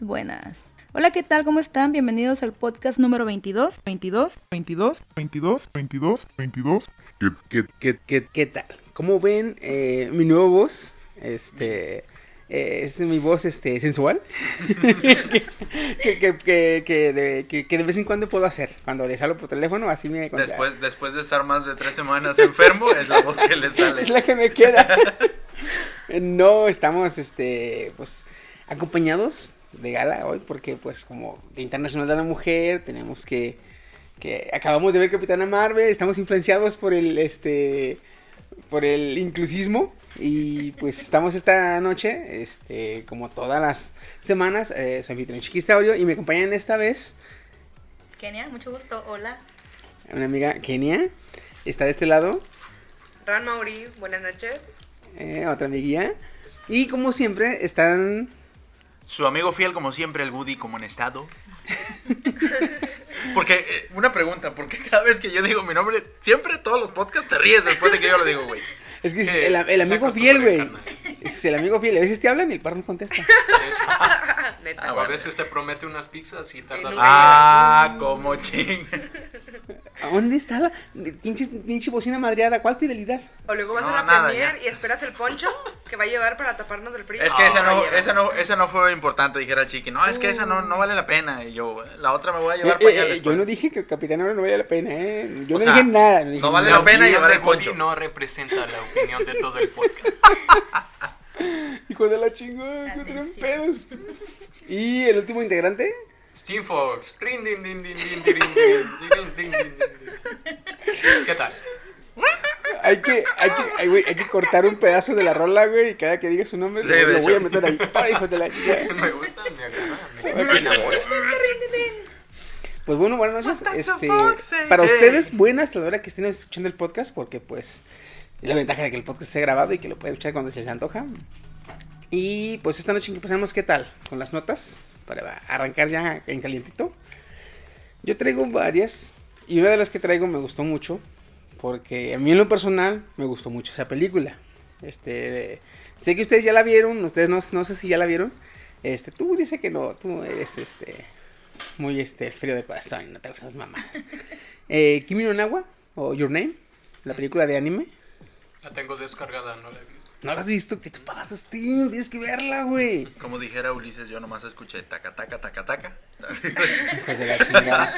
buenas, buenas. Hola, ¿qué tal? ¿Cómo están? Bienvenidos al podcast número 22. 22, 22, 22, 22, 22. ¿Qué, qué, qué, qué, qué tal? ¿Cómo ven eh, mi nueva voz? Este... eh, es mi voz este, sensual que, que, que, que, de, que, que de vez en cuando puedo hacer. Cuando les hablo por teléfono, así me... Después, después de estar más de tres semanas enfermo, es la voz que le sale. Es la que me queda. no, estamos, este, pues, acompañados de gala hoy porque, pues, como Internacional de la Mujer, tenemos que, que acabamos de ver Capitana Marvel, estamos influenciados por el, este, por el inclusismo y, pues, estamos esta noche, este, como todas las semanas, eh, soy anfitrión Chiquisaurio y me acompañan esta vez Kenia, mucho gusto. Hola. una amiga Kenia, está de este lado. Ran Mauri, buenas noches. Eh, otra amiguilla. Y como siempre, están. Su amigo fiel, como siempre, el Woody, como en estado. Porque, eh, una pregunta, porque cada vez que yo digo mi nombre, siempre todos los podcasts te ríes después de que yo lo digo, güey. Es que es Eh, el, el amigo la fiel, güey. Es el amigo fiel. A veces te hablan y el perro no contesta. Neta. Ah, a veces te promete unas pizzas y tarda nunca Ah, como ching. ¿A dónde está la pinche, pinche bocina madreada? ¿Cuál fidelidad? O luego vas No, a la nada, premier ya. y esperas el poncho que va a llevar para taparnos del frío. Es que esa Ah, no, lleva. esa no, esa no fue importante, dijera el chiqui. No, es que esa no, no vale la pena. Y yo, la otra me voy a Eh, llevar eh, pañales. eh, yo no dije que el Capitán Oro no valía la pena, ¿eh? Yo O no sea, dije nada. No, dije no vale nada. la pena llevar el poncho. no representa la opinión de todo el podcast. Hijo de la chingada, que tienen pedos. Y el último integrante. Steam Fox. Rin, din, din, din, din, din, din, din, din, din, din, din. ¿Qué tal? Hay que, hay que, ay, güey, hay que cortar un pedazo de la rola, güey, y cada que diga su nombre Sí, lo, lo voy a meter ahí. Para, hijo de la chingada. Me gusta, me agrada. Me enamora. Pues bueno, buenas noches. Este, para ustedes, buenas a la hora que estén escuchando el podcast, porque pues es la ventaja de que el podcast esté grabado y que lo pueden escuchar cuando se les antoja. Y pues esta noche que empezamos, ¿qué tal? Con las notas, para arrancar ya en calientito. Yo traigo varias, y una de las que traigo me gustó mucho, porque a mí en lo personal me gustó mucho esa película. Este, sé que ustedes ya la vieron, ustedes no, no sé si ya la vieron. Este, tú dice que no, tú eres este muy este frío de corazón, no te gustan esas mamadas. Eh, Kimi no Nawa o Your Name, la película de anime. La tengo descargada, no la he visto. ¿No la has visto? ¿Qué te pasa, Steam? Tienes que verla, güey. Como dijera Ulises, yo nomás escuché taca, taca, taca, taca. Hijos de la chingada.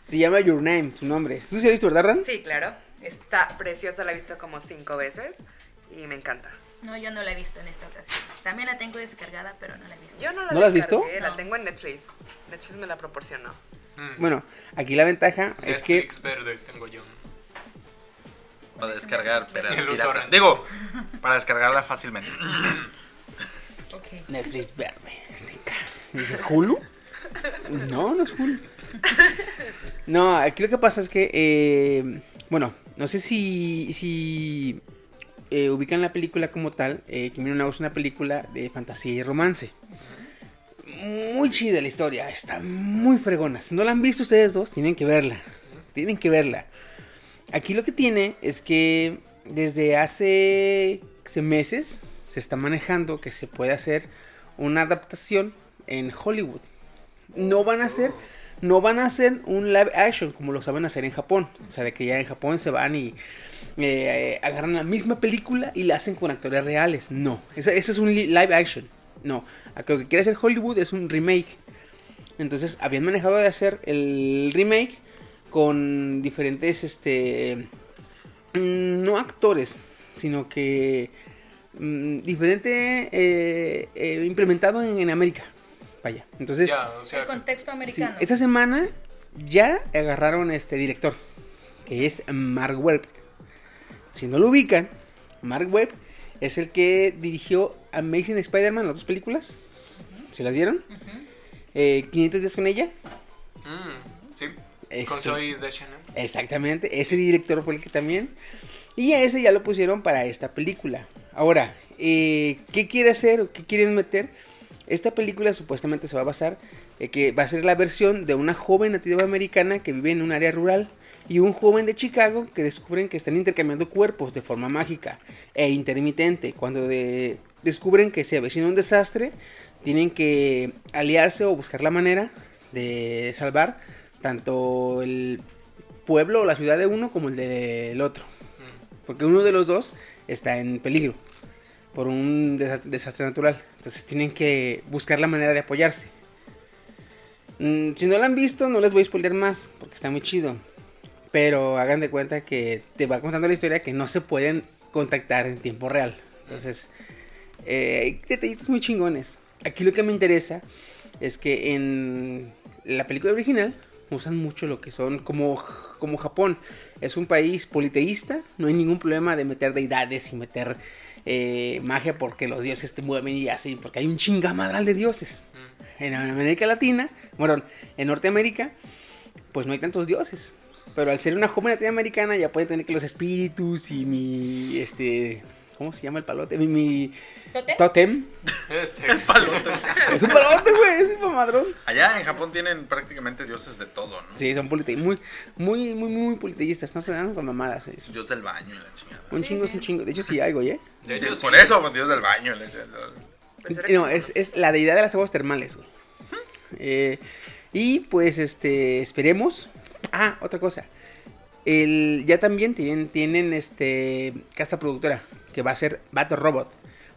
Se llama Your Name, tu nombre. ¿Tú sí has visto, verdad, Ran? Sí, claro. Está preciosa, la he visto como cinco veces y me encanta. No, yo no la he visto en esta ocasión. También la tengo descargada, pero no la he visto. Yo no la ¿No la has visto? La No. tengo en Netflix. Netflix me la proporcionó. Mm. Bueno, aquí la ventaja es que Netflix verde tengo yo. Para descargar, pero pirata. Digo, para descargarla fácilmente. Netflix verde. ¿Hulu? No, no es Hulu. No, aquí lo que pasa es que, eh, bueno, no sé si, si eh, ubican la película como tal. Eh, Kimi no es una película de fantasía y romance. Muy chida la historia, está muy fregona. Si no la han visto ustedes dos, tienen que verla. Tienen que verla. Aquí lo que tiene es que desde hace meses se está manejando que se puede hacer una adaptación en Hollywood. No van a hacer, no van a hacer un live action como lo saben hacer en Japón. O sea, de que ya en Japón se van y eh, agarran la misma película y la hacen con actores reales. No, ese, es un li- live action. No, lo que quiere hacer Hollywood es un remake. Entonces habían manejado de hacer el remake con diferentes, este, no actores, sino que mm, diferente eh, eh, implementado en, en América. Vaya, entonces Ya, o sea, El contexto sí, americano. esta semana ya agarraron a este director, que es Mark Webb. Si no lo ubican, Mark Webb es el que dirigió Amazing Spider-Man, las dos películas. ¿Se las vieron? Eh, 500 días con ella. mm, sí. Ese. Con Zoe Deschanel. Exactamente, ese director fue el que también. Y a ese ya lo pusieron para esta película. Ahora, eh, ¿qué quiere hacer o qué quieren meter? Esta película supuestamente se va a basar, eh, que va a ser la versión de una joven nativa americana que vive en un área rural y un joven de Chicago que descubren que están intercambiando cuerpos de forma mágica e intermitente cuando de descubren que se avecina un desastre, tienen que aliarse o buscar la manera de salvar tanto el pueblo o la ciudad de uno como el del otro. Porque uno de los dos está en peligro por un desastre, natural. Entonces tienen que buscar la manera de apoyarse. Mm, si no lo han visto, no les voy a spoiler más, porque está muy chido. Pero hagan de cuenta que te va contando la historia que no se pueden contactar en tiempo real. Entonces, eh, hay detallitos muy chingones. Aquí lo que me interesa es que en la película original usan mucho lo que son como, como Japón. Es un país politeísta, no hay ningún problema de meter deidades y meter eh, magia porque los dioses te mueven y así, porque hay un chingamadral de dioses. En América Latina, bueno, en Norteamérica, pues no hay tantos dioses. Pero al ser una joven latinoamericana ya puede tener que los espíritus y mi, este, ¿cómo se llama el palote? Mi, mi ¿Totem? totem. Este, Es un palote, güey, es un mamadrón. Allá en Japón tienen prácticamente dioses de todo, ¿no? Sí, son polite muy, muy, muy, muy politeístas, no se dan con mamadas. eso. Dios del baño y la chingada. Un chingo es un chingo. De hecho, sí hay, güey, ¿eh? de hecho, Por sí. eso, pues, Dios del baño. la. Pues No, es, es la deidad de las aguas termales, güey. Eh, y pues, este, esperemos. Ah, otra cosa. El, ya también tienen, tienen, este, casa productora, que va a ser Battle Robot.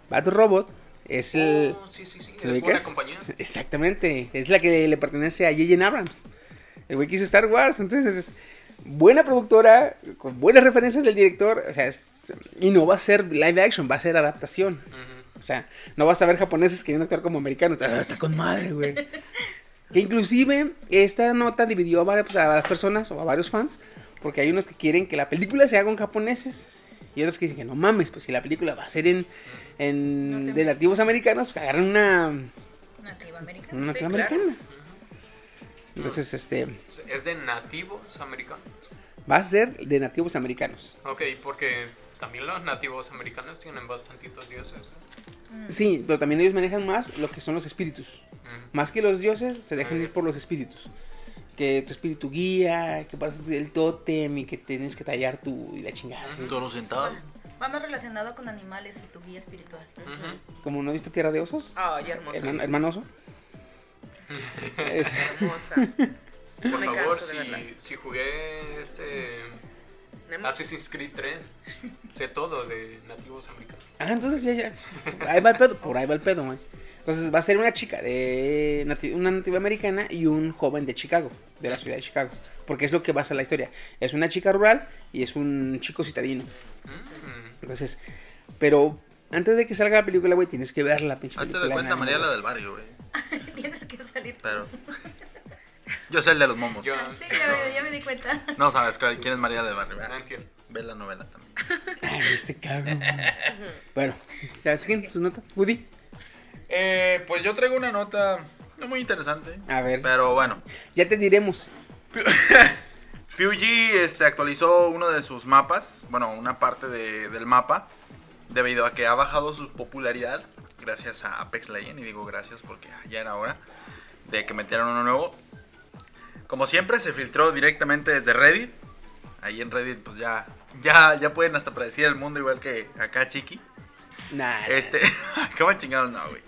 Battle Robot es el... Oh, sí, sí, sí. ¿lo Es buena ubicas? compañía. Exactamente, es la que le pertenece a J.J. Abrams. El güey que hizo Star Wars, entonces es buena productora, con buenas referencias del director, o sea, es- y no va a ser live action, va a ser adaptación. O sea, no vas a ver japoneses queriendo actuar como americanos. Ah, Está con madre, güey. Que inclusive esta nota dividió a varias, pues, a varias personas o a varios fans. Porque hay unos que quieren que la película se haga con japoneses. Y otros que dicen que no mames, pues si la película va a ser en, en de nativos americanos, pues agarran una, Nativa americana. una Sí, nativa claro. americana. Entonces, este, Es de nativos americanos. va a ser de nativos americanos. Ok, porque también los nativos americanos tienen bastantitos dioses. ¿eh? Sí, pero también ellos manejan más lo que son los espíritus. Más que los dioses, se dejan ir por los espíritus. Que tu espíritu guía, que para el tótem y que tienes que tallar tu y la chingada. Toro sentado. Va más relacionado con animales y tu guía espiritual. Ujú. Como no he visto Tierra de Osos, Ay, hermosa. hermano, hermano oso. Es- Hermosa. Por favor, si, jugué este Nemo. Assassin's Creed 3, sé todo de nativos americanos. ah, entonces ya, ya. Ahí va el pedo, por ahí va el pedo, güey. Entonces va a ser una chica de nati- una nativa americana y un joven de Chicago, de la ciudad de Chicago. Porque es lo que basa la historia. Es una chica rural y es un chico citadino. Mm. Entonces, pero antes de que salga la película, güey, tienes que ver la pinche Hazte película. de cuenta nada, María la del barrio, güey. Tienes que salir. Pero. Yo sé el de los momos. Yo Sí, ya, me- ya me di cuenta. No sabes quién es María del barrio. no entiendo. Ve la novela también. Ay, este cabrón. bueno, ya siguen sus notas. Woody. Eh, pues yo traigo una nota no muy interesante. A ver. Pero bueno. Ya te diremos. PUBG este, actualizó uno de sus mapas, bueno, una parte de- del mapa, debido a que ha bajado su popularidad gracias a Apex Legends, y digo gracias porque ya era hora de que metieran uno nuevo. Como siempre, se filtró directamente desde Reddit. Ahí en Reddit, pues ya, ya, ya pueden hasta predecir el mundo igual que acá, Chiqui. Nah. Este, ¿cómo chingados no, güey?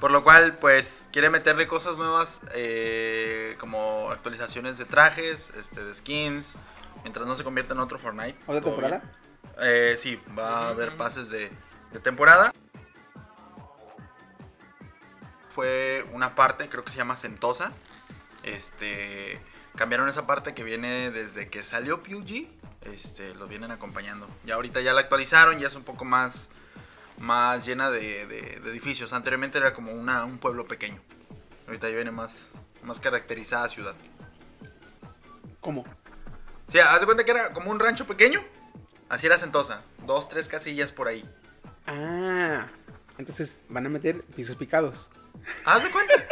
Por lo cual, pues, quiere meterle cosas nuevas, eh, como actualizaciones de trajes, este, de skins, mientras no se convierta en otro Fortnite. ¿Otra temporada? Eh, sí, va a haber pases de, de temporada. Fue una parte, creo que se llama Sentosa. Este, cambiaron esa parte que viene desde que salió PUG. Este, lo vienen acompañando. Ya ahorita ya la actualizaron, ya es un poco más más llena de, de- de edificios. Anteriormente era como una, un pueblo pequeño. Ahorita ya viene más, más caracterizada ciudad. ¿Cómo? Sea, haz de cuenta que era como un rancho pequeño. Así era Sentosa. Dos, tres casillas por ahí. Ah. Entonces van a meter pisos picados. Haz de cuenta.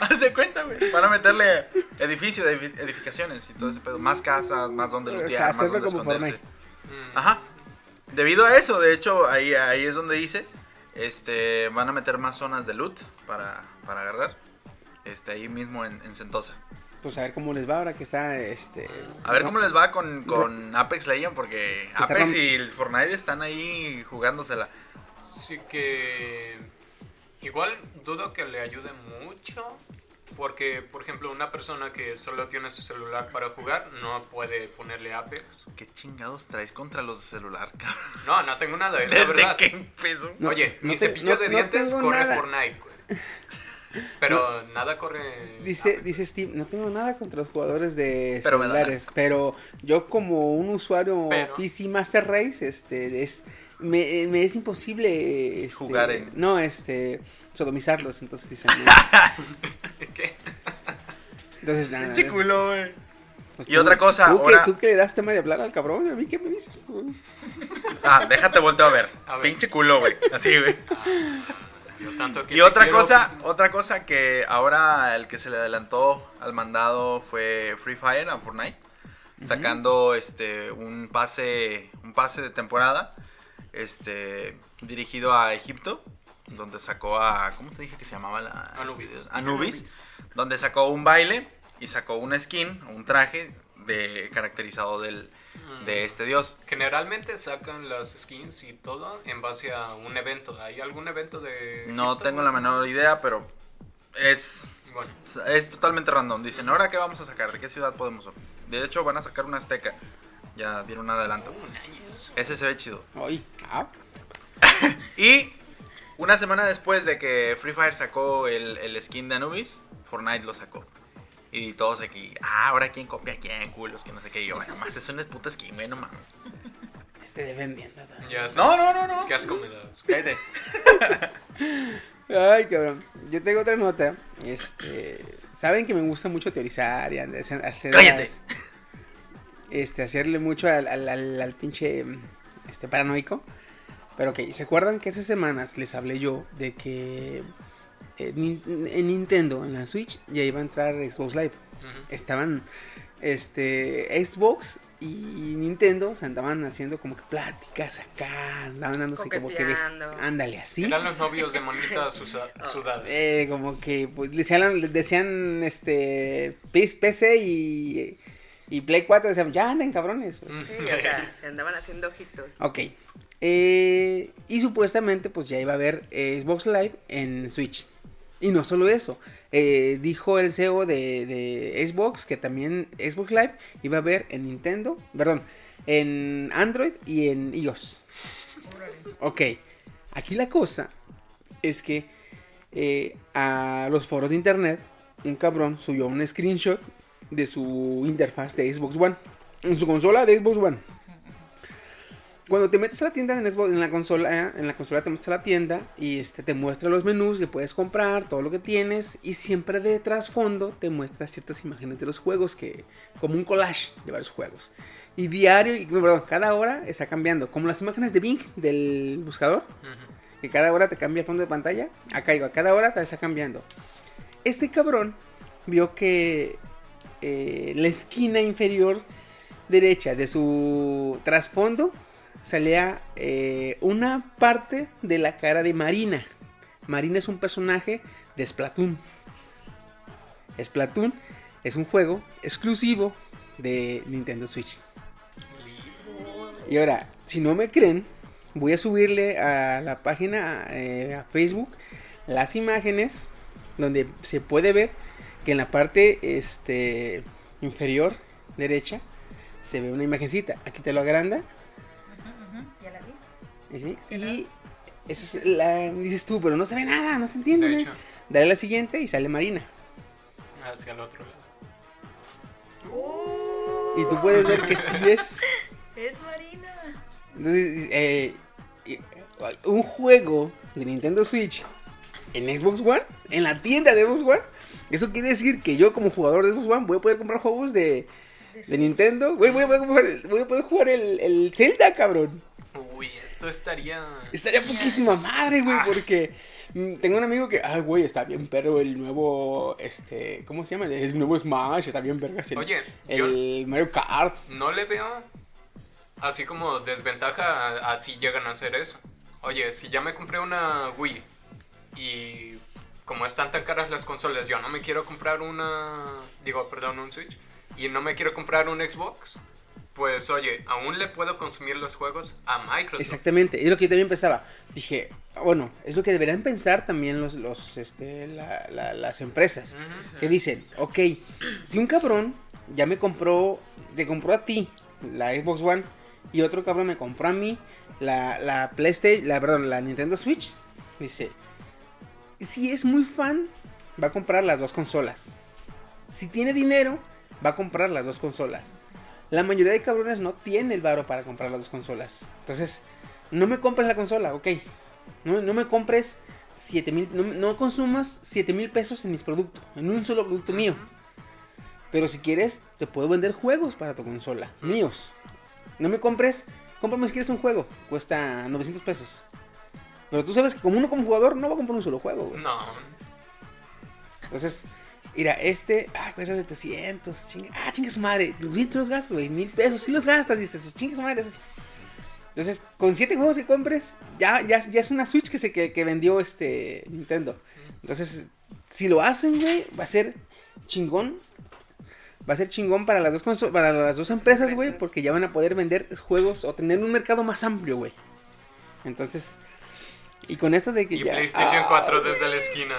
Haz de cuenta, güey. Van a meterle edificio, edifi- edificaciones y todo ese pedo. Más casas, más donde O sea, lootear, más donde esconderse. Fortnite. Ajá. Debido a eso, de hecho, ahí, ahí es donde dice, este, van a meter más zonas de loot para, para agarrar, este, ahí mismo en, en Sentosa. Pues a ver cómo les va ahora que está este. A ver ¿no? cómo les va con, con Apex Legends, porque Apex rom- y el Fortnite están ahí jugándosela. Sí que igual dudo que le ayude mucho porque, por ejemplo, una persona que solo tiene su celular para jugar no puede ponerle Apex. ¿Qué chingados traes contra los de celular, cabrón? No, no tengo nada, la ¿Desde verdad. qué empezó? No, Oye, no mi te- cepillo no- de dientes corre nada. Fortnite, güey. Pero nada corre. Dice, Apex. dice Steve, no tengo nada contra los jugadores de Pero celulares, pero yo como un usuario Pero- PC Master Race, este, es, me, me es imposible este, Jugar en- no, este, sodomizarlos, entonces dicen, no. ¿Qué? entonces nada. Pinche culo, güey. pues Y otra cosa, tú ahora- que, tú que le das tema de hablar al cabrón, a mí qué me dices tú? Ah, déjate volteo a ver. A ver. Pinche culo, güey. Así, güey. Yo tanto que Y otra quiero- cosa, otra cosa que ahora el que se le adelantó al mandado fue Free Fire a Fortnite, sacando este un pase, un pase de temporada, este dirigido a Egipto, donde sacó a ¿cómo te dije que se llamaba la Anubis. Anubis, donde sacó un baile y sacó una skin, un traje de caracterizado del Mm. de este dios. Generalmente sacan las skins y todo en base a un evento. ¿Hay algún evento de.? No tengo la menor idea, pero es Bueno, Es totalmente random. Dicen, ¿ahora qué vamos a sacar? ¿De qué ciudad podemos? De hecho, van a sacar una azteca. Ya dieron un adelanto. oh, nice. Ese se ve chido. Ay, ah, Y una semana después de que Free Fire sacó el, el skin de Anubis, Fortnite lo sacó. Y todos aquí, ah, ahora quién copia a quién, culos, que no sé qué. Y yo, bueno, más es una puta skin, güey, no mames. esté defendiendo. ¿no? No, no, no, no. Qué asco me das. Cállate. Ay, cabrón. Yo tengo otra nota. Este, saben que me gusta mucho teorizar y hacer hacer Cállate. las- este, hacerle mucho al, al, al- al pinche este paranoico. Pero ok, ¿se acuerdan que hace semanas les hablé yo de que eh, en Nintendo, en la Switch, ya iba a entrar Xbox Live? Estaban este Xbox y Nintendo se andaban haciendo como que pláticas acá, andaban dándose como que ves, ándale así. Eran los novios de Monita Sudada. Eh, como que pues, decían, decían este PS PC y, y Play 4 decían, ya anden cabrones. pues. Mm. Sí, o sea, se andaban haciendo ojitos. Ok. Eh, y supuestamente pues ya iba a haber eh, Xbox Live en Switch. Y no solo eso. eh, dijo el CEO de, de Xbox que también Xbox Live iba a haber en Nintendo, perdón, en Android y en iOS. Ok. Aquí la cosa es que eh, a los foros de internet, un cabrón subió un screenshot de su interfaz de Xbox One. En su consola de Xbox One. Cuando te metes a la tienda en, Xbox- en la consola, en la consola te metes a la tienda y este te muestra los menús que puedes comprar, todo lo que tienes y siempre de trasfondo te muestra ciertas imágenes de los juegos que como un collage de varios juegos. Y diario, y perdón, cada hora está cambiando, como las imágenes de Bing del buscador, que cada hora te cambia el fondo de pantalla. Acá igual, cada hora te está cambiando. Este cabrón vio que eh, la esquina inferior derecha de su trasfondo salía eh, una parte de la cara de Marina. Marina es un personaje de Splatoon. Splatoon es un juego exclusivo de Nintendo Switch. Y ahora, si no me creen, voy a subirle a la página, eh, a Facebook, las imágenes donde se puede ver que en la parte este, inferior derecha se ve una imagencita. Aquí te lo agranda. Ya la vi. Y, sí, y eso es la, dices tú, pero no se ve nada, no se entiende. De Dale a la siguiente y sale Marina. hacia el otro lado. Y tú puedes ver que sí es. Es Marina. Entonces, eh, un juego de Nintendo Switch en Xbox One, en la tienda de Xbox One, eso quiere decir que yo como jugador de Xbox One voy a poder comprar juegos de, de Nintendo. Güey, voy, a poder jugar- voy a poder jugar el, el Zelda, cabrón. Uy, esto estaría. Estaría poquísima madre, güey, porque mm, tengo un amigo que, ah, güey, está bien perro el nuevo, este, ¿cómo se llama? El nuevo Smash, está bien vergas el, Oye, yo- el Mario Kart. No le veo así como desventaja a, a si llegan a hacer eso. Oye, si ya me compré una Wii y como están tan caras las consolas, yo no me quiero comprar una, digo, perdón, un Switch y no me quiero comprar un Xbox. pues oye, aún le puedo consumir los juegos a Microsoft. Exactamente, es lo que yo también pensaba. Dije, bueno, es lo que deberían pensar también los, los, este, la- la- las empresas. Que dicen, ok, si un cabrón ya me compró, te compró a ti la Xbox One y otro cabrón me compró a mí la, la PlayStation, la, perdón, la Nintendo Switch, dice, si es muy fan, va a comprar las dos consolas. Si tiene dinero, va a comprar las dos consolas. La mayoría de cabrones no tiene el varo para comprar las dos consolas. Entonces, no me compres la consola, ok. No, no me compres 7 mil, no, no consumas 7 mil pesos en mis productos, en un solo producto mío. Pero si quieres, te puedo vender juegos para tu consola, míos. No me compres, cómprame si quieres un juego, cuesta 900 pesos. Pero tú sabes que como uno como jugador no va a comprar un solo juego, güey. No. Entonces, mira, este, ah, cuesta 700, chinga, ah, chinga su madre, los gastas, güey, mil pesos, sí los gastas, dices, chinga su madre. esos. Entonces, con siete juegos que compres, ya, ya, ya es una Switch que se que, que vendió este Nintendo. Entonces, si lo hacen, güey, va a ser chingón. Va a ser chingón para las dos para las dos empresas, güey, porque ya van a poder vender juegos o tener un mercado más amplio, güey. Entonces, y con esto de que Y ya PlayStation ah, 4 desde la esquina.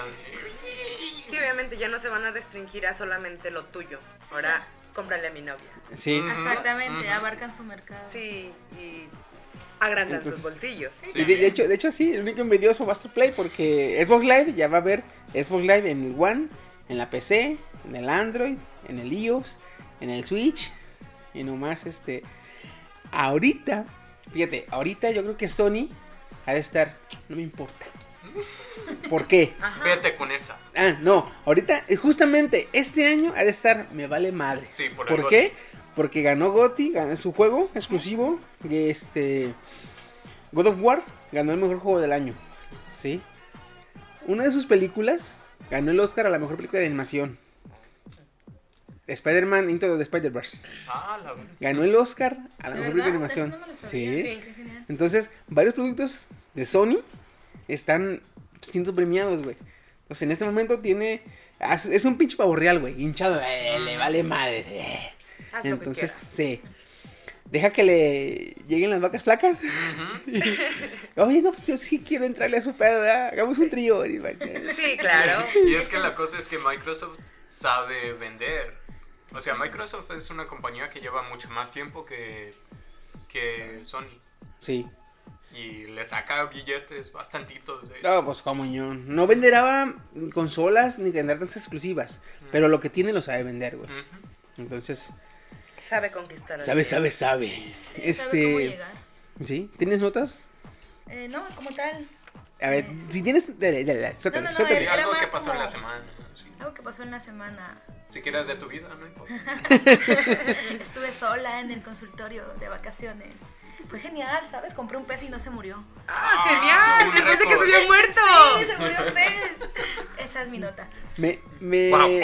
Sí, obviamente ya no se van a restringir a solamente lo tuyo. Ahora cómprale a mi novia. Sí. Exactamente, ujú. abarcan su mercado. Sí, y agrandan Entonces- sus bolsillos. Sí. Y de, de hecho, de hecho, sí, el único envidioso va a ser Play porque Xbox Live ya va a haber Xbox Live en el One, en la PC, en el Android, en el iOS, en el Switch. Y nomás, este. Ahorita, fíjate, ahorita yo creo que Sony ha de estar. No me importa. ¿Por qué? Vete con esa. Ah, no, ahorita, eh, justamente este año ha de estar. Me vale madre. Sí, por el ¿Por qué? Porque ganó GOTY, ganó su juego exclusivo, este God of War ganó el mejor juego del año, ¿sí? Una de sus películas ganó el Oscar a la mejor película de animación. Spider-Man Into the Spider-Verse. Ah, la verdad. Ganó el Oscar a la ¿De mejor película de animación. No. Sí. Sí. Entonces, varios productos de Sony están siendo premiados, güey. Entonces, en este momento tiene. Es un pinche pavo real, güey. Hinchado. eh, le vale madre. eh. Haz lo que Entonces, sí. Deja que le lleguen las vacas flacas. Oye, no, pues yo sí quiero entrarle a su pedo, ¿verdad? Hagamos un trío. Y, Sí, claro. Y es que la cosa es que Microsoft sabe vender. O sea, Microsoft es una compañía que lleva mucho más tiempo que, que Sony. Sí. Y le saca billetes bastantitos. de- No, pues como yo. No venderá consolas ni tendrá tantas exclusivas. Pero lo que tiene lo sabe vender, güey. Entonces, Sabe conquistar. sabe, sabe, sabe. Sí, sabe cómo Este. llegar. ¿Sí? ¿Tienes notas? Eh, no, como tal. A ver, si tienes. Dale, dale, dale, suéltale, No, no, suéltale. Algo que pasó en la semana. sí. Algo que pasó en la semana. Si quieres de tu vida, no importa. Estuve sola en el consultorio de vacaciones. Fue genial, ¿sabes? Compré un pez y no se murió. ¡Ah, un genial! Me pensé que se había muerto. Sí, se murió un pez. Esa es mi nota. Me. me Wow.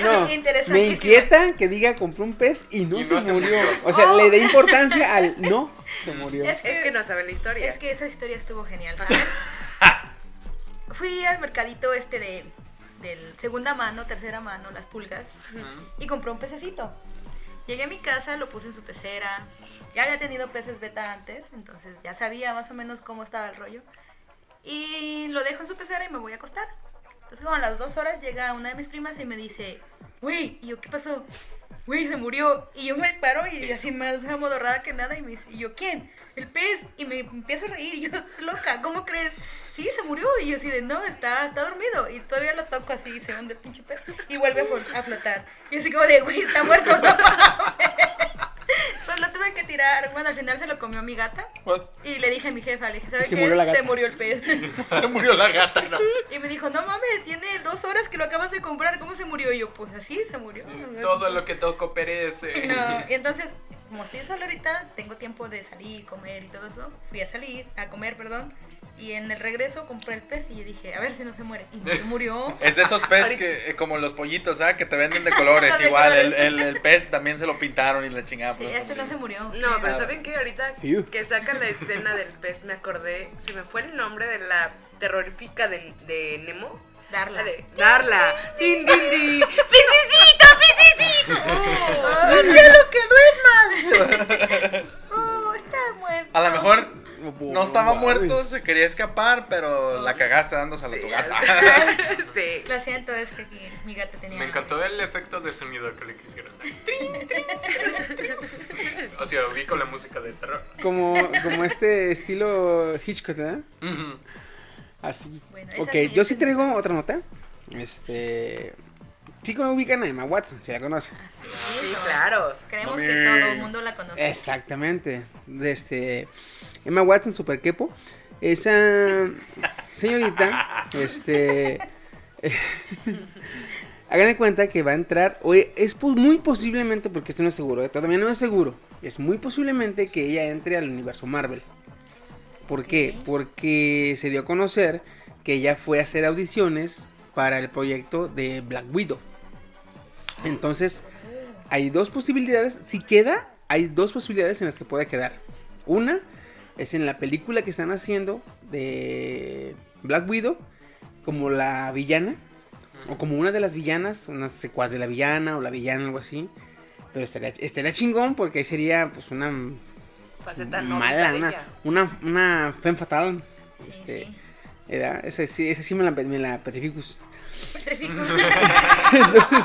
no, me inquieta que diga compré un pez y no, Y se, no se murió. murió. O sea, Oh. le dé importancia al no se murió. Es que, Es que no saben la historia. es que esa historia estuvo genial, ¿sabes? Fui al mercadito este de del segunda mano, tercera mano, las pulgas, y compré un pececito. Llegué a mi casa, lo puse en su pecera. Ya había tenido peces beta antes, entonces ya sabía más o menos cómo estaba el rollo. Y lo dejo en su pecera y me voy a acostar. Entonces, como a las dos horas llega una de mis primas y me dice, güey, y yo, ¿qué pasó? Güey, se murió. Y yo me paro y así más amodorrada que nada. Y me dice, ¿y yo quién? El pez. Y me empiezo a reír. Y yo, loca, ¿cómo crees? Sí, se murió. Y yo así de, no, está, está dormido. Y todavía lo toco así y se hunde el pinche pez. Y vuelve a, flo- a flotar. Y así como de, güey, está muerto. No mames". Entonces lo tuve que tirar. Bueno, al final se lo comió mi gata. What? Y le dije a mi jefa, le dije, ¿sabes se qué? murió la gata. Se murió el pez. Se murió la gata. No. Y me dijo, no mames, tiene dos horas que lo acabas de comprar, ¿cómo se murió? Y yo, pues así, se murió. Todo lo que toco perece. No, y entonces, como estoy sola ahorita, tengo tiempo de salir, comer y todo eso. Fui a salir, a comer, perdón. Y en el regreso compré el pez y dije, a ver si no se muere. Y no se murió. es de esos pez que, eh, como los pollitos, ¿ah? Que te venden de colores. igual. El, el, pez también se lo pintaron y la chingada. Sí, este no se murió. No, pero ¿saben qué? Ahorita que saca la escena del pez, me acordé, se me fue el nombre de la terrorífica de, de Nemo. Darla. Darla. ¡Din, din, din! ¡Pisicito, ¡Oh! que duerma! ¡Oh, está muerto! A lo mejor no estaba muerto, se quería escapar, pero la cagaste dándosela a tu Sí, gata. sí. Lo siento, es que aquí mi gata tenía. Me encantó el efecto de sonido que le quisieron dar. O sea, ubico la música de terror. Como, como este estilo Hitchcock, ¿verdad? Ujú. Así. Bueno, ok, sí, yo sí traigo otra nota. Este. Sí, como ubican a Emma Watson, si la conocen. Así Sí, es. claro. Creemos Mami. que todo el mundo la conoce. Exactamente. De este. Emma Watson, super quepo. Esa señorita, este. hagan de cuenta que va a entrar. O es muy posiblemente, porque esto no es seguro, ¿eh? todavía no es seguro. Es muy posiblemente que ella entre al universo Marvel. ¿Por qué? Porque se dio a conocer que ella fue a hacer audiciones para el proyecto de Black Widow. Entonces, hay dos posibilidades. Si queda, hay dos posibilidades en las que puede quedar. Una es en la película que están haciendo de Black Widow, como la villana, o como una de las villanas, una secuaz de la villana o la villana, algo así. Pero estaría, estaría chingón porque ahí sería pues una Faceta no mala, una, una, una femme fatal. Sí, Este, sí. era, esa sí, esa sí me la, me la petrificus. Petrificus. Entonces,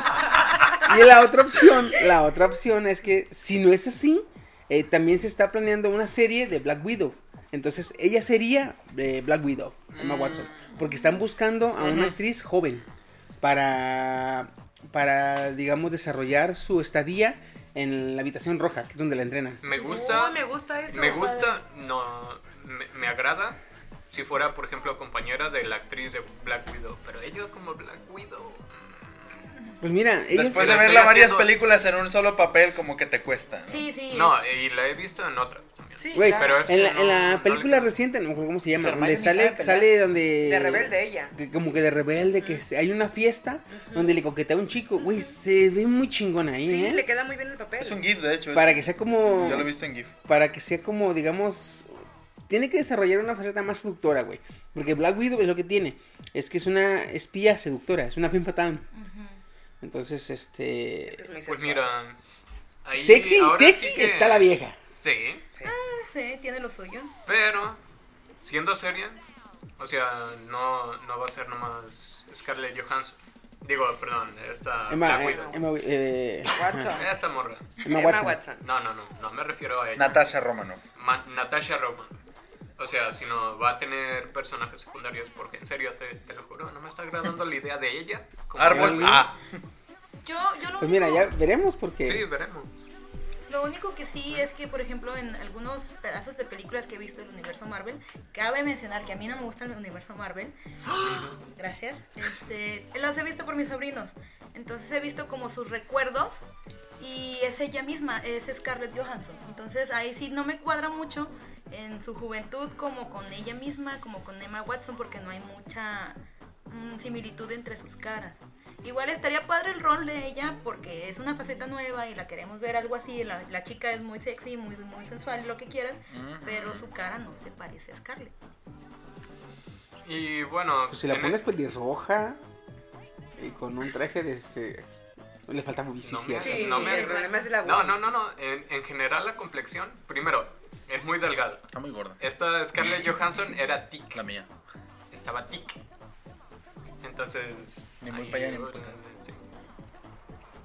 y la otra opción, la otra opción es que si no es así, eh, también se está planeando una serie de Black Widow. Entonces, ella sería eh, Black Widow, Emma Mm. Watson, porque están buscando a una actriz joven para, para, digamos, desarrollar su estadía en la habitación roja, que es donde la entrenan. Me gusta. Uy, me gusta eso. Me gusta, no, me, me agrada si fuera, por ejemplo, compañera de la actriz de Black Widow, pero ella como Black Widow. Pues mira, ella Después de verla varias haciendo- películas en un solo papel, como que te cuesta. ¿no? Sí, sí. No, es- y la he visto en otras también. Sí, Güey, claro. pero es en que la, no- en no la le película queda. reciente, no cómo se llama, donde sale, sale donde... De rebelde ella. que como que de rebelde, que se- hay una fiesta donde le coquetea a un chico. Güey, se ve muy chingón ahí, Sí, ¿eh? le queda muy bien el papel. Es un GIF, de hecho. Para que sea como... Yo lo he visto en GIF. Para que sea como, digamos... Tiene que desarrollar una faceta más seductora, güey. Porque Black Widow es lo que tiene. Es que es una espía seductora, es una femme fatal. Entonces, este... Es Pues mira. ahí sexy, sexy sí que- está la vieja. Sí, Sí, tiene lo suyo. pero siendo seria, o sea, no, no va a ser nomás Scarlett Johansson. Digo, perdón, esta Emma, eh. Emma, eh, Watson. Esta morra. Emma Emma Watson. Watson. No, no, no, no me refiero a ella. Natasha Romanoff. Ma- Natasha Roman. O sea, si no va a tener personajes secundarios, porque en serio, te, te lo juro, no me está agradando la idea de ella. como Árbol. Ah, Yo, yo lo Pues mira, ya veremos porque... Sí, veremos. Lo único que sí es que, por ejemplo, en algunos pedazos de películas que he visto del universo Marvel, cabe mencionar que a mí no me gusta el universo Marvel. Gracias. Este, los he visto por mis sobrinos. Entonces he visto como sus recuerdos y es ella misma, es Scarlett Johansson. Entonces ahí sí no me cuadra mucho en su juventud como con ella misma, como con Emma Watson, porque no hay mucha mm, similitud entre sus caras. Igual estaría padre el rol de ella porque es una faceta nueva y la queremos ver algo así. La, la chica es muy sexy, muy, muy sensual, lo que quieras, pero su cara no se parece a Scarlett. Y bueno, Pues si la pones es- pelirroja y con un traje de ese... Le falta No Sí, no sí, me- el problema es de la No, no, no, no. En, en general la complexión, primero, es muy delgada. está muy gorda. Esta Scarlett Johansson era tic. La mía. Estaba tic. Entonces... Ni muy ahí, pa' allá, ni muy acá. sí.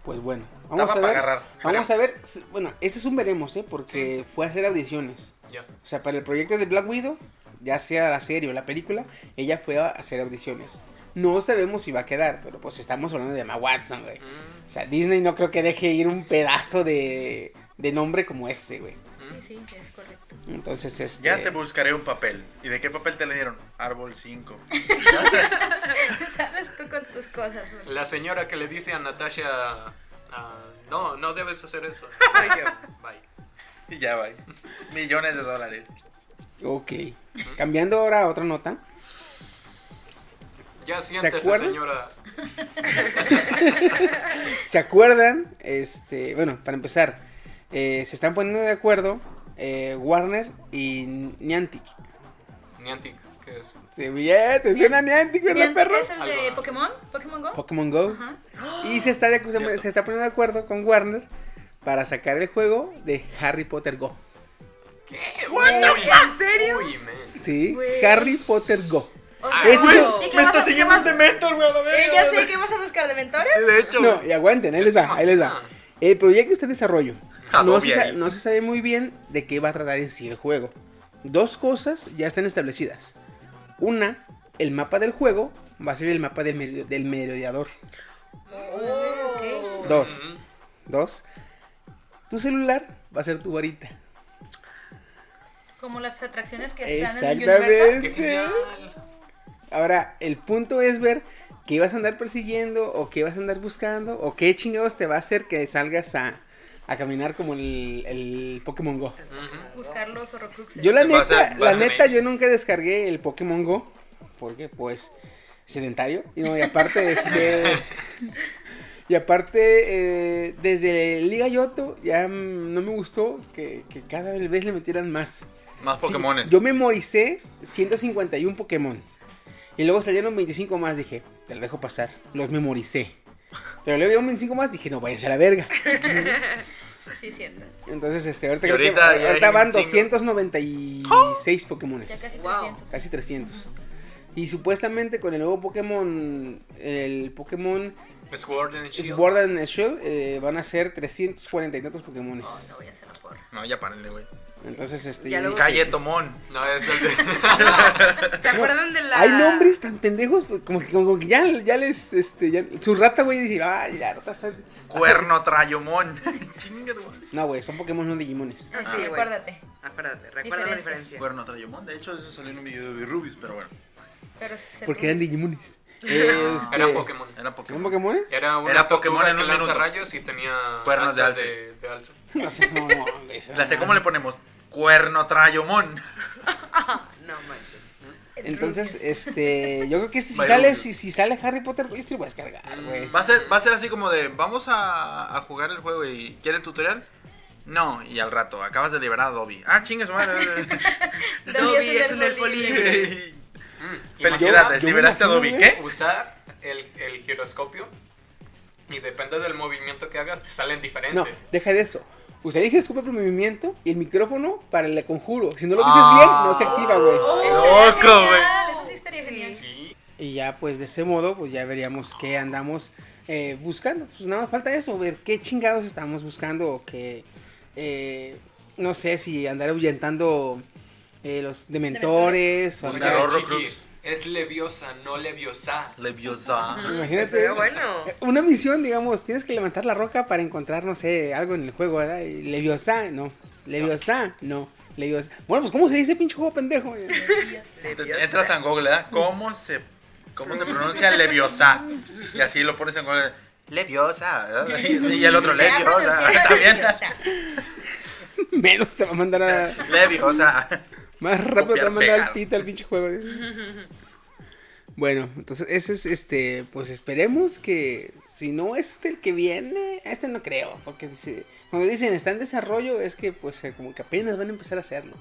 Pues bueno, vamos Estaba a ver. agarrar. Vamos a ver. Bueno, ese es un veremos, ¿eh? Porque fue a hacer audiciones. Ya. O sea, para el proyecto de Black Widow, ya sea la serie o la película, ella fue a hacer audiciones. No sabemos si va a quedar, pero pues estamos hablando de Emma Watson, güey. Mm, O sea, Disney no creo que deje ir un pedazo de, de nombre como ese, güey. Sí, sí, es. Entonces, este... Ya te buscaré un papel. ¿Y de qué papel te le dieron? Árbol 5. Sabes tú con tus cosas. La señora que le dice a Natasha... ah, no, no debes hacer eso. Bye. Y ya va. Millones de dólares. Ok. Cambiando ahora a otra nota. Ya siéntese, acuerdan? señora. ¿Se acuerdan? Este, bueno, para empezar, eh, se están poniendo de acuerdo eh, Warner y Niantic. Niantic, ¿qué es? Sí, bien, te suena Niantic, ¿verdad, Niantic perro? es el de Algo. Pokémon? ¿Pokémon Go? Pokémon Go. Ajá. Y se está, de- Cierto. se está poniendo de acuerdo con Warner para sacar el juego de Harry Potter Go. ¿Qué? ¿En serio? Uy, man. Sí, Güey. Harry Potter Go. Ah, es el- ¿y qué Me vas está siguiendo el Dementor, güey, a la Eh, verga. ya sé, ¿qué vas a buscar de mentores? Sí, de hecho. No, y aguanten, ahí les va, ahí les va. El proyecto está en desarrollo. No se, sa- ahí. no se sabe muy bien de qué va a tratar en sí el juego. Dos cosas ya están establecidas. Una, el mapa del juego va a ser el mapa del, del merodeador. Oh. Dos, dos, tu celular va a ser tu varita. Como las atracciones que están en el Exactamente. Ahora, el punto es ver qué vas a andar persiguiendo o qué vas a andar buscando o qué chingados te va a hacer que salgas a, a caminar como el, el Pokémon Go. Ujú. Buscar los horrocruxes. Yo la neta, la neta, yo nunca descargué el Pokémon Go. Porque pues, sedentario. Y, no, y aparte, este... Y aparte, eh, desde Liga Yoto ya no me gustó que, que cada vez le metieran más. Más Sí, Pokémones. yo memoricé 151 Pokémon. Y luego salieron 25 más. Dije, te lo dejo pasar. Los memoricé. Pero luego llegaron 25 más. Dije, no, váyanse a la verga. Sí, cierto. Entonces, este, ahorita, creo que- ahorita ya un van chingo. 296 Pokémones. Ya casi Wow. 300. Casi 300. Y supuestamente con el nuevo Pokémon, el Pokémon Sword and Shield. Sword and Shield, eh, van a ser 340 y tantos Pokémones. No, no voy a hacer la porra. No, ya párenle, güey. Entonces, este. Dije, Calle Tomón. No, es el de... ¿Se acuerdan de la. Hay nombres tan pendejos, pues, como que, como que ya, ya les, este, ya, su rata, güey, dice, ah, ya, rata está... Cuerno Trayomón. No, güey, son Pokémon, no Digimones. Ah, Sí, güey. acuérdate. Acuérdate, recuerda la diferencia. Cuerno Trayomón. De hecho, eso salió en un video de Rubius, pero bueno. Pero Porque eran Digimones. Este, Era Pokémon. Era ¿Son Pokémon. Pokémones? Era una Era Pokémon en un lanza minuto. rayos y tenía Cuernos de alce. de, de alce. No güey, esa La sé. ¿cómo le ponemos? Cuerno Trayomón. No manches. Entonces, este, yo creo que si By sale, si, si sale Harry Potter, yo sí lo voy a descargar, güey. Va a ser, va a ser así como de, vamos a, a jugar el juego y ¿quieres el tutorial? No, y al rato, acabas de liberar a Dobby. Ah, chingue su madre. Dobby es un elfo libre. Mm. Felicidades, yo me liberaste a Dobby. ¿Qué? Usar el, el giroscopio y depende del movimiento que hagas te salen diferentes. No, deja de eso. Usted elige el el movimiento y el micrófono para el conjuro. Si no lo dices Ah. bien, no se activa, güey. Oh, Loco, güey. Eso sí estaría genial. Sí. Y ya, pues de ese modo, pues ya veríamos qué andamos eh, buscando. Pues nada más falta eso, ver qué chingados estamos buscando o que, eh, no sé, si andar ahuyentando eh, los dementores o Buscar andar- Horrocrux. Es leviosa, no leviosa. Leviosa. Imagínate. Bueno. Una misión, digamos, tienes que levantar la roca para encontrar, no sé, algo en el juego, ¿verdad? Y Leviosa, no. Leviosa, no. Leviosa. Bueno, pues ¿cómo se dice pinche juego pendejo? Te- Entras en Google, ¿verdad? ¿Cómo se, cómo se pronuncia Leviosa? Y así lo pones en Google. Leviosa. ¿verdad? Y, el otro, Leviosa. También. Leviosa. Menos te va a mandar a... Leviosa. Más rápido te va a Copiar, mandar al pito al pinche juego. Bueno, entonces ese es este, pues esperemos que si no este el que viene, este no creo, porque dice, cuando dicen está en desarrollo es que pues eh, como que apenas van a empezar a hacerlo.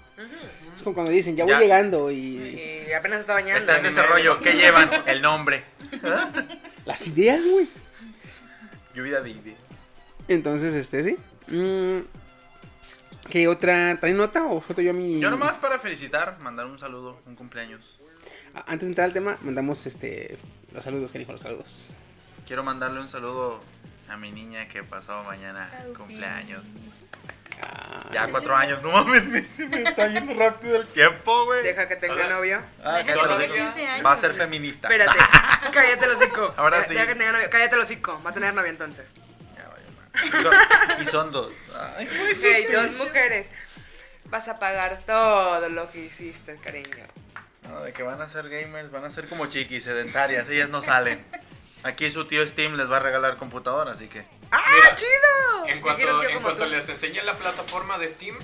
Es como cuando dicen ya voy Ya. llegando y Y apenas está bañando. Está en desarrollo. ¿Qué llevan? El nombre. las ideas, güey. Lluvia de ideas. Entonces este sí. Mm, ¿Qué otra trae nota o foto yo a mi Yo nomás para felicitar, mandar un saludo, un cumpleaños. Ah, Antes de entrar al tema, mandamos este los saludos, que dijo los saludos. Quiero mandarle un saludo a mi niña que pasó mañana Aupi. cumpleaños. Ah, Ya cuatro años, no mames, me, se me está yendo rápido el tiempo, güey. Deja que tenga novio. Ah, Deja que los tenga hocico. 15 años. Va a ser feminista. Espérate. Cállate el hocico. Ahora Deja- sí. deja que tenga novio. Cállate el hocico. Va a tener novio entonces. Y, son, y son dos. Ay, güey, dos mujeres. Vas a pagar todo lo que hiciste, cariño. No, de que van a ser gamers, van a ser como chiquis, sedentarias, ellas no salen. Aquí su tío Steam les va a regalar computadora, así que. ¡Ah, Mira, chido! En cuanto, en cuanto les enseñe la plataforma de Steam,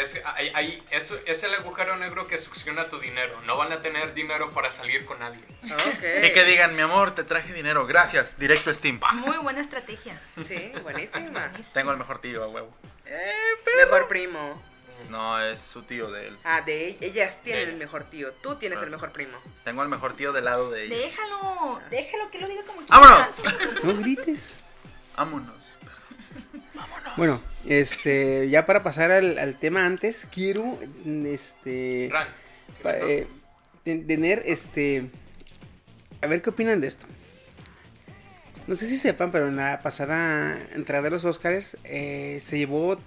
es, ahí- ahí- eso, es el agujero negro que succiona tu dinero. No van a tener dinero para salir con nadie. Ok. Y que digan, mi amor, te traje dinero, gracias, directo a Steam. Pa. Muy buena estrategia. Sí, buenísima. Tengo el mejor tío, a huevo. Mejor primo. No, es su tío de él. Ah, de e- ellas tienen el ella. mejor tío. Tú tienes el mejor primo. Tengo el mejor tío del lado de ella. Déjalo, déjalo que lo diga como ¡Vámonos! quiera. no grites. Vámonos. Bueno, este, ya para pasar al, al tema antes, quiero, este, Ran, pa- eh, ten- tener este. A ver qué opinan de esto. No sé si sepan, pero en la pasada entrada de los Oscars eh, se llevó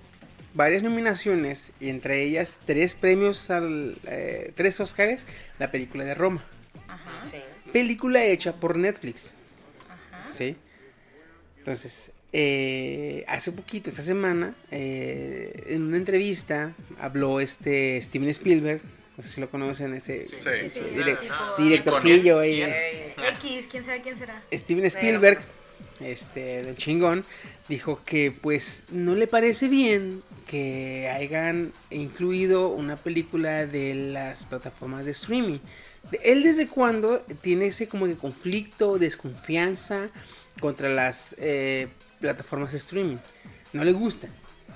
varias nominaciones y entre ellas tres premios al. eh, tres Oscars, la película de Roma. Ajá. Sí. Película hecha por Netflix. Ajá. ¿Sí? Entonces, eh, hace poquito, esta semana, eh, en una entrevista, habló este Steven Spielberg. No sé si lo conocen, ese Sí. Sí. Sí, direct- tipo- directorcillo X, quién sabe quién será. Steven Spielberg, este, del chingón, dijo que pues no le parece bien que hayan incluido una película de las plataformas de streaming. Él desde cuando tiene ese como que conflicto, desconfianza contra las eh, plataformas de streaming. No le gustan.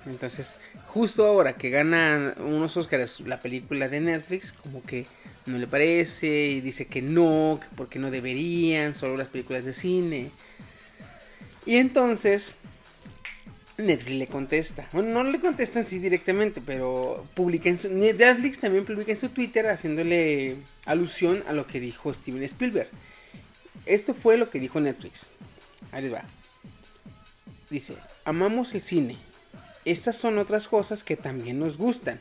Entonces, justo ahora que gana unos Oscars la película de Netflix, como que no le parece y dice que no, que porque no deberían, solo las películas de cine. Y entonces Netflix le contesta. Bueno, no le contesta así directamente, pero publica en su Netflix también publica en su Twitter haciéndole alusión a lo que dijo Steven Spielberg. Esto fue lo que dijo Netflix. Ahí les va. Dice, amamos el cine. Estas son otras cosas que también nos gustan.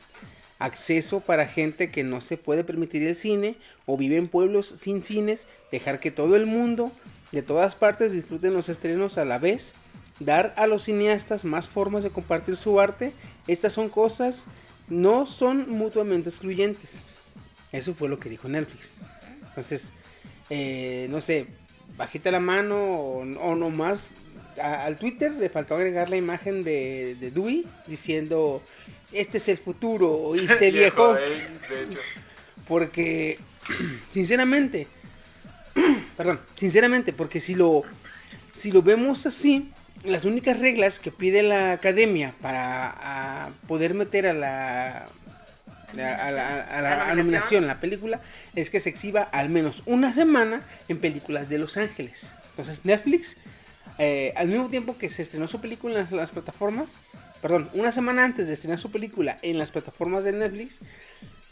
Acceso para gente que no se puede permitir el cine o vive en pueblos sin cines, dejar que todo el mundo de todas partes disfruten los estrenos a la vez, dar a los cineastas más formas de compartir su arte. Estas son cosas, no son mutuamente excluyentes. Eso fue lo que dijo Netflix. Entonces, eh, no sé, bajita la mano o, o nomás a- al Twitter le faltó agregar la imagen de, de Dewey diciendo este es el futuro, oíste viejo, de hecho. porque sinceramente, perdón, sinceramente, porque si lo si lo vemos así, las únicas reglas que pide la academia para a, poder meter a la a, a la, a la- La a nominación la película es que se exhiba al menos una semana en películas de Los Ángeles. Entonces Netflix, eh, al mismo tiempo que se estrenó su película en las, las plataformas, perdón, una semana antes de estrenar su película en las plataformas de Netflix,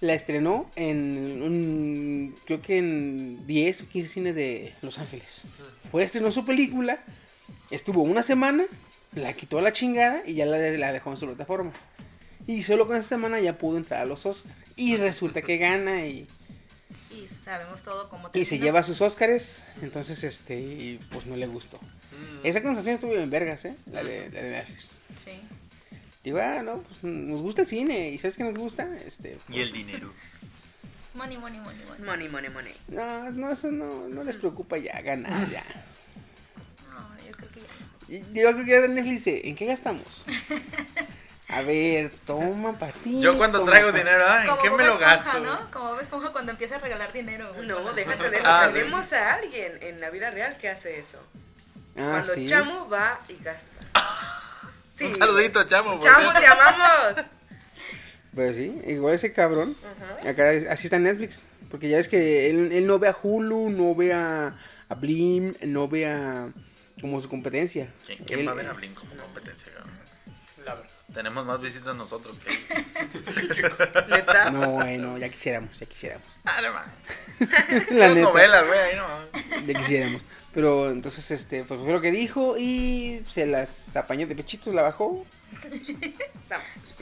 la estrenó en un, creo que en 10 o 15 cines de Los Ángeles. Fue, estrenó su película, estuvo una semana, la quitó a la chingada y ya la, la dejó en su plataforma. Y solo con esa semana ya pudo entrar a los Oscars. Y resulta que gana y, Y sabemos todo cómo y se terminó. lleva sus Oscars. Entonces, este, y pues no le gustó. Mm. Esa conversación estuvo en vergas, ¿eh? La de, la de Netflix. Sí. Digo, ah, no, pues nos gusta el cine. ¿Y sabes qué nos gusta? Este, Y el dinero. Money, money, money, money. Money, money, money. no, no, eso no, no les preocupa ya, ganar ya. No, yo creo que ya. Y Yo creo que ya Netflix dice, ¿en qué gastamos? A ver, toma para ti. Yo cuando traigo pa' dinero, ah, ¿en Como qué Bob me lo Esponja, gasto? ¿no? Como Bob Esponja cuando empieza a regalar dinero. güey. No, déjate de eso. Ah, Tenemos a alguien en la vida real que hace eso. Ah, Cuando sí. Chamo va y gasta. Sí. Un saludito, chamo. Chamo, te amamos. Pues sí, igual ese cabrón. Ajá. Acá es- así está Netflix. Porque ya es que él, él no ve a Hulu, no ve a, a Blim, no ve a como su competencia. ¿Quién, quién Él- va a ver a como Tenemos más visitas nosotros que ellos. No, bueno, ya quisiéramos, ya quisiéramos. Ah, no. La neta, novelas, güey, ahí no ya quisiéramos. Pero entonces, este, pues fue lo que dijo y se las apañó de pechitos, la bajó.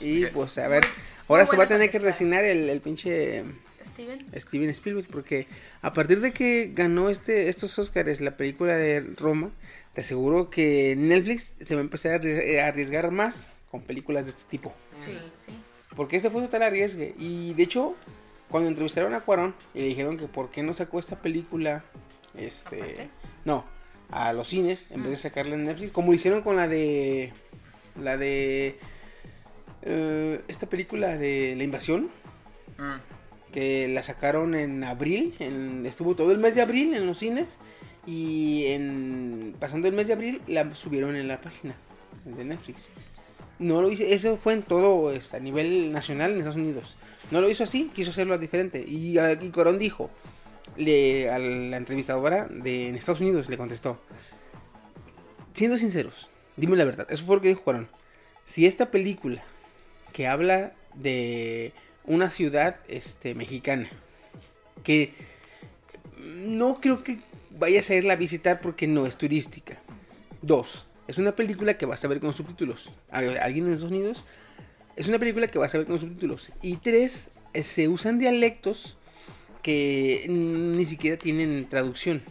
Y pues a ver, ahora se va a tener que resignar el, el pinche Steven. Steven Spielberg porque a partir de que ganó este estos Oscars la película de Roma, te aseguro que Netflix se va a empezar a a arriesgar más con películas de este tipo. Sí. Sí. Porque este fue total arriesgue. Y de hecho, cuando entrevistaron a Cuarón y le dijeron que por qué no sacó esta película, este, Aparte. no, a los cines, en vez de sacarla en Netflix, como lo hicieron con la de, la de, eh, esta película de la invasión, Mm. que la sacaron en abril, en- estuvo todo el mes de abril en los cines y en pasando el mes de abril la subieron en la página de Netflix. No lo hice, eso fue en todo este, a nivel nacional en Estados Unidos. No lo hizo así, quiso hacerlo diferente. Y, ah, y Corón dijo, le, a la entrevistadora de en Estados Unidos le contestó, siendo sinceros, dime la verdad, eso fue lo que dijo Corón. Si esta película que habla de una ciudad este, mexicana que no creo que vayas a irla a visitar porque no es turística. Dos, es una película que vas a ver con subtítulos. ¿Al- ¿Alguien en Estados Unidos? Es una película que vas a ver con subtítulos. Y tres, eh, se usan dialectos que ni siquiera tienen traducción.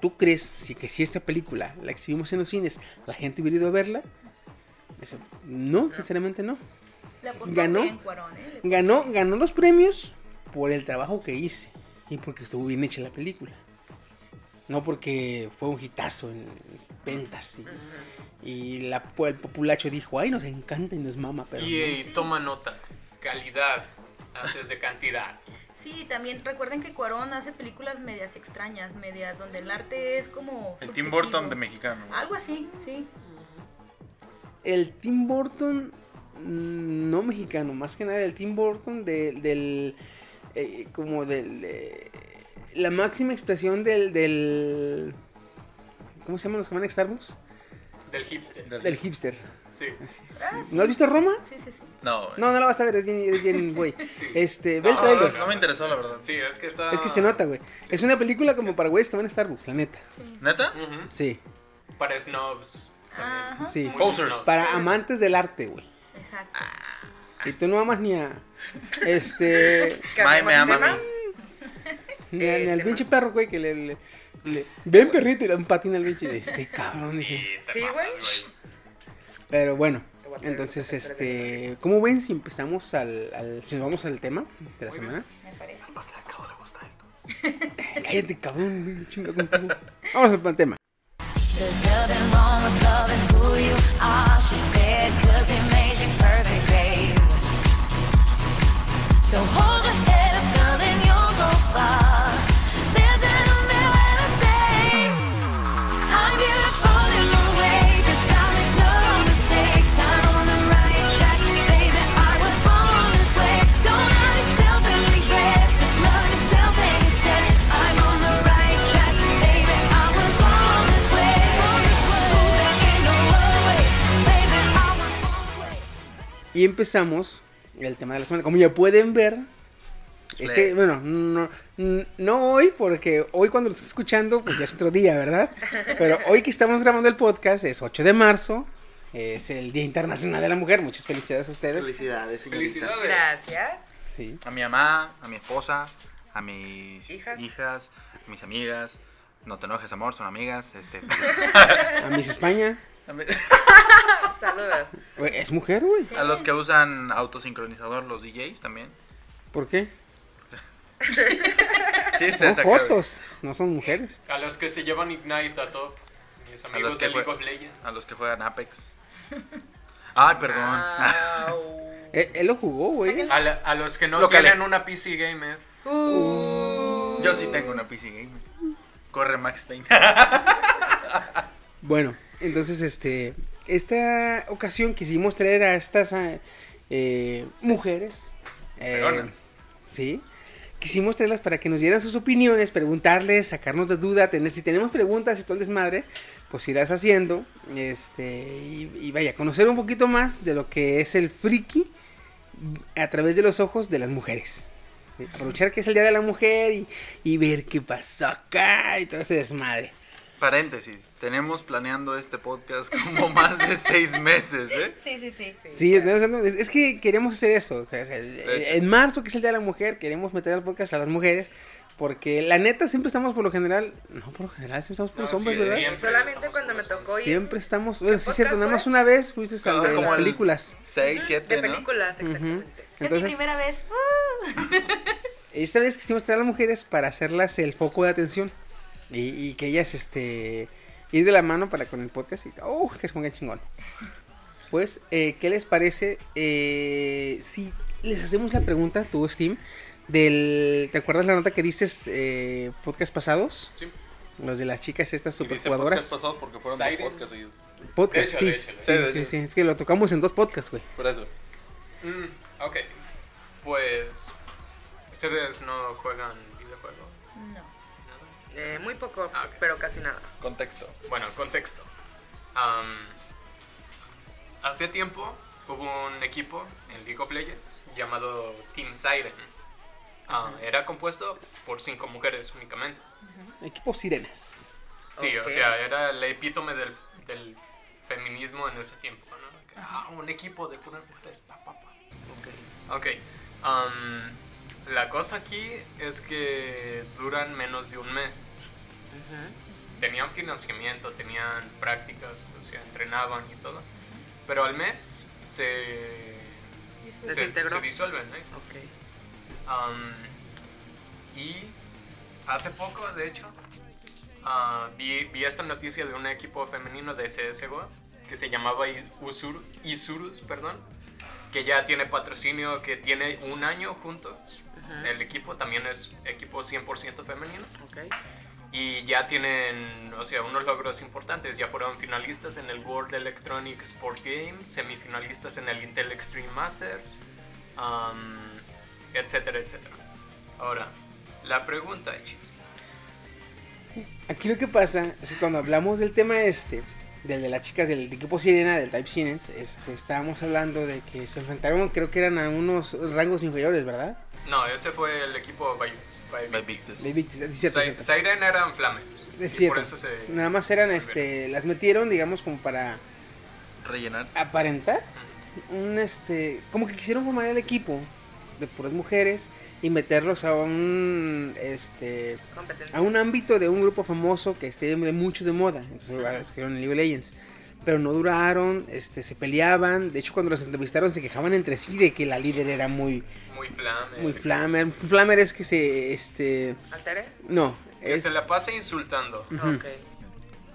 ¿Tú crees si, que si esta película la exhibimos en los cines, la gente hubiera ido a verla? Eso, no, sinceramente no. ¿Ganó? ¿eh? Ganó, ganó los premios por el trabajo que hice y porque estuvo bien hecha la película. No porque fue un hitazo en ventas y, y la, el populacho dijo, ay, nos encanta y nos mama, pero Y, no". eh, toma nota. Calidad antes de cantidad. Sí, también recuerden que Cuarón hace películas medias extrañas, medias donde el arte es como... El Tim subjetivo. Burton de mexicano. Algo así, sí. El Tim Burton, mm, no mexicano, más que nada el Tim Burton de- del, eh, como del, eh, la máxima expresión del, del, ¿cómo se llaman los que van a Starbucks? Del hipster. Del- hipster. Sí. Así, sí. Ah, sí. ¿No has visto Roma? Sí, sí, sí. No, güey. No, no la vas a ver, es bien, es bien, güey. Sí. Este, ve el No, trailer. no, no me interesó, la verdad. Sí, es que está. Es que se nota, güey. Es una película como para güeyes que van a Starbucks, la neta. ¿Neta? Sí, Para snobs. Ajá. sí. Posers. Para amantes del arte, güey. Exacto. Y tú no amas ni a. Este. May me ama a mí. Ni, a- ni al Este, pinche perro, güey, que le. le- le- ven perrito y le da un patín al pinche. Este cabrón. Sí, Sí, güey. Pero bueno, entonces, este. ¿Cómo ven si empezamos al. al- si nos vamos al tema de la semana? Me parece. Cállate, cabrón, güey, chinga contigo. Vamos al tema. Y empezamos el tema de la semana. Como ya pueden ver, este, bueno, no, no hoy, porque hoy cuando lo estás escuchando, pues ya es otro día, ¿verdad? Pero hoy que estamos grabando el podcast es 8 de marzo, es el Día Internacional de la Mujer. Muchas felicidades a ustedes. Felicidades, señorita. Felicidades. Gracias. Sí. A mi mamá, a mi esposa, a mis Hijas. hijas, a mis amigas. No te enojes, amor, son amigas. Este, A Miss España. A Saludos. Es mujer, güey. a los que usan autosincronizador, los DJs también. ¿Por qué? Son fotos, no son mujeres. A los que se llevan Ignite a top. Mis amigos los que de League of Legends. A los que juegan Apex. Ay, perdón. Él, él lo jugó, güey. A, a los que no Lo tienen una PC gamer. Yo sí tengo una PC Gamer. Corre Max Stein. Bueno, entonces, este, esta ocasión quisimos traer a estas eh, mujeres. eh, sí. Quisimos traerlas para que nos dieran sus opiniones, preguntarles, sacarnos de duda, tener, si tenemos preguntas y todo el desmadre, pues irás haciendo, este, y, y vaya, conocer un poquito más de lo que es el friki a través de los ojos de las mujeres. ¿sí? Aprovechar que es el Día de la Mujer y, y ver qué pasó acá y todo ese desmadre. Paréntesis, tenemos planeando este podcast como más de seis meses, ¿eh? Sí, sí, sí. Sí, no, no, es es que queremos hacer eso. De en marzo, que es el Día de la Mujer, queremos meter al podcast a las mujeres. Porque la neta siempre estamos por lo general. No, por lo general, siempre estamos por los No, hombres, sí, ¿verdad? siempre Solamente estamos cuando me los tocó ir Siempre estamos. Bueno, sí, es cierto, nada más una vez fuiste al de las el- películas. Seis, de siete, ¿no? películas, exactamente. Es mi Entonces, primera vez. esta vez quisimos traer a las mujeres para hacerlas el foco de atención. Y, y que ellas, este. Ir de la mano para con el podcast y. ¡Oh! Que se ponga chingón. Pues, eh, ¿qué les parece eh, si les hacemos la pregunta, tú, Steam, del... ¿Te acuerdas la nota que dices eh, podcast pasados? Sí. Los de las chicas estas superjugadoras. podcast porque fueron Siren. dos podcasts. Podcast, sí. sí, sí, Sí, Es que lo tocamos en dos podcasts, güey. Por eso. Mm, ok. Pues. ¿Ustedes no juegan. Eh, muy poco, Ah, ok. pero casi nada. Contexto. Bueno, contexto. Am, hace tiempo hubo un equipo en League of Legends llamado Team Siren. Ah, era compuesto por cinco mujeres únicamente. Equipo Sirenas. Sí, Ok. o sea, era el epítome del, del feminismo en ese tiempo, ¿no? Que, Ah, un equipo de puras mujeres. Pa, pa, pa. Ok. um, la cosa aquí es que duran menos de un mes. Tenían financiamiento, tenían prácticas, o sea, entrenaban y todo. Pero al mes se, se, se disuelven, ¿eh? Um, y hace poco, de hecho, ah, vi, vi esta noticia de un equipo femenino de CSGO que se llamaba Usur, Isurus, perdón, que ya tiene patrocinio, que tiene un año juntos. El equipo también es equipo 100% femenino. Y ya tienen, o sea, unos logros importantes. Ya fueron finalistas en el World Electronic Sport Games, semifinalistas en el Intel Extreme Masters, um, etcétera, etcétera. Ahora, la pregunta, chicos. Aquí lo que pasa es que cuando hablamos del tema este, del de las chicas del equipo Sirena, del Type Sirens, este, estábamos hablando de que se enfrentaron, creo que eran a unos rangos inferiores, ¿verdad? No, ese fue el equipo by, by By Victus. Victus. De Victis, es cierto. Siren eran flames. Es cierto. Por eso se. Nada más eran, se este, las metieron, digamos, como para Rellenar. aparentar un, este, como que quisieron formar el equipo de puras mujeres y meterlos a un, este, a un ámbito de un grupo famoso que esté de mucho de moda. Entonces bueno, escogieron League of Legends. Pero no duraron, este, se peleaban. De hecho, cuando los entrevistaron se quejaban entre sí de que la líder era muy, Muy flame. muy flamer. Flamer es que se, este, ¿Altere? no, Que es, se la pasa insultando. Ok.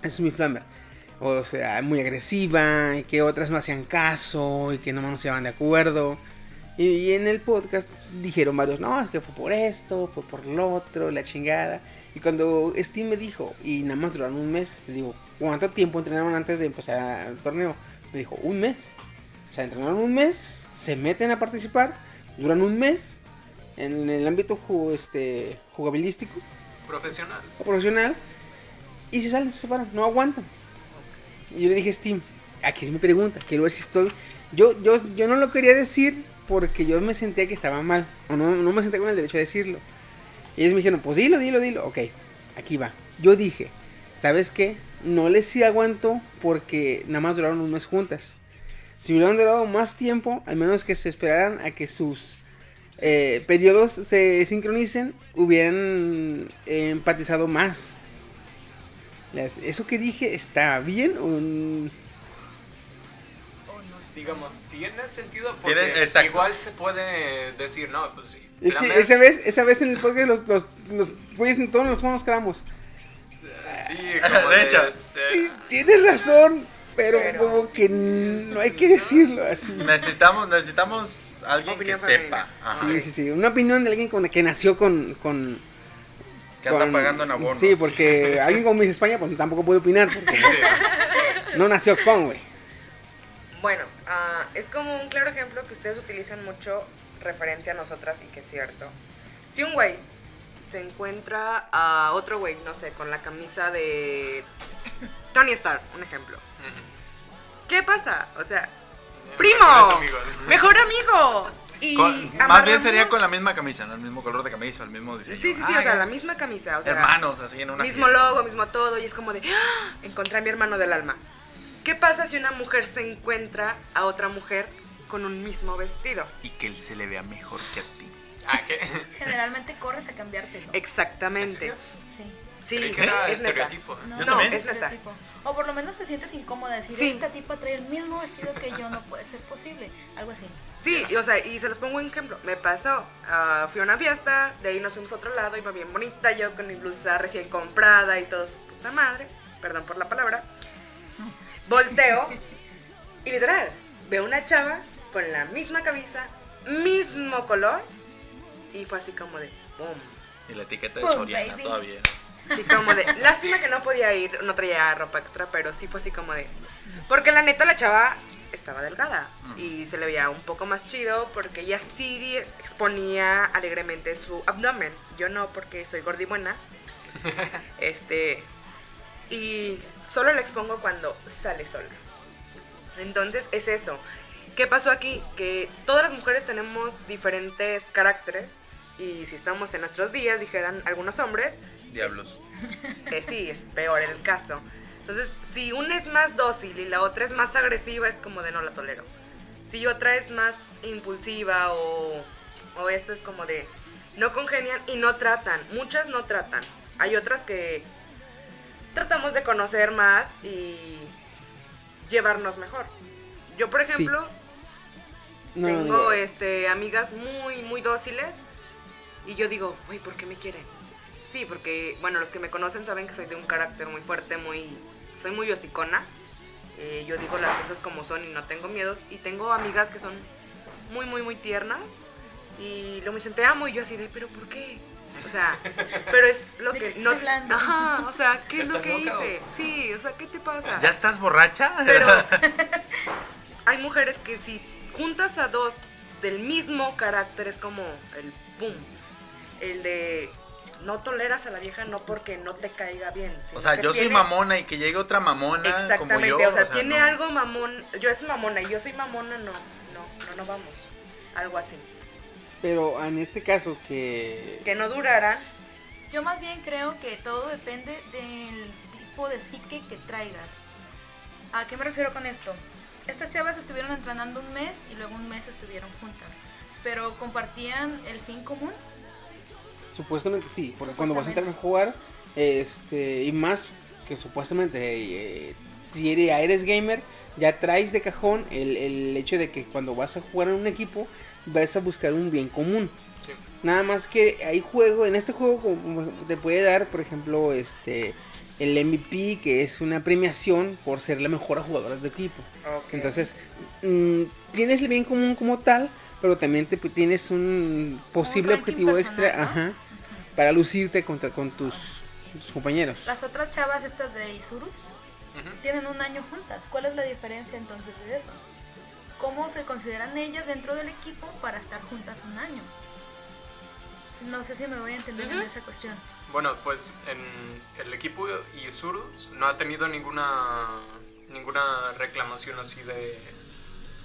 es muy flamer. O sea, muy agresiva y que otras no hacían caso y que nomás no se iban de acuerdo. Y, y en el podcast dijeron varios, no, es que fue por esto, fue por lo otro, la chingada. Y cuando Steam me dijo, y nada más duraron un mes, le digo, ¿cuánto tiempo entrenaron antes de empezar el torneo? Me dijo, un mes. O sea, entrenaron un mes, se meten a participar, duran un mes en el ámbito ju- este, jugabilístico Profesional. o profesional y se salen, se separan, no aguantan. Y yo le dije a Steam, aquí es mi pregunta, quiero ver si estoy. Yo, yo, yo no lo quería decir porque yo me sentía que estaba mal, o no, no me sentía con el derecho de decirlo. Y ellos me dijeron, pues dilo, dilo, dilo. Ok, aquí va. Yo dije, ¿sabes qué? No les sí aguanto porque nada más duraron un mes juntas. Si hubieran durado más tiempo, al menos que se esperaran a que sus eh, periodos se sincronicen, hubieran eh, empatizado más. Las- ¿Eso que dije está bien o Digamos, tiene sentido porque Tiene- igual se puede decir, no, pues sí. Es que esa vez, esa vez en el podcast los, los, los güeyes en todos los nos quedamos. Sí, como De hecho. ser- Sí, tienes razón, pero, Pero- como que no hay que decirlo así. Necesitamos, necesitamos alguien que Opinión sepa. Ajá. Sí, sí, sí. Una opinión de alguien con que nació con. con Que anda con- pagando en abono. Sí, porque alguien como Miss España, pues tampoco puede opinar. Porque no nació con, güey. Bueno, ah, es como un claro ejemplo que ustedes utilizan mucho referente a nosotras y que es cierto. Si un güey se encuentra a otro güey, no sé, con la camisa de Tony Stark, un ejemplo. ¿Qué pasa? O sea, primo, mejores amigos. mejor amigo. Y Con- más bien sería con la misma camisa, ¿no? El mismo color de camisa, el mismo diseño. Sí, sí, sí, Ah, o sea, la misma camisa, o sea, Hermanos, así en una mismo fiesta. logo, mismo todo, y es como de, ¡Ah! encontré a mi hermano del alma. ¿Qué pasa si una mujer se encuentra a otra mujer con un mismo vestido? Y que él se le vea mejor que a ti. Ah, ¿qué? Generalmente corres a cambiártelo. Exactamente. Sí. Creí que era es neta. estereotipo. No, Yo No, es neta. estereotipo. O por lo menos te sientes incómoda decir, Sí. esta tipa trae el mismo vestido que yo, no puede ser posible. Algo así. Sí, y, o sea, y se los pongo un ejemplo. Me pasó, ah, fui a una fiesta, de ahí nos fuimos a otro lado, iba bien bonita, yo con mi blusa recién comprada y todo su puta madre, perdón por la palabra. Volteo y literal, veo una chava con la misma camisa, mismo color, y fue así como de, boom. Y la etiqueta de Soriana todavía. Así como de, lástima que no podía ir, no traía ropa extra, pero sí fue así como de, porque la neta la chava estaba delgada y se le veía un poco más chido porque ella sí exponía alegremente su abdomen. Yo no porque soy gordibuena. este, y solo la expongo cuando sale sola. Entonces es eso. ¿Qué pasó aquí? Que todas las mujeres tenemos diferentes caracteres Y si estamos en nuestros días, dijeran algunos hombres, Diablos. que sí, es peor el caso. Entonces, si una es más dócil y la otra es más agresiva, es como de no la tolero. Si otra es más impulsiva o, o esto es como de no congenian y no tratan. Muchas no tratan. Hay otras que tratamos de conocer más y llevarnos mejor. Yo, por Sí. ejemplo, No, tengo digo, este amigas muy muy dóciles y yo digo, uy, ¿por qué me quieren? Sí, porque bueno, los que me conocen saben que soy de un carácter muy fuerte, muy soy muy hocicona. Eh, yo digo las cosas como son y no tengo miedos y tengo amigas que son muy muy muy tiernas y luego me dicen te amo y yo así de, pero ¿por qué? O sea, pero es lo ¿De que qué no hablando? Ajá, o sea, ¿qué es lo ¿Estás que loca o hice? Sí, o sea, ¿qué te pasa? ¿Ya estás borracha? Pero hay mujeres que si juntas a dos del mismo carácter es como el boom. El de no toleras a la vieja no porque no te caiga bien. o sea, yo soy mamona y que llegue otra mamona Exactamente, como yo. o sea, tiene no. algo mamón. Yo es mamona y yo soy mamona, no, no, no, no vamos. Algo así. Pero en este caso que... Que no durara. Yo más bien creo que todo depende del tipo de psique que traigas. ¿A qué me refiero con esto? Estas chavas estuvieron entrenando un mes y luego un mes estuvieron juntas. Pero compartían el fin común. Supuestamente sí, porque cuando vas a entrar a jugar, este, y más que supuestamente, eh, si eres, gamer, ya traes de cajón el, el hecho de que cuando vas a jugar en un equipo, vas a buscar un bien común. Sí. Nada más que hay juego, en este juego te puede dar, por ejemplo, este, el MVP, que es una premiación por ser la mejor jugadora de equipo. Entonces, mm, tienes el bien común como tal, pero también te, tienes un posible objetivo personal, extra ¿no? ajá, para lucirte contra, con tus, tus compañeros. Las otras chavas estas de Isurus tienen un año juntas. ¿Cuál es la diferencia entonces de eso? ¿Cómo se consideran ellas dentro del equipo para estar juntas un año? No sé si me voy a entender en esa cuestión. Bueno, pues en el equipo Isurus no ha tenido ninguna ninguna reclamación así de,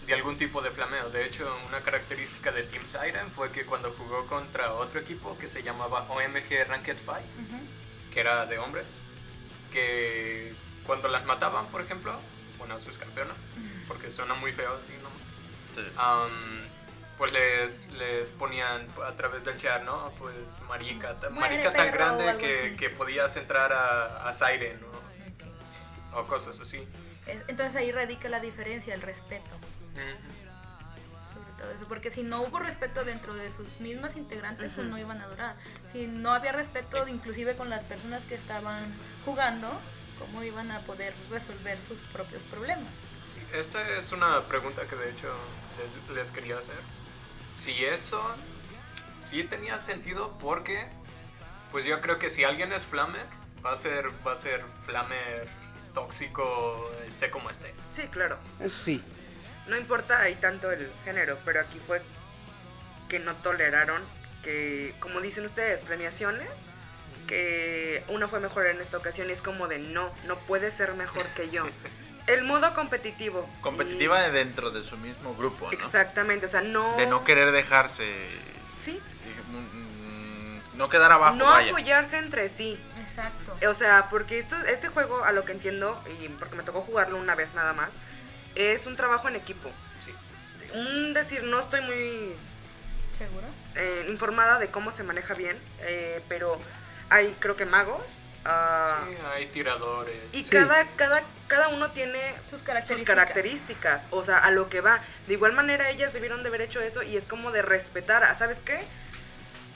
de algún tipo de flameo. De hecho, una característica de Team Siren fue que cuando jugó contra otro equipo que se llamaba OMG Ranked Fight, Ujú. que era de hombres, que cuando las mataban, por ejemplo, bueno, eso es campeona, porque suena muy feo así, ¿no? Sí. Am, pues les, les ponían a través del chat, ¿no? Pues marica, ta- marica tan grande que, que podías entrar a, a Siren, ¿no? O cosas así. Es- Entonces ahí radica la diferencia, el respeto. Sobre todo eso, porque si no hubo respeto dentro de sus mismas integrantes, pues no iban a durar. Si no había respeto inclusive con las personas que estaban jugando, ¿cómo iban a poder resolver sus propios problemas? Sí, Esta es una pregunta que de hecho les, les quería hacer. Si eso sí tenía sentido porque, pues yo creo que si alguien es flamer, va a ser, va a ser flamer tóxico, esté como esté. Sí, claro. Eso sí. No importa ahí tanto el género, pero aquí fue que no toleraron que, como dicen ustedes, premiaciones, que una fue mejor en esta ocasión y es como de no, no puede ser mejor que yo. El modo competitivo. Competitiva y- dentro de su mismo grupo, ¿no? Exactamente, o sea, no... De no querer dejarse. Sí, mm, No quedar abajo, no vaya. apoyarse entre sí. Exacto. O sea, porque esto, este juego, a lo que entiendo, y porque me tocó jugarlo una vez nada más, es un trabajo en equipo. Sí. Un decir, no estoy muy ¿Seguro? eh, informada de cómo se maneja bien, eh, pero hay creo que magos. ah, Sí, hay tiradores. Y Sí. cada, cada, cada uno tiene Sus sus características. características, o sea, a lo que va. De igual manera ellas debieron de haber hecho eso y es como de respetar, a, ¿sabes qué?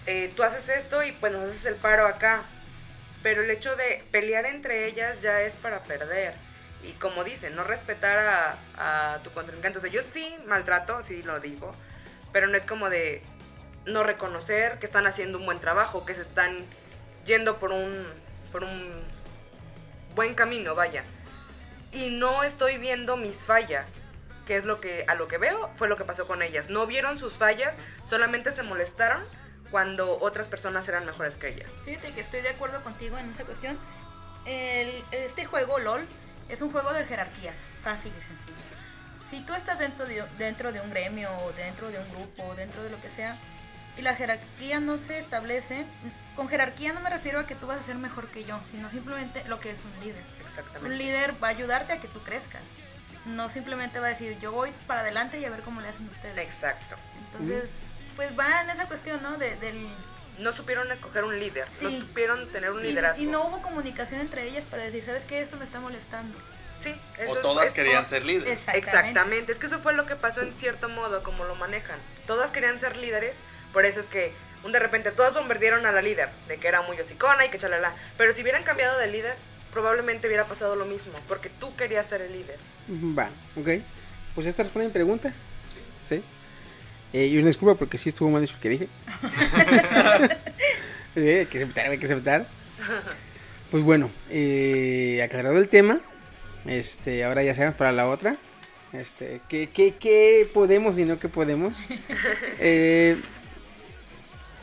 Eh, tú haces esto y pues nos haces el paro acá. Pero el hecho de pelear entre ellas ya es para perder. Y como dicen, no respetar a, tu contrincante. O sea, yo sí maltrato, sí lo digo, pero no es como de no reconocer que están haciendo un buen trabajo, que se están yendo por un, por un buen camino, vaya. Y no estoy viendo mis fallas, que es lo que a lo que veo fue lo que pasó con ellas. No vieron sus fallas, solamente se molestaron cuando otras personas eran mejores que ellas. Fíjate que estoy de acuerdo contigo en esa cuestión. El- este juego, LOL, es un juego de jerarquías, fácil y sencillo. Si tú estás dentro de, dentro de un gremio, dentro de un grupo, dentro de lo que sea, Y la jerarquía no se establece. Con jerarquía no me refiero a que tú vas a ser mejor que yo, sino simplemente lo que es un líder. Un Exactamente. líder va a ayudarte a que tú crezcas. No simplemente va a decir, yo voy para adelante y a ver cómo le hacen ustedes. Exacto. Entonces, pues va en esa cuestión, ¿no? De, del, No supieron escoger un líder, no Sí. supieron tener un y, liderazgo. y no hubo comunicación entre ellas para decir, ¿sabes qué? Esto me está molestando. Sí, O eso todas es- querían ser líderes. Exactamente, es que eso fue lo que pasó en cierto modo, como lo manejan. Todas querían ser líderes, por eso es que un de repente todas bombardearon a la líder, de que era muy hocicona y que chalala. Pero si hubieran cambiado de líder, probablemente hubiera pasado lo mismo, porque tú querías ser el líder. Va, ok. Pues esta responde a mi pregunta. Sí. Eh, y una disculpa porque sí estuvo mal dicho lo que dije. Hay que aceptar, hay que aceptar. Pues bueno, eh, aclarado el tema, este, ahora ya sabemos para la otra. Este, ¿qué, qué, qué podemos y no qué podemos? Eh,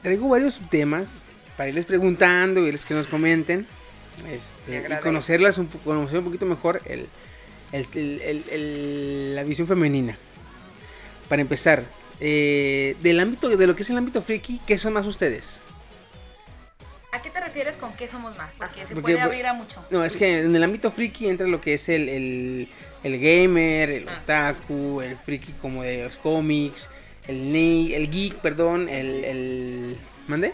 traigo varios temas para irles preguntando y irles que nos comenten. Me Este, y conocerlas un, conocer un poquito mejor el- la visión femenina. Para empezar, eh, del ámbito, de lo que es el ámbito friki, ¿qué son más ustedes? ¿A qué te refieres con qué somos más? Porque se Porque, puede abrir a mucho. No, es que en el ámbito friki entra lo que es el, el, el gamer, el Ah. otaku, el friki como de los cómics, el, ne- el geek, perdón, el... el ¿Mande?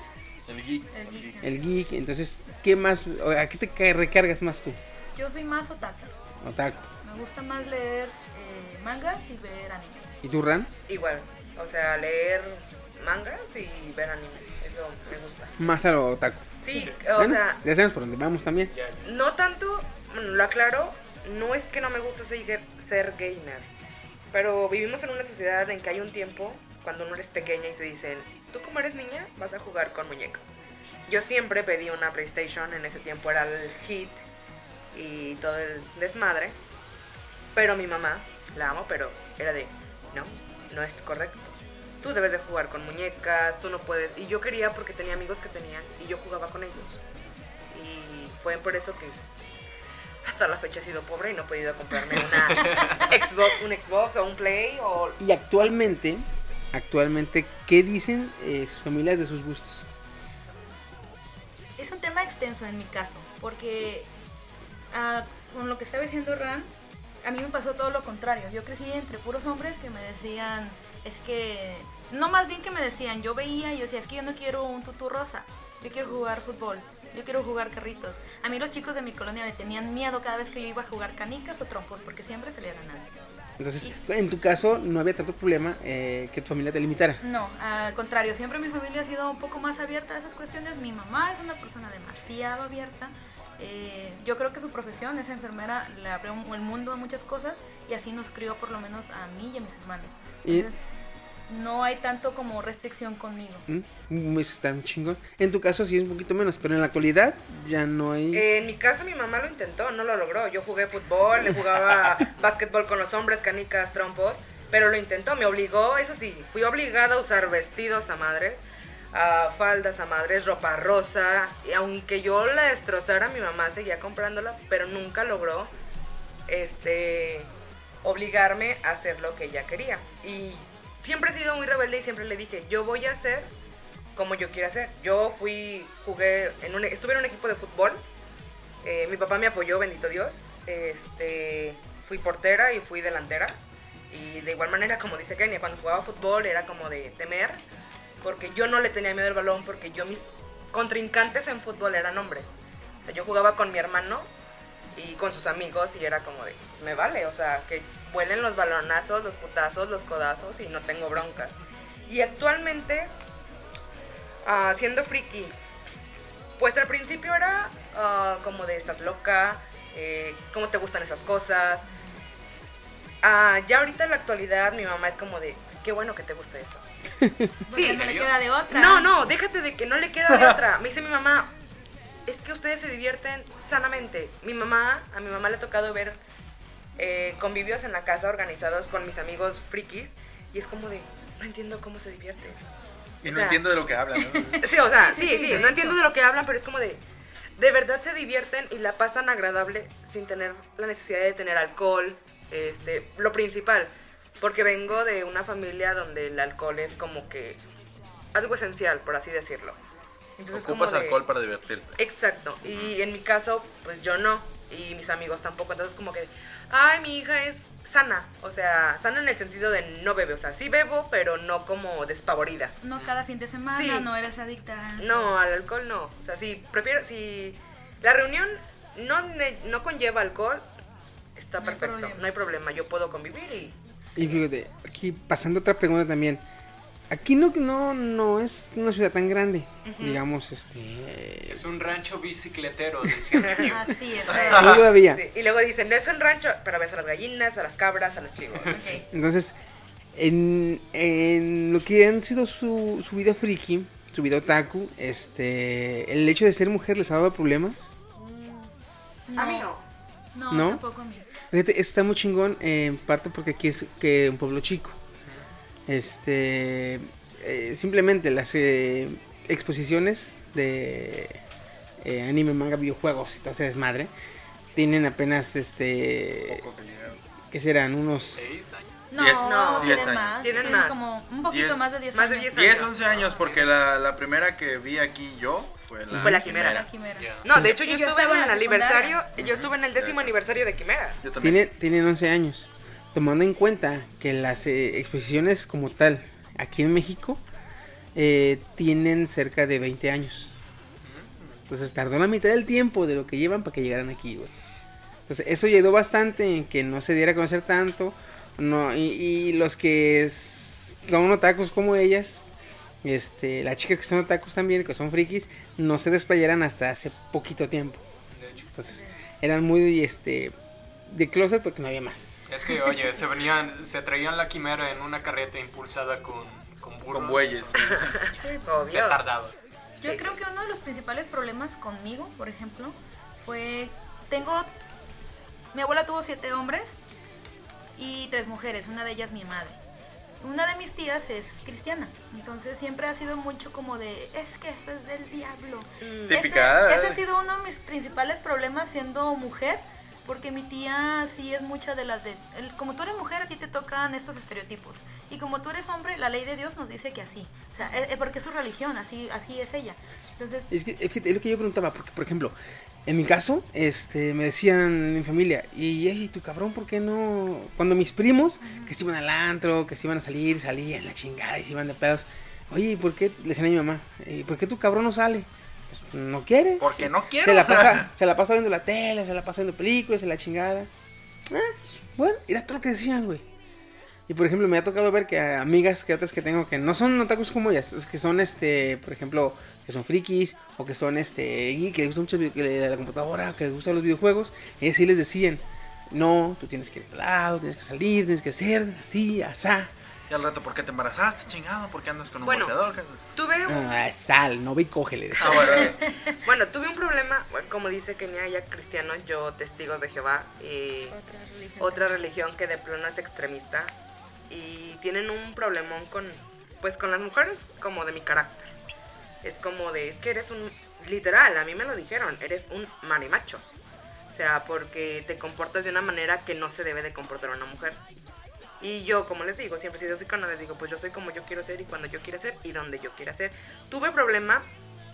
El geek. El geek. El geek. Entonces, ¿qué más? ¿A qué te ca- recargas más tú? Yo soy más otaku. Otaku. Me gusta más leer eh, mangas y ver anime. ¿Y tú, Ran? Igual, o sea, leer mangas y ver anime, eso me gusta. Más a lo otaku. Sí, o Bueno, sea, ya sabemos por dónde vamos también. No tanto, bueno, lo aclaro, no es que no me guste ser, ser gamer, pero vivimos en una sociedad en que hay un tiempo cuando uno eres pequeña y te dicen, tú como eres niña vas a jugar con muñecas. Yo siempre pedí una PlayStation, en ese tiempo era el hit y todo el desmadre, pero mi mamá, la amo, pero era de, no, no es correcto. Tú debes de jugar con muñecas, tú no puedes. Y yo quería porque tenía amigos que tenían y yo jugaba con ellos. Y fue por eso que hasta la fecha he sido pobre y no he podido comprarme una Xbox, un Xbox o un Play o Y actualmente, actualmente, ¿qué dicen eh, sus familias de sus gustos? Es un tema extenso en mi caso, porque ah, con lo que estaba diciendo Ran, a mí me pasó todo lo contrario. Yo crecí entre puros hombres que me decían, es que, no más bien que me decían, yo veía y yo decía, es que yo no quiero un tutú rosa, yo quiero jugar fútbol, yo quiero jugar carritos. A mí los chicos de mi colonia me tenían miedo cada vez que yo iba a jugar canicas o trompos, porque siempre salía ganando. Entonces, en tu caso, no había tanto problema eh, que tu familia te limitara. No, al contrario, siempre mi familia ha sido un poco más abierta a esas cuestiones. Mi mamá es una persona demasiado abierta. Eh, yo creo que su profesión, esa enfermera, le abrió el mundo a muchas cosas y así nos crió por lo menos a mí y a mis hermanos. Y- Entonces, no hay tanto como restricción conmigo. ¿Mm? Eso está un chingón. En tu caso sí es un poquito menos, pero en la actualidad ya no hay... Eh, en mi caso mi mamá lo intentó, no lo logró. Yo jugué fútbol, le jugaba básquetbol con los hombres, canicas, trompos, pero lo intentó, me obligó, eso sí, fui obligada a usar vestidos a madres, a faldas a madres, ropa rosa, y aunque yo la destrozara, mi mamá seguía comprándola, pero nunca logró este obligarme a hacer lo que ella quería. Y siempre he sido muy rebelde y siempre le dije, yo voy a hacer como yo quiera hacer. Yo fui, jugué, en un, estuve en un equipo de fútbol. eh, mi papá me apoyó, bendito Dios. Este, fui portera y fui delantera. Y de igual manera, como dice Kenia, cuando jugaba fútbol era como de temer. Porque yo no le tenía miedo al balón, porque yo mis contrincantes en fútbol eran hombres. O sea, yo jugaba con mi hermano y con sus amigos y era como de, "Pues me vale, o sea, que vuelen los balonazos, los putazos, los codazos y no tengo broncas. Y actualmente, ah, siendo friki, pues al principio era ah, como de estás loca, eh, cómo te gustan esas cosas. Ah, ya ahorita en la actualidad mi mamá es como de, qué bueno que te guste eso. Porque no le queda de otra. No, no, déjate de que no le queda de otra. Me dice mi mamá, es que ustedes se divierten sanamente. Mi mamá, a mi mamá le ha tocado ver eh, convivios en la casa organizados con mis amigos frikis y es como de, no entiendo cómo se divierte. Y O no sea, entiendo de lo que hablan. ¿no? Sí, o sea, Sí, sí, sí, sí, no entiendo de lo que hablan, pero es como de, de verdad se divierten y la pasan agradable sin tener la necesidad de tener alcohol, este, lo principal, porque vengo de una familia donde el alcohol es como que algo esencial, por así decirlo. Entonces, Ocupas de- alcohol para divertirte. Exacto. Y en mi caso, pues yo no. Y mis amigos tampoco. Entonces como que, ay, mi hija es sana. O sea, sana en el sentido de no bebe. O sea, sí bebo, pero no como despavorida. No cada fin de semana, Sí. no eres adicta. No, al alcohol no. O sea, si prefiero, si la reunión no, ne- no conlleva alcohol, está No perfecto. No hay problema. Yo puedo convivir y... Y fíjate, aquí pasando otra pregunta también. Aquí no, no, no es una ciudad tan grande. Digamos, este. Es un rancho bicicletero, decía mi tío. Así es. No todavía. Sí, Y luego dicen, no es un rancho, pero ves a las gallinas, a las cabras, a los chivos. Ok. Entonces, en, en lo que han sido su, su vida friki, su vida otaku, este, el hecho de ser mujer les ha dado problemas. A mí no. No, ¿No? tampoco a mí. Fíjate, está muy chingón, eh, en parte porque aquí es que un pueblo chico. Este, eh, simplemente las eh, exposiciones de eh, anime, manga, videojuegos y todo ese desmadre tienen apenas, este, ¿qué serán? Unos... ¿Seis años? No, Diez- no, tienen años. más. Tienen Tienen más. como un poquito Diez- más de 10 más de años. 10 10, años. 11 años, porque la, la primera que vi aquí yo fue la, Fue la Quimera. La quimera. Ya. No, de hecho yo, yo estuve estaba en el aniversario, yo estuve en el décimo aniversario de Quimera. Yo también. Tiene, tienen 11 años. Tomando en cuenta que las eh, exposiciones como tal aquí en México eh, tienen cerca de 20 años. Entonces tardó la mitad del tiempo de lo que llevan para que llegaran aquí, güey. Entonces eso ayudó bastante en que no se diera a conocer tanto. No, y, y los que son otakus como ellas, este, las chicas que son otakus también, que son frikis, no se desplayaran hasta hace poquito tiempo. Entonces eran muy este, de closet porque no había más. Es que, oye, se venían, se traían la quimera en una carreta impulsada con, con burros. Con bueyes. Se Obvio. tardaba. Yo Sí, creo que uno de los principales problemas conmigo, por ejemplo, fue. Tengo. Mi abuela tuvo siete hombres y tres mujeres, una de ellas mi madre. Una de mis tías es cristiana, entonces siempre ha sido mucho como de, es que eso es del diablo. Mm. Típica, Ese, ¿eh? ese ha sido uno de mis principales problemas siendo mujer, porque mi tía sí es mucha de las de... el- como tú eres mujer, a ti te tocan estos estereotipos. Y como tú eres hombre, la ley de Dios nos dice que así. O sea, es, es porque es su religión, así, así es ella. Entonces, Es que, es que es lo que yo preguntaba, porque por ejemplo, en mi caso, este, me decían en mi familia, y, y tu cabrón, ¿por qué no? Cuando mis primos, que se iban al antro, que se iban a salir, salían la chingada y se iban de pedos, oye, ¿y por qué? Le decían a mi mamá, ¿y por qué tu cabrón no sale? Pues no quiere. Porque no quiero. Se la pasa, se la pasa viendo la tele, se la pasa viendo películas, se la chingada. Ah, pues, bueno, era todo lo que decían, güey. Y por ejemplo, me ha tocado ver que amigas que otras que tengo que no son otakus como ellas, es que son este, por ejemplo, que son frikis o que son este que les gusta mucho la computadora, que les gustan los videojuegos, ellas sí les decían, "No, tú tienes que ir al lado, tienes que salir, tienes que hacer así, asá." Y al rato, ¿por qué te embarazaste, chingado? ¿Por qué andas con un Bueno. golpeador? Tuve un, Ah, sal, no ve y cógele. Ah, bueno. bueno, tuve un problema, como dice Kenia, ya cristianos, yo testigos de Jehová, y otra religión. otra religión que de plano es extremista y tienen un problemón con pues con las mujeres como de mi carácter. Es como de, es que eres un literal, a mí me lo dijeron, eres un marimacho. O sea, porque te comportas de una manera que no se debe de comportar una mujer. Y yo, como les digo, siempre he sido psicóloga, les digo, pues yo soy como yo quiero ser y cuando yo quiera ser y donde yo quiera ser. Tuve problema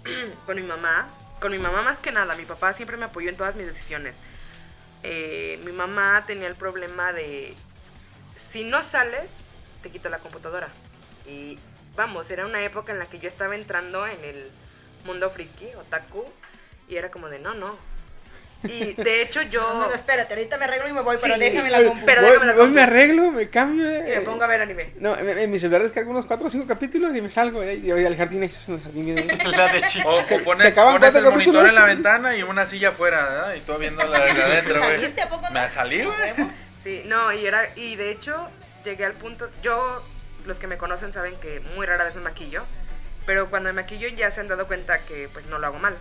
con mi mamá, con mi mamá más que nada, mi papá siempre me apoyó en todas mis decisiones. Eh, mi mamá tenía el problema de, si no sales, te quito la computadora. Y vamos, era una época en la que yo estaba entrando en el mundo friki, otaku, y era como de, no, no. Y de hecho yo... No, no, espérate, ahorita me arreglo y me voy, pero Sí. déjame la compu. Pero voy- déjame la voy, compu. me arreglo, me cambio. Y me eh, pongo a ver anime. No, en, en mi celular descargo unos 4 o 5 capítulos y me salgo. eh, y voy al jardín, ahí estás en el jardín. La de chico. O, Se- pones, se acaban pones el monitor capítulos. en la ventana y una silla afuera, ¿verdad? Y tú viendo la de adentro, güey. ¿Saliste a poco no? Me salí, güey. Sí, no, y era y de hecho llegué al punto, yo los que me conocen saben que muy rara vez me maquillo, pero cuando me maquillo ya se han dado cuenta que pues no lo hago mal,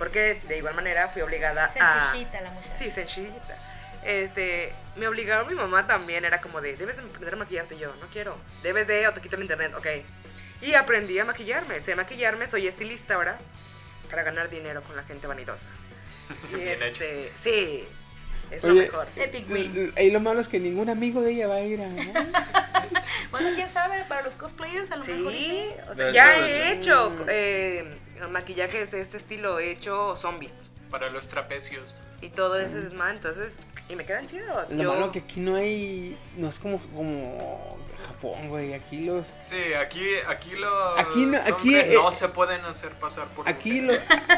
porque de igual manera fui obligada a Sencillita la muchacha. Sí, sencillita. Este, me obligaron mi mamá también, era como de, debes de aprender a maquillarte Y yo, no quiero, debes de, o te quito el internet, ok. Y aprendí a maquillarme, sé maquillarme, soy estilista ahora, para ganar dinero con la gente vanidosa. Y Bien hecho. este, sí, es lo mejor. Epic L- Win. Ahí lo malo es que ningún amigo de ella va a ir a. Bueno, quién sabe, para los cosplayers a lo mejor. y Sí, sí. o sea, Debe ya he hecho eh, maquillajes de este estilo, he hecho zombies Para los trapecios. y todo ese desmadre, entonces, y me quedan chidos. Lo Yo- malo que aquí no hay. No es como, como Japón, güey. Aquí los. Sí, aquí, aquí los Aquí no- aquí, hombres eh, no se pueden hacer pasar por Aquí, lo,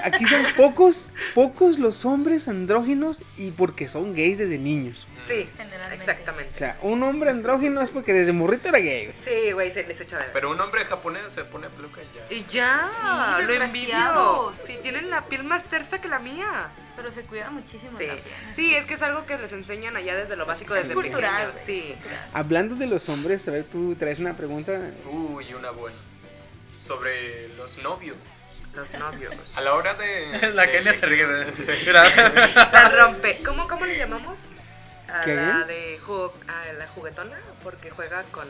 aquí son pocos, pocos los hombres andróginos y porque son gays desde niños. Sí, Generalmente. O exactamente. sea, un hombre andrógino es porque desde morrito era gay, güey. Sí, güey, se les echa de ver. Pero un hombre japonés se pone peluca y ya. Y ya, Sí, lo envidio. Si tienen la piel más tersa que la mía. Pero se cuida muchísimo Sí. sí, es que es algo que les enseñan allá desde lo básico, Es desde cultural, pequeños. Sí. es cultural. Hablando de los hombres, a ver, tú traes una pregunta. Uy, una buena. Sobre los novios. Los novios. A la hora de. La de Kenia se ríe. La rompe. ¿Cómo, cómo le llamamos? A ¿Qué? la de ju- a la juguetona, porque juega con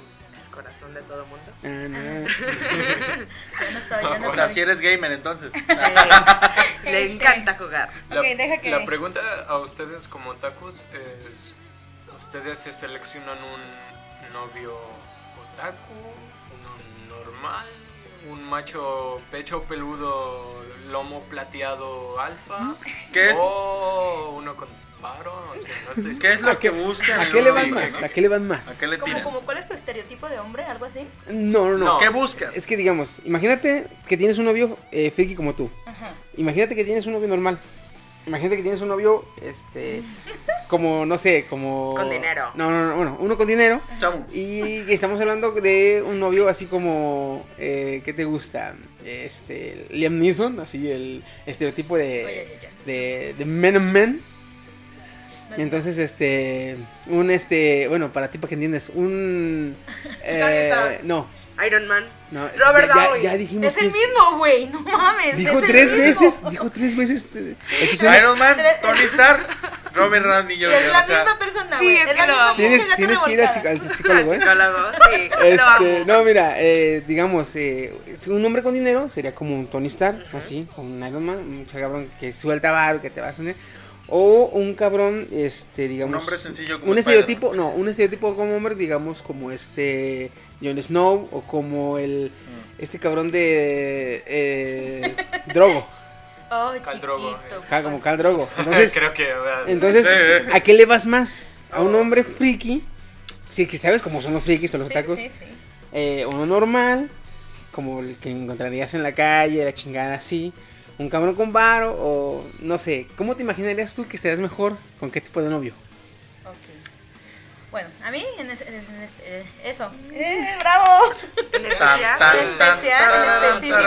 corazón de todo mundo. Ah, no. Yo no soy, yo no O sea, soy. si eres gamer entonces. Le Este. encanta jugar. La, Ok, deja que- la pregunta a ustedes como tacos es: ¿Ustedes se seleccionan un novio otaku, uno normal, un macho pecho peludo, lomo plateado alfa? ¿Qué es? O uno con paro, o sea, no estoy ¿Qué es lo que buscan? ¿A qué le van más? ¿A qué le van más? ¿A qué le Como, tiran? como, ¿Cuál es tu estereotipo de hombre? ¿Algo así? No, no, no. No. ¿Qué buscas? Es que digamos, imagínate que tienes un novio eh, friki como tú. Ajá. Imagínate que tienes un novio normal. Imagínate que tienes un novio, este, como, no sé, como... Con dinero. No, no, no, bueno, uno con dinero. Y que estamos hablando de un novio así como, eh, ¿qué te gusta? Este, Liam Neeson, así el estereotipo de, Oye, oye, oye. de, de Men and Men. Entonces, este, un, este, bueno, para ti, para que entiendes, un... eh, no, Iron Man. no, Robert ya, ya- Downey. ya dijimos Es que el mismo, güey, no mames. Dijo es tres veces, dijo tres veces. eh, es Iron Man, Tony Stark, Robert Downey Y Jr. es la o sea, misma persona, Sí, güey. es es que la misma. Tienes, tienes que ir al, psicólogo, ¿eh? Psicólogo, sí. Este, no, mira, eh, digamos, eh, un hombre con dinero sería como un Tony Stark, así, como un Iron Man, un cabrón que suelta varo, que te va a hacer. O un cabrón, este, digamos. Un hombre sencillo como Un estereotipo, no, un estereotipo como hombre, digamos, como este Jon Snow o como el. Mm. Este cabrón de. Eh, Drogo. Oh, Khal Drogo, eh. Como Cal Drogo. Entonces, Creo que. entonces, Sí, eh. ¿a qué le vas más? ¿A un hombre friki? Sí, que sabes cómo son los frikis o los Sí, tacos. sí, sí. Eh, uno normal, como el que encontrarías en la calle, la chingada así. Un cabrón con varo o no sé. ¿Cómo te imaginarías tú que estarías mejor con qué tipo de novio? Ok. Bueno, a mí, en, es- en- en- eh, eso. ¡Eh, bravo! En tan, especial. tan, En tan, especial, específico.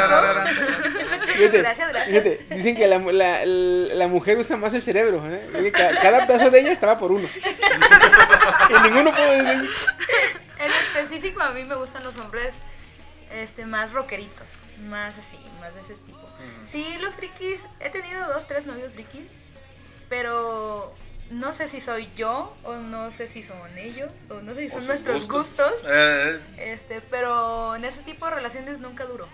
Fíjate, Gracias, gracias. fíjate, dicen que la, la- la mujer usa más el cerebro. ¿eh? Cada, cada pedazo de ella estaba por uno. y ninguno puede decir. En específico, a mí me gustan los hombres este, más rockeritos. Más así, más de ese tipo. Sí, los frikis, he tenido dos, tres novios frikis. Pero no sé si soy yo o no sé si son ellos o no sé si son nuestros gustos. gustos. Eh, Este, pero en ese tipo de relaciones nunca duró.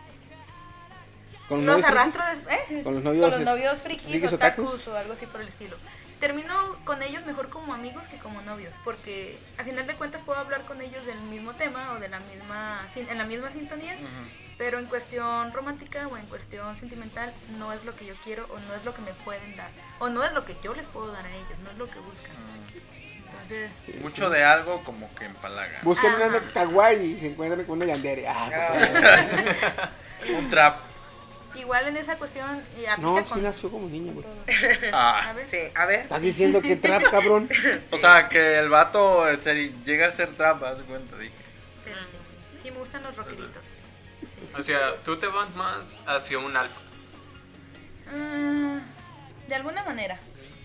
Con Los novios frikis? arrastro de, ¿eh? Con los novios Con los es- novios frikis, frikis otakus otakus. o algo así por el estilo. Termino con ellos mejor como amigos que como novios, porque a final de cuentas puedo hablar con ellos del mismo tema o de la misma sin- en la misma sintonía, pero en cuestión romántica o en cuestión sentimental no es lo que yo quiero o no es lo que me pueden dar o no es lo que yo les puedo dar a ellos, no es lo que buscan. Entonces, Sí, Mucho sí. de algo como que empalaga. Buscan una kawaii y se encuentran con una yandere. Ah, pues, Un trap. Igual en esa cuestión y No, sí con nació como niña, con güey. todo. A Ah, ver, Sí, a ver. Estás diciendo que trap, cabrón. o sea, que el vato se- llega a ser trap, haz de cuenta, dije. pero sí, sí me gustan los rockeritos. O sea, tú te vas más hacia un alfa. Mm, de alguna manera.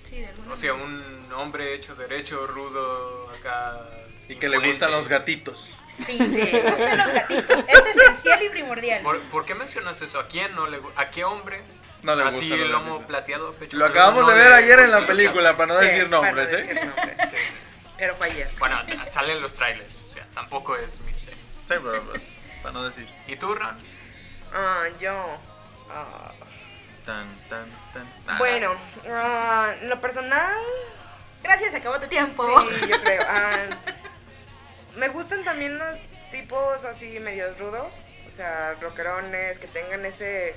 Sí, de alguna O sea, manera. un hombre hecho derecho, rudo, acá. Y que le gustan los gatitos. Sí, sí, me gustan los gatitos. Es esencial y primordial. ¿Por, por qué mencionas eso? ¿A quién no le ¿A qué hombre? No le Así gustan los el lomo gatitos. plateado, pecho Lo acabamos no de ver ayer en la película, para no Sí, decir para no nombres, decir ¿eh? nombres. Sí. Pero fue ayer. Bueno, salen los trailers, o sea, tampoco es misterio. Sí, pero, pero, para no decir. ¿Y tú, Ran? Ah, yo. ah, Tan, tan, tan. Ah, bueno, ah, en lo personal. Gracias, acabó tu tiempo. Sí, yo creo. Me gustan también los tipos así medios rudos, o sea, rockerones, que tengan ese...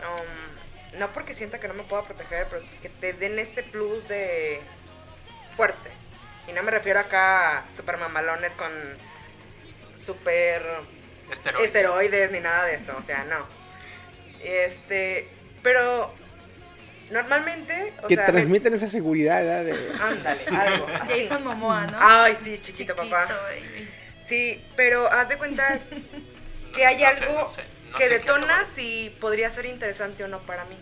um, no porque sienta que no me pueda proteger, pero que te den ese plus de fuerte. Y no me refiero acá a super mamalones con super Esteroides. esteroides ni nada de eso, o sea, no. Este, pero normalmente, o Que sea, me- transmiten esa seguridad, ¿verdad? De- ándale, algo. así. Jason Momoa, ¿no? Ay, sí, chiquito, papá. baby. Sí, pero haz de cuenta que hay No sé, algo no sé, no que sé detona si podría ser interesante o no para mí.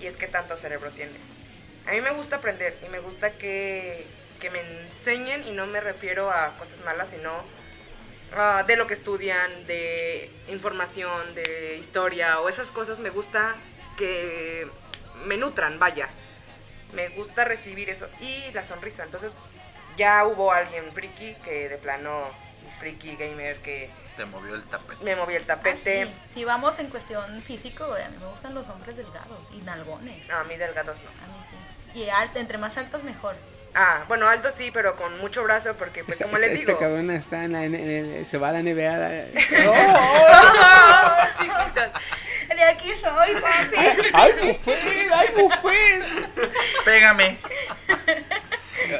Y es que tanto cerebro tiene. A mí me gusta aprender y me gusta que, que me enseñen y no me refiero a cosas malas, sino ah, de lo que estudian, de información, de historia o esas cosas. Me gusta que me nutran, vaya. Me gusta recibir eso y la sonrisa. Entonces ya hubo alguien friki que de plano, friki gamer que Te movió el tapete. me movió el tapete. Ah, sí. Si vamos en cuestión físico, a mí me gustan los hombres delgados y nalgones. No, a mí delgados no. A mí sí. Y alto, entre más altos mejor. Ah, bueno, alto sí, pero con mucho brazo porque, pues, Esta, como esta- les esta digo. cabrona está en la, en- se va a la NBA. la- Chiquitas. De aquí soy, papi. ¡Ay, mujer! ¡Ay, mujer! Pégame,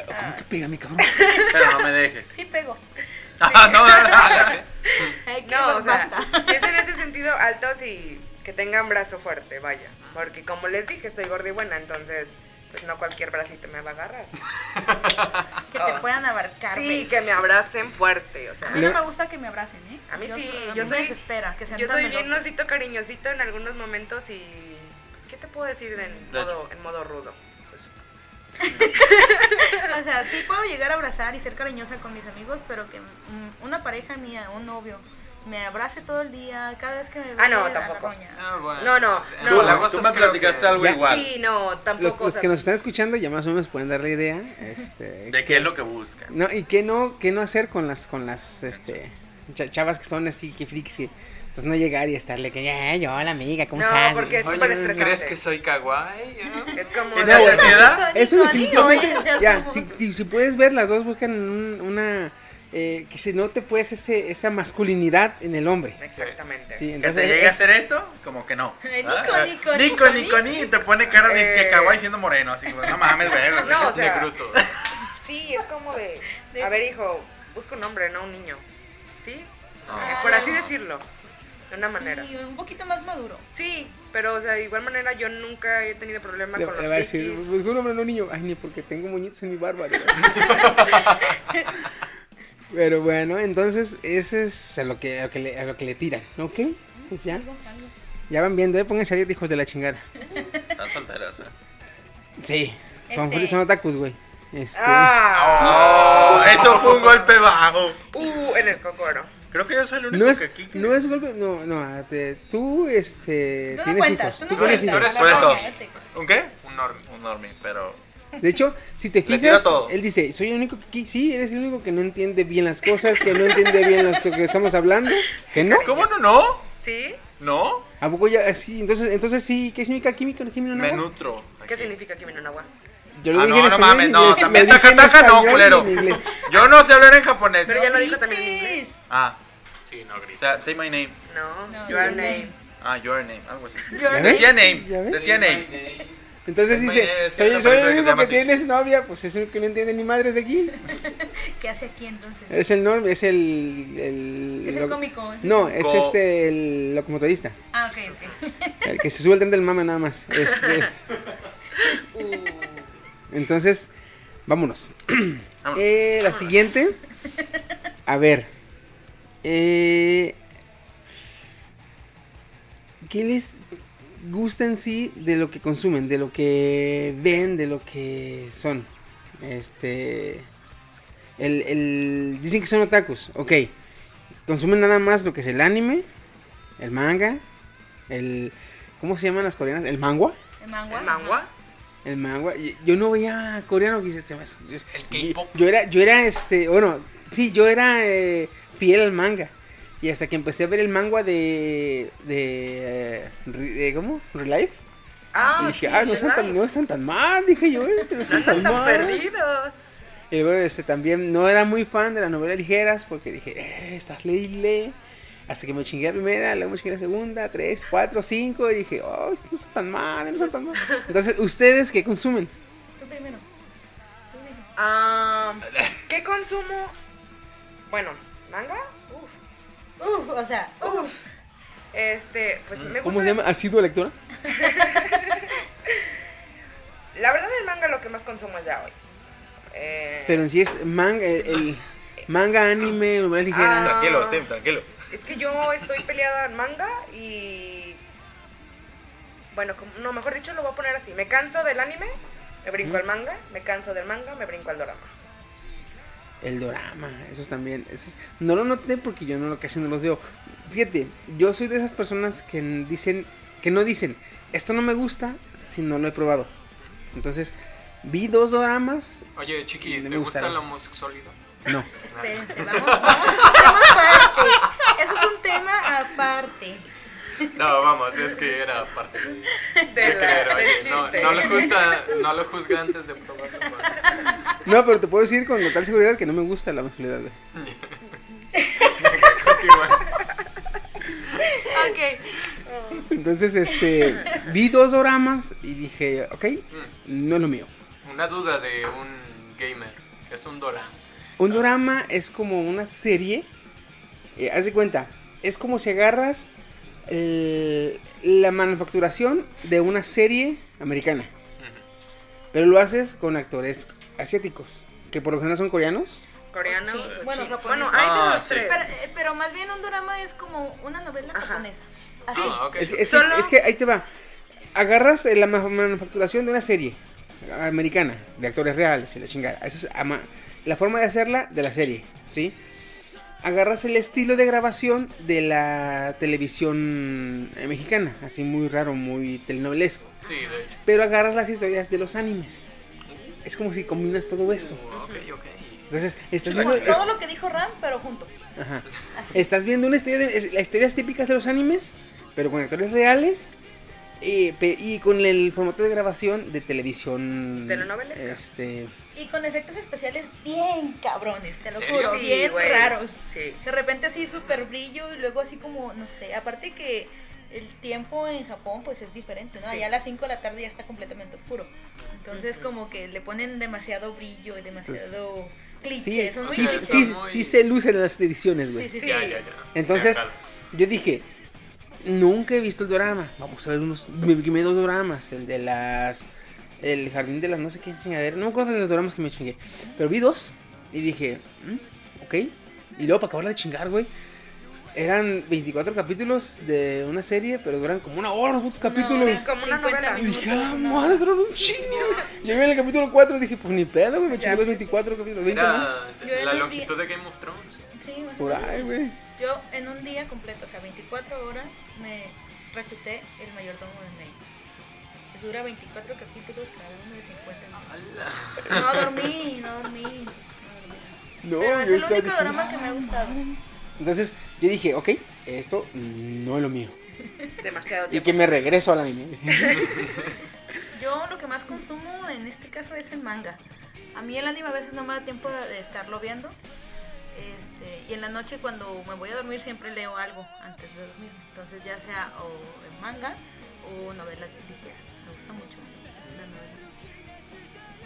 ¿Cómo que pégame, cabrón? pero no me dejes. Sí pego. Ah, no, no, no. Ay, que No, o sea, basta. si es en ese sentido altos y que tengan brazo fuerte, vaya. Porque como les dije, soy gorda y buena, entonces, pues no cualquier bracito me va a agarrar. Que te Ah. puedan abarcar. Sí, que me abracen fuerte, o sea. A mí no me gusta que me abracen, ¿eh? A mí sí, a mí yo me soy- desespera que sean Yo soy bien osito cariñosito en algunos momentos y, pues, ¿qué te puedo decir en De modo, en modo rudo? Pues, O sea, sí puedo llegar a abrazar y ser cariñosa con mis amigos, pero que mm, una pareja mía, un novio, me abrace todo el día, cada vez que me Ah, no, la tampoco. Ah, bueno. No, no, Eh, no. la Tú, cosa tú me platicaste que- algo Ya. igual. Sí, no, tampoco. Los, o los sea, que nos están escuchando ya más o menos pueden dar la idea. Este, ¿De qué es lo que buscan? No, y qué no, qué no hacer con las, con las, este, cha- chavas que son así, que frikis, que, pues no llegar y estarle que, ya, yo, hola amiga, ¿cómo No, estás? porque es súper estresante. ¿crees que soy kawaii? Ah. Es como. ¿En de- necesidad? Eso Nico, definitivamente, ya, si, si, si puedes ver, las dos buscan un- una, eh, que se note pues ese, esa masculinidad en el hombre. Exactamente. Sí, ¿Que entonces, te llegue a hacer esto? Como que no. Eh. Nico, Nico, Nico, Nico, Nico, te pone cara de Eh. que kawaii siendo moreno, así como, no mames, güey. No, o sea, Negruto. sí, es como de. A ver, hijo, busca un hombre, no un niño. ¿Sí? Ah. Eh, Por así decirlo. De una manera. Sí, un poquito más maduro. Sí, pero, o sea, de igual manera yo nunca he tenido problema le, con le los va a decir, pues un hombre, no un niño. Ay, ni porque tengo moñitos en mi barba. Pero bueno, entonces ese es a lo que, a lo que, le, a lo que le tiran, ¿ok? Pues ya, ya van viendo, ¿eh? Pónganse a dieta, hijos de la chingada. Están solteras, ¿eh? Sí, son, Este- son otakus, güey. Este, ¡Ah! Oh, eso fue un golpe bajo. Uh, en el cocoro. Creo que yo soy el único no es, que aquí. que- no es golpe, no, no, te- tú, este, Tú no tienes cuentas, hijos, tú tú no tienes cuentas. hijos. eres eso. Ya te- ¿Un qué? Un normie. Un normie, pero. De hecho, si te fijas, él dice, soy el único que aquí, sí, eres el único que no entiende bien las cosas, que no entiende bien las que estamos hablando, que no. ¿Cómo no, no? ¿Sí? ¿No? ¿A poco ya así? Entonces, entonces sí, ¿qué significa química? ¿No química? Me nutro. ¿Qué aquí. significa Kimi no? Yo lo Ah, dije no, en no mames, no, también lo dije taca, en taca, no, culero. Yo no sé hablar en japonés. Pero ya lo dijo también en inglés. Grites. Ah, Sí, no o grita. sea, say my name. No, No, your your name. Ah, your name, algo así. Your. Decía name, decía name. Entonces Es dice, soy, el que único que así. tienes novia, pues es el que no entiende ni madres de aquí. ¿Qué hace aquí entonces? Es el norm, es el... el, Es el lo- cómico. No, es Co- este, el locomotorista. Ah, ok, ok. El que se sube al tren del mame nada más. Este, Uh, entonces, vámonos. Vámonos. Eh, la siguiente. A ver. Eh, ¿Qué les gusta en sí de lo que consumen? De lo que ven, de lo que son. Este. El, el- dicen que son otakus. Ok. Consumen nada más lo que es el anime, el manga, el. ¿Cómo se llaman las coreanas? ¿El mangua? ¿El mangua? ¿El mangua? El yo no veía coreano que se, me- yo- El K-pop. Yo era, yo era este, bueno, sí, yo era eh, fiel al manga. Y hasta que empecé a ver el manga de, de, eh, de ¿cómo? Relife. Ah, y dije, sí, ah, no están, tan, no están tan mal, dije yo, eh, no No están están tan tan mal. perdidos. Y luego este, también no era muy fan de las novelas ligeras porque dije, eh, estás ley. Hasta que me chingué la primera, luego me chingué la segunda, tres, cuatro, cinco. Y dije, oh, no son tan mal, no son tan mal. Entonces, ¿ustedes qué consumen? Tú primero. Tú primero. Ah, ¿Qué consumo? Bueno, manga. Uf. O sea, uf. Este, pues me gusta. ¿Cómo se llama? ¿Ha sido lectora? La verdad, el manga lo que más consumo es ya hoy. Eh, Pero en sí es manga, el, el manga, anime, novelas ligeras. Ah. Tranquilo, Steve, tranquilo. Es que yo estoy peleada en manga y. Bueno, como- no, mejor dicho, lo voy a poner así. Me canso del anime, me brinco al manga. Me canso del manga, me brinco al drama. El dorama, esos también. esos- no lo noté porque yo no lo casi no los veo. Fíjate, yo soy de esas personas que n- dicen, que no dicen, esto no me gusta si no lo he probado. Entonces, vi dos doramas, Oye, Chiqui, No me ¿te gusta gustaron. la homosexualidad? no. Espérense, vamos, vamos, es un tema aparte. Eso es un tema aparte. No, vamos, es que era parte de, de De la- creer, oye, no, no lo juzga, no lo juzga antes de probarlo. pues. No, pero te puedo decir con total seguridad que no me gusta la. Continúa. Ok. Entonces, este, vi dos doramas y dije, ok, Mm, no es lo mío. Una duda de un gamer, es un Dora. Un drama es como una serie. eh, haz de cuenta, es como si agarras el- la manufacturación de una serie americana. Pero lo haces con actores asiáticos, que por lo general son coreanos. Coreanos. Sí, bueno, bueno, hay de Ah, los sí. tres. Pero, eh, pero más bien un drama es como una novela Ajá. japonesa. Así. Ah. Es que, es, que, Solo- es que ahí te va. Agarras eh, la ma- manufacturación de una serie americana, de actores reales y la chingada. Esa es ama- la forma de hacerla de la serie, ¿sí? Agarras el estilo de grabación de la televisión eh, mexicana, así muy raro, muy telenovelesco. Sí, de hecho. Pero agarras las historias de los animes. Es como si combinas todo eso. Uh, ok, ok. Entonces, estás viendo, es- todo lo que dijo Ram, pero junto. ajá. Así. estás viendo una historia de, es- las historias típicas de los animes, pero con actores reales eh, y con el formato de grabación de televisión. Telenovelesca. Este, Y con efectos especiales bien cabrones, te lo ¿Serio? juro, Sí, bien güey. raros. Sí. De repente así súper brillo y luego así como, no sé, aparte que el tiempo en Japón pues es diferente, ¿no? Sí. Allá a las 5 de la tarde ya está completamente oscuro. Entonces como que le ponen demasiado brillo y demasiado cliché, sí, son muy sí, sí, sí, clichés. sí, muy- sí se lucen las ediciones, güey. Sí, sí, sí. ya, ya. Entonces, Ya, yo dije, nunca he visto el drama. Vamos a ver unos. Me quemé dos dramas. El de las. El jardín de las no sé qué chingadera. No me acuerdo de los dramas que me chingué. Pero vi dos. Y dije, "Mm, ok. Y luego para acabar de chingar, güey. Eran 24 capítulos de una serie, pero duran como una hora los putos capítulos. sí, como una 50 novela. Y dije, a la madre, son un chingo. Llegué en el capítulo 4 y dije, pues ni pedo, güey. Me chingué los 24 capítulos, 20 Era más. Yo la longitud de Game of Thrones. Sí, más o Por ahí, güey. Yo en un día completo, o sea, 24 horas, me rachuté el mayordomo de May. Dura 24 capítulos, cada uno de 50 minutos. No dormí, no dormí. No dormí. No, Pero es el único drama que me ha gustado. Entonces yo dije, ok, esto no es lo mío. Demasiado Y tiempo. que me regreso al anime. Yo lo que más consumo en este caso es el manga. A mí el anime a veces no me da tiempo de estarlo viendo. Este, y en la noche cuando me voy a dormir siempre leo algo antes de dormir. Entonces ya sea o el manga o novelas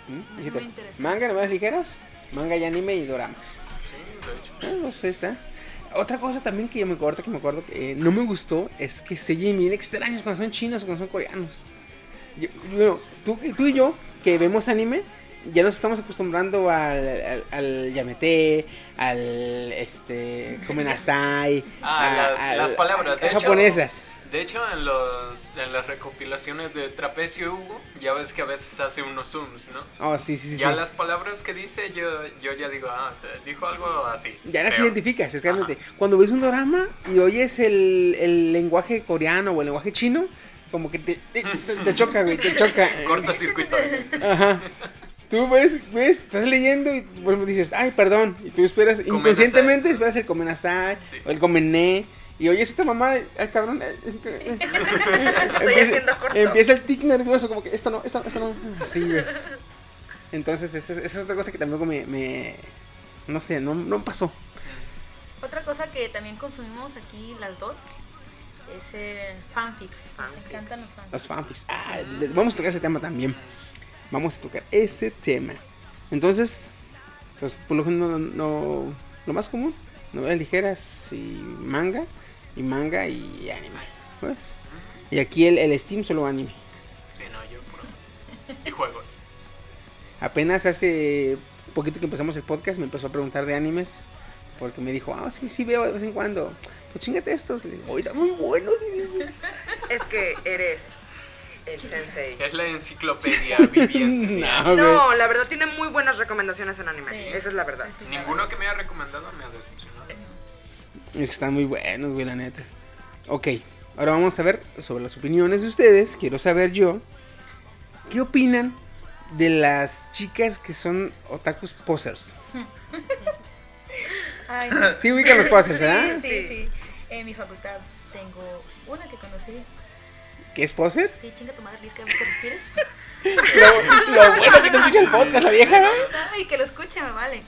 ¿Mm? Muy manga, novelas ligeras, manga y anime y doramas. Sí, de hecho. Ah, no sé, está. Otra cosa también que yo me acuerdo, que me acuerdo que eh, no me gustó es que se oyen bien extraños cuando son chinos o cuando son coreanos. Yo- bueno, tú, tú y yo, que vemos anime, ya nos estamos acostumbrando al, al, al yamete, al este, komenasai, Ah, a- las, al- las palabras. De a- hecho, japonesas. De hecho, en, los, en las recopilaciones de Trapecio Hugo, ya ves que a veces hace unos zooms, ¿no? Oh, sí, sí, sí. Ya sí. las palabras que dice, yo, yo ya digo, ah, te dijo algo así. Ya las identificas, es realmente. Cuando ves un drama y oyes el, el lenguaje coreano o el lenguaje chino, como que te, te, te- te choca, güey, te choca. Cortocircuito. Ajá. Tú ves, ves, estás leyendo y bueno, dices, ay, perdón. Y tú esperas, inconscientemente esperas el comenasai Sí. o el comené. Y oyes esta mamá, ay, cabrón. eh, eh, Estoy haciendo corto. empieza el tic nervioso, como que esto no, esto no, esto no. Así, güey. Entonces, esa, es otra cosa que tampoco me, me no sé, no, no pasó. Otra cosa que también consumimos aquí las dos es eh, fanfics. Nos Fanfics. encantan los fanfics. Los fanfics. Ah, vamos a tocar ese tema también. Vamos a tocar ese tema. Entonces, pues por lo general, no, no- lo más común, novelas ligeras y manga, y manga y anime. ¿Ves? Y aquí el, el Steam solo anime. Sí, no, yo puro. Y juegos. Apenas hace poquito que empezamos el podcast me empezó a preguntar de animes. Porque me dijo, ah, sí, sí veo de vez en cuando. Pues chingate estos. Le digo, "Oye, están muy buenos. Es que eres el sensei. Es la enciclopedia viviente. No, la verdad tiene muy buenas recomendaciones en anime. Sí. Esa es la verdad. Ninguno que me haya recomendado me ha decepcionado. Es que están muy buenos, güey, la neta. Ok, ahora vamos a ver sobre las opiniones de ustedes. Quiero saber yo, ¿qué opinan de las chicas que son otakus posers? Ay, no. Sí ubican los posers, ¿verdad? Sí, sí, sí. En mi facultad tengo una que conocí. ¿Qué es poser? Sí, chinga tu madre, Liz, que respires. Lo, lo bueno que no escucha el podcast, la vieja, ¿no? Ay, que lo escuche, me vale.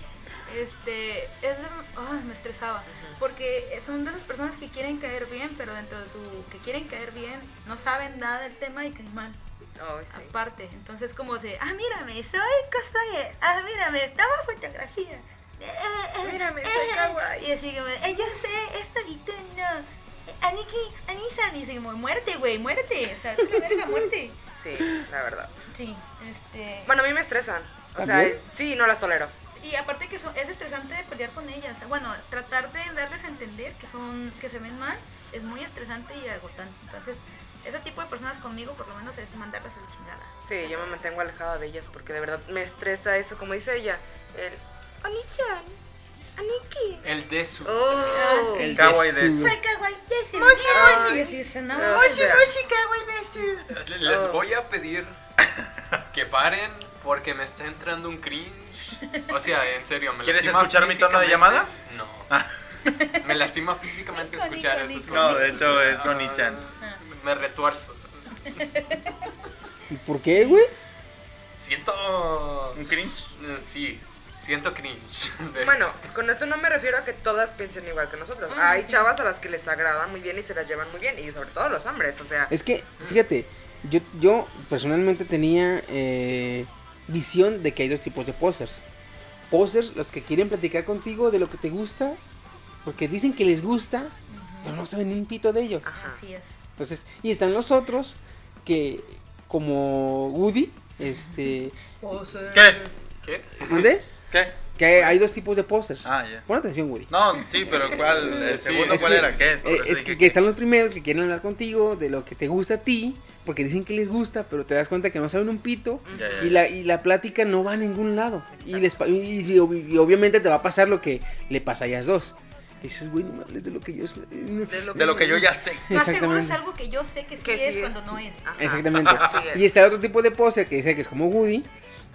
Este, es de, ay, me estresaba. Porque son de esas personas que quieren caer bien, pero dentro de su que quieren caer bien, no saben nada del tema y caen mal. Sí. Aparte, entonces como de, ah, mírame, soy cosplayer, ah, mírame, tomo fotografía. Eh, eh, Mírame, eh, soy eh". kawaii. Y así como, eh, yo sé esto y tú no. Aniki, Anisan, y así como, muerte, güey, muerte. O sea, tú verga, muerte. Sí, la verdad. Sí, este... Bueno, a mí me estresan. O sea, sí, no las tolero. Y aparte que son- es estresante pelear con ellas. Bueno, tratar de darles a entender que son que se ven mal es muy estresante y agotante. Entonces, ese tipo de personas conmigo por lo menos es mandarlas a la chingada. Sí, yo me mantengo alejada de ellas porque de verdad me estresa eso, como dice ella. El Oni-chan, Aniki. El Desu. Oh, sí. El Kawaii de su- de- Soy kawaii desu. Moshi, moshi. Moshi, moshi, kawaii desu. Les Oh. voy a pedir que paren porque me está entrando un cringe. O sea, en serio, me ¿Quieres lastima escuchar mi tono de llamada? No. Me lastima físicamente escuchar esas icónico. cosas. No, de hecho es Ah, Oni-chan. Me retuerzo. ¿Por qué, güey? Siento. ¿Un cringe? Sí, siento cringe. Bueno, con esto no me refiero a que todas piensen igual que nosotros. Ah, Hay sí. chavas a las que les agrada muy bien y se las llevan muy bien. Y sobre todo los hombres, o sea. Es que, fíjate, yo, yo personalmente tenía eh, visión de que hay dos tipos de posers. Posers, los que quieren platicar contigo de lo que te gusta, porque dicen que les gusta, pero no saben ni un pito de ello. Ajá. Así es. Entonces, y están los otros que, como Woody, este, ¿Qué? ¿Qué? ¿dónde? ¿Qué? Que hay dos tipos de posers. Ah, ya. Pon atención, Woody. No, sí, pero ¿cuál? ¿El Sí, segundo es cuál que- era? ¿Qué? Es dije que, que están los primeros que quieren hablar contigo de lo que te gusta a ti, porque dicen que les gusta, pero te das cuenta que no saben un pito, Ya, ya, y, la, y la plática no va a ningún lado. Y, les, y, y ob- y obviamente te va a pasar lo que le pasa a ellas dos. Y dices, güey, no me hables de lo que yo... De lo De lo que yo ya sé. Más seguro es Exactamente. algo que yo sé que sí Que sí es, es. cuando no es. Ajá. Exactamente. Sí es. y está el otro tipo de poser que dice que es como Woody,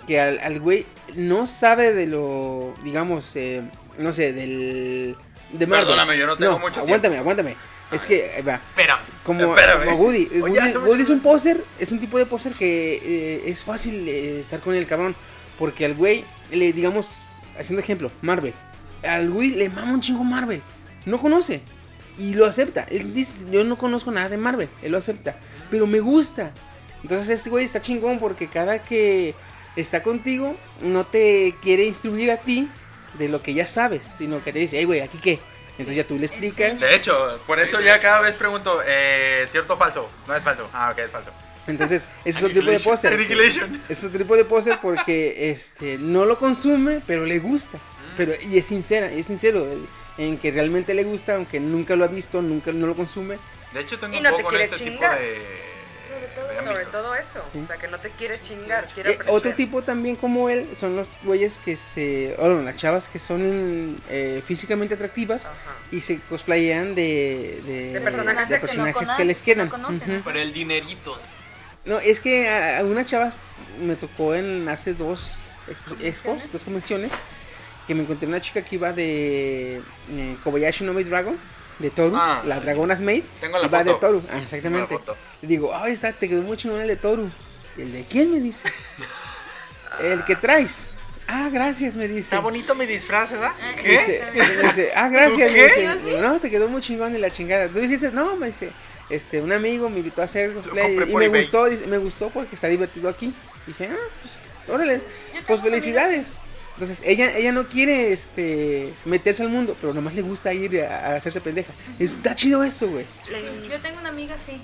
que al, al güey no sabe de lo, digamos, eh, no sé, del... De Marvel. Perdóname, yo no tengo mucho aguántame, aguántame. Es que, ahí va, Espérame. como, Espérame. como Woody. Oye, Woody, es un poser, es un tipo de poser que eh, es fácil eh, estar con el cabrón. Porque al güey, le digamos, haciendo ejemplo, Marvel. Al güey le mama un chingo Marvel. No conoce. Y lo acepta. Él dice, yo no conozco nada de Marvel. Él lo acepta. Pero me gusta. Entonces este güey está chingón porque cada que está contigo, no te quiere instruir a ti de lo que ya sabes. Sino que te dice, hey güey, ¿aquí qué? Entonces ya tú le explicas. De hecho, por eso ya cada vez pregunto, eh, ¿cierto o falso? No es falso. Ah, ok, es falso. Entonces, ese es otro tipo de poser. Annihilation. Es otro tipo de poser porque este no lo consume, pero le gusta. Pero, y es sincera, es sincero el- en que realmente le gusta, aunque nunca lo ha visto, nunca no lo consume. De hecho, tengo Y un no te poco con este tipo de, Sobre todo- Sobre eso. O sea, que no te quiere chingar, quiere Eh, aprender. otro tipo también como él son los güeyes que se, o bueno, las chavas que son eh, físicamente atractivas Ajá. y se cosplayean de, de, De personajes de que no les que no quedan. conocen. Ujú. Por el dinerito. No, es que a, a unas chavas me tocó en hace dos expo- expos, ¿Convenciones? dos convenciones, que me encontré una chica que iba de eh, Kobayashi no Maid Dragon, de Toru, Ah. la Dragonas Maid, Tengo la iba de foto. Toru, ah, exactamente. la foto. Y digo, ay, está, te quedó muy chingón el de Toru. ¿Y el de quién me dice? el que traes. Ah, gracias, me dice. Está bonito mi disfraz, ¿verdad? Ah, ¿Qué? Dice, me dice, ah, gracias, me ¿Qué? dice. No, te quedó muy chingón y la chingada. ¿Tú hiciste? No, me dice. Este, un amigo me invitó a hacer cosplay y me eBay. gustó, dice, me gustó porque está divertido aquí. Dije, ah, pues, órale, pues felicidades. Entonces, ella, ella no quiere, este, meterse al mundo, pero nomás le gusta ir a, hacerse pendeja. Está chido eso, güey. Yo tengo una amiga así. eh,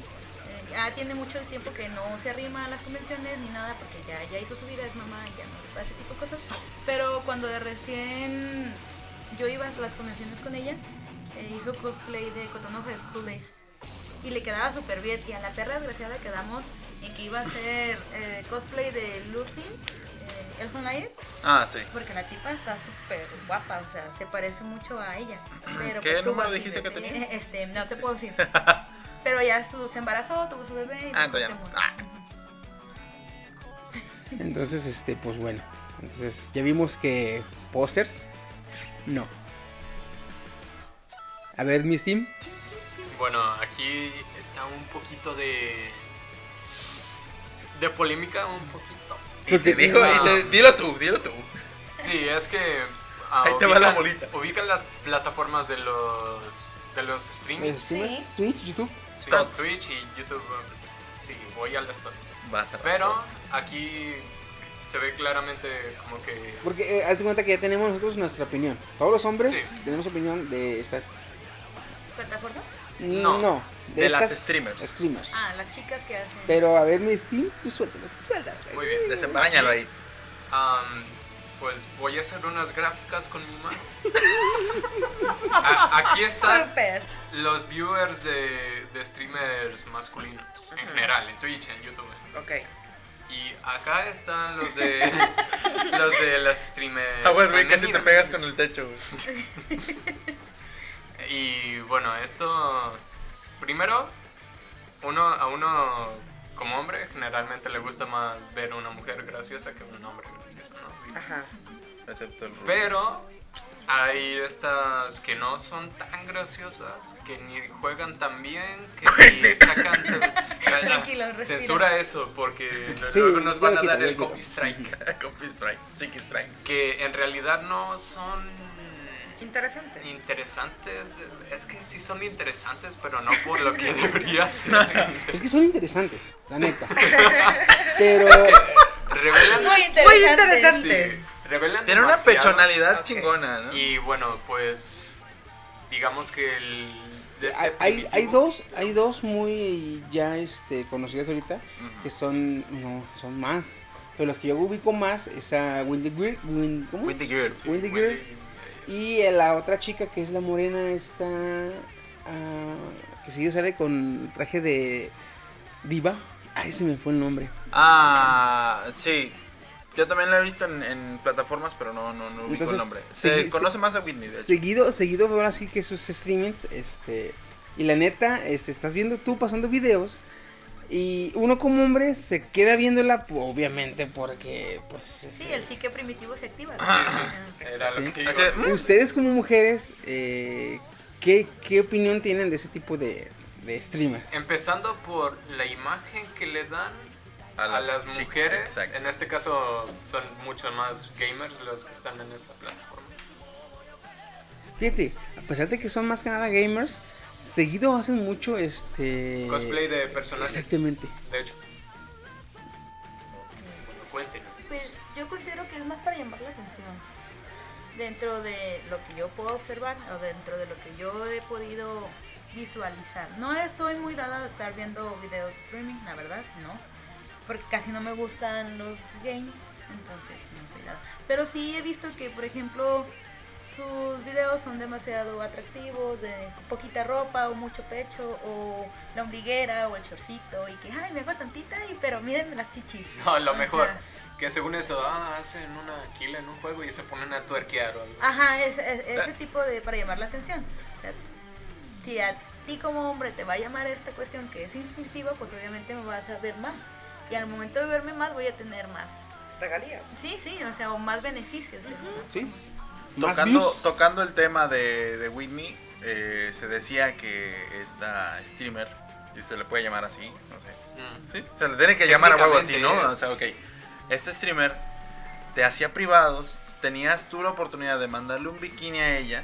Ya tiene mucho tiempo que no se arrima a las convenciones ni nada porque ya, ya hizo su vida, es mamá ya no hace tipo de cosas. Pero cuando de recién yo iba a las convenciones con ella, eh, hizo cosplay de Cotonoja de School Days. Y le quedaba súper bien. Y a la perra desgraciada quedamos en que iba a hacer eh, cosplay de Lucy, Ah, sí. porque la tipa está súper guapa, o sea, se parece mucho a ella. Pero ¿Qué pues, número dijiste que tenía? Este, no te puedo decir. Pero ya su- se embarazó, tuvo su bebé. y Ah, entonces ya este. Ah. Entonces, este, pues bueno. Entonces, ya vimos que pósters, no. A ver, mi Steam. Bueno, aquí está un poquito de. de polémica, un poquito. Y te digo, y te- dilo tú, dilo tú. Sí, es que. ah, Ahí te va la bolita. Ubican las plataformas de los. de los streaming. Sí. Twitch, YouTube. Sí. Twitch y YouTube. Sí, voy al de. Basta. Pero aquí se ve claramente como que. Porque eh, hazte cuenta que ya tenemos nosotros nuestra opinión. Todos los hombres Sí. tenemos opinión de estas. ¿Plataformas? No. No, De las streamers. streamers. Ah, las chicas que hacen. Pero a ver, mi Steam, tú suéltalo, tú suéltalo. Muy bien. Desembrañalo ahí. Am, pues voy a hacer unas gráficas con mi mano. Aquí están los viewers de, de streamers masculinos, en general, en Twitch, en YouTube. Ok. Y acá están los de los de las streamers. Ah, bueno, güey, casi te pegas con el techo, güey. Y bueno, esto primero uno a uno como hombre generalmente le gusta más ver una mujer graciosa que un hombre gracioso, ¿no? Ajá. Excepto el Rubio. Pero hay estas que no son tan graciosas, que ni juegan tan bien, que ni sacan... Tranquilo, respira. Censura eso, porque Sí, luego nos van a dar el copy strike. Copy strike, strike. Que en realidad no son Interesante. interesantes. Es que sí son interesantes, pero no por lo que debería ser. Es que son interesantes, la neta. Pero Revelan... Muy Muy interesante. interesante. Sí, revelan Tiene una pechonalidad Ok. chingona, ¿no? Y bueno, pues digamos que el este hay, hay, dos, hay dos muy ya este, conocidas ahorita que son, no, son más. Pero las que yo ubico más es a Windy Greer, Win- ¿cómo es? Windy Greer. Sí, Windy. Y la otra chica que es la morena esta ah, que sí sale con traje de diva. Ay, se me fue el nombre. Ah, sí. Yo también la he visto en, en plataformas, pero no, no, no ubico Entonces, el nombre. Se conoce más a Whitney, de hecho. Seguido, seguido veo así que sus streamings, este, y la neta, este, estás viendo tú pasando videos y uno como hombre se queda viéndola, obviamente, porque, pues, Sí, este, el psique primitivo se activa. Era lo Sí. que iba a decir. ustedes como mujeres, eh, ¿qué, ¿qué opinión tienen de ese tipo de, de streamers? Empezando por la imagen que le dan a, las chicas, mujeres. exacto. En este caso son mucho más gamers los que están en esta plataforma. Fíjate, a pesar de que son más que nada gamers, seguido hacen mucho, este... Cosplay de personajes. Exactamente. De hecho. Bueno, cuéntenos. Pues yo considero que es más para llamar la atención. Dentro de lo que yo puedo observar o dentro de lo que yo he podido visualizar. No es- soy muy dada a estar viendo videos de streaming, la verdad, no. Porque casi no me gustan los games, entonces no soy dada. Pero sí he visto que, por ejemplo, sus videos son demasiado atractivos, de poquita ropa o mucho pecho, o la ombliguera o el chorcito, y que, ay, me hago tantita, y, pero miren las chichis. No, lo mejor. Ajá. Que según eso, ah, hacen una kill en un juego y se ponen a tuerquear o algo. Ajá, ese, ese- ese tipo de para llamar la atención. O sea, si a ti como hombre te va a llamar esta cuestión que es instintiva, pues obviamente me vas a ver más. Y al momento de verme más voy a tener más. Regalía. Sí, sí, o sea, o más beneficios. Sí. Más Tocando, el tema de, de Whitney, eh, se decía que esta streamer, y se le puede llamar así, no sé. Mm. Sí, se le tiene que llamar a huevo así, ¿no? O sea, ok. Este streamer te hacía privados, tenías tú la oportunidad de mandarle un bikini a ella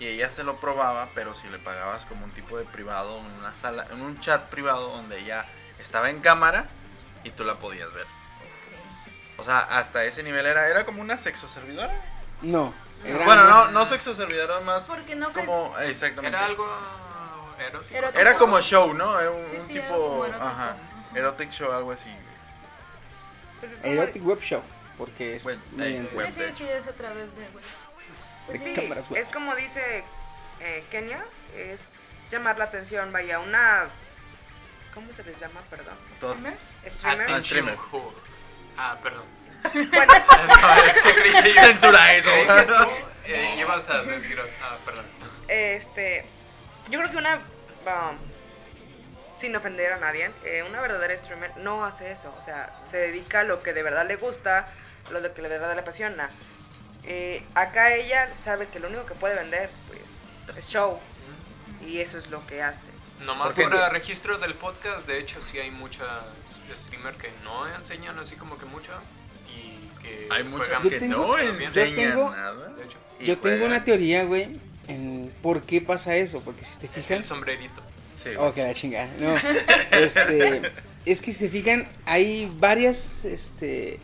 y ella se lo probaba, pero si le pagabas como un tipo de privado en una sala, en un chat privado donde ella estaba en cámara y tú la podías ver. O sea, hasta ese nivel era, era como una sexo servidora. No. era Bueno, no, más- no sexo servidora, más Porque no fue- como exactamente. Era algo erótico. Erótico. Era como show, ¿no? Era un, Sí, un sí, era tipo, como erótico. ajá, erotic show, algo así. Pues es como- Erotic Web Show. Porque es Web- mediante- web. Sí, sí, sí, es a través de... bueno, Pues de sí, cámaras web. es como dice eh, Kenia, es llamar la atención, vaya, una... ¿Cómo se les llama? Perdón. ¿streamer? Streamer. Ah, streamer. Ah, perdón. Bueno, No, es que creí que Censura eso. eh, ibas a decir. Ah, perdón. este... Yo creo que una... um, sin ofender a nadie, eh, una verdadera streamer no hace eso. O sea, se dedica a lo que de verdad le gusta, lo de que de verdad le apasiona. Eh, acá ella sabe que lo único que puede vender, pues, es show. Y eso es lo que hace. Nomás Porque- para registro del podcast, de hecho, sí hay muchas streamers que no enseñan así como que mucho. Que Hay Yo que tengo- no yo tengo- nada. De hecho, y Yo tengo una teoría, güey, en por qué pasa eso. Porque si te fijan. el sombrerito. Sí. Oh, que la chingada. No. Este, es que si se fijan, hay varias, este,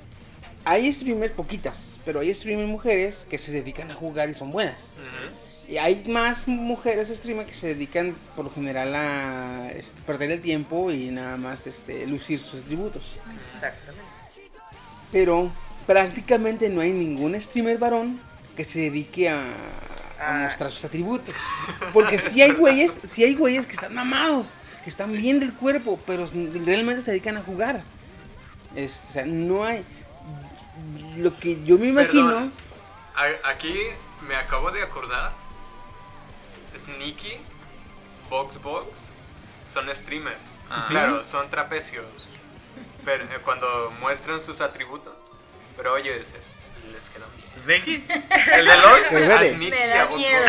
hay streamers poquitas, pero hay streamers mujeres que se dedican a jugar y son buenas. Y hay más mujeres streamers que se dedican por lo general a este, perder el tiempo y nada más este, lucir sus atributos. Exactamente. Pero prácticamente no hay ningún streamer varón que se dedique a, a Ah. mostrar sus atributos. Porque si hay güeyes, si hay güeyes que están mamados, que están bien del cuerpo, pero realmente se dedican a jugar. Es- o sea, no hay. Lo que yo me imagino. Perdón. Aquí me acabo de acordar. Sneaky, Box Box, son streamers. Ah. Claro, son trapecios. Pero eh, cuando muestran sus atributos. Pero oye, se- les quedan bien. ¿Sneaky? ¿El de LOL? Pero A vete,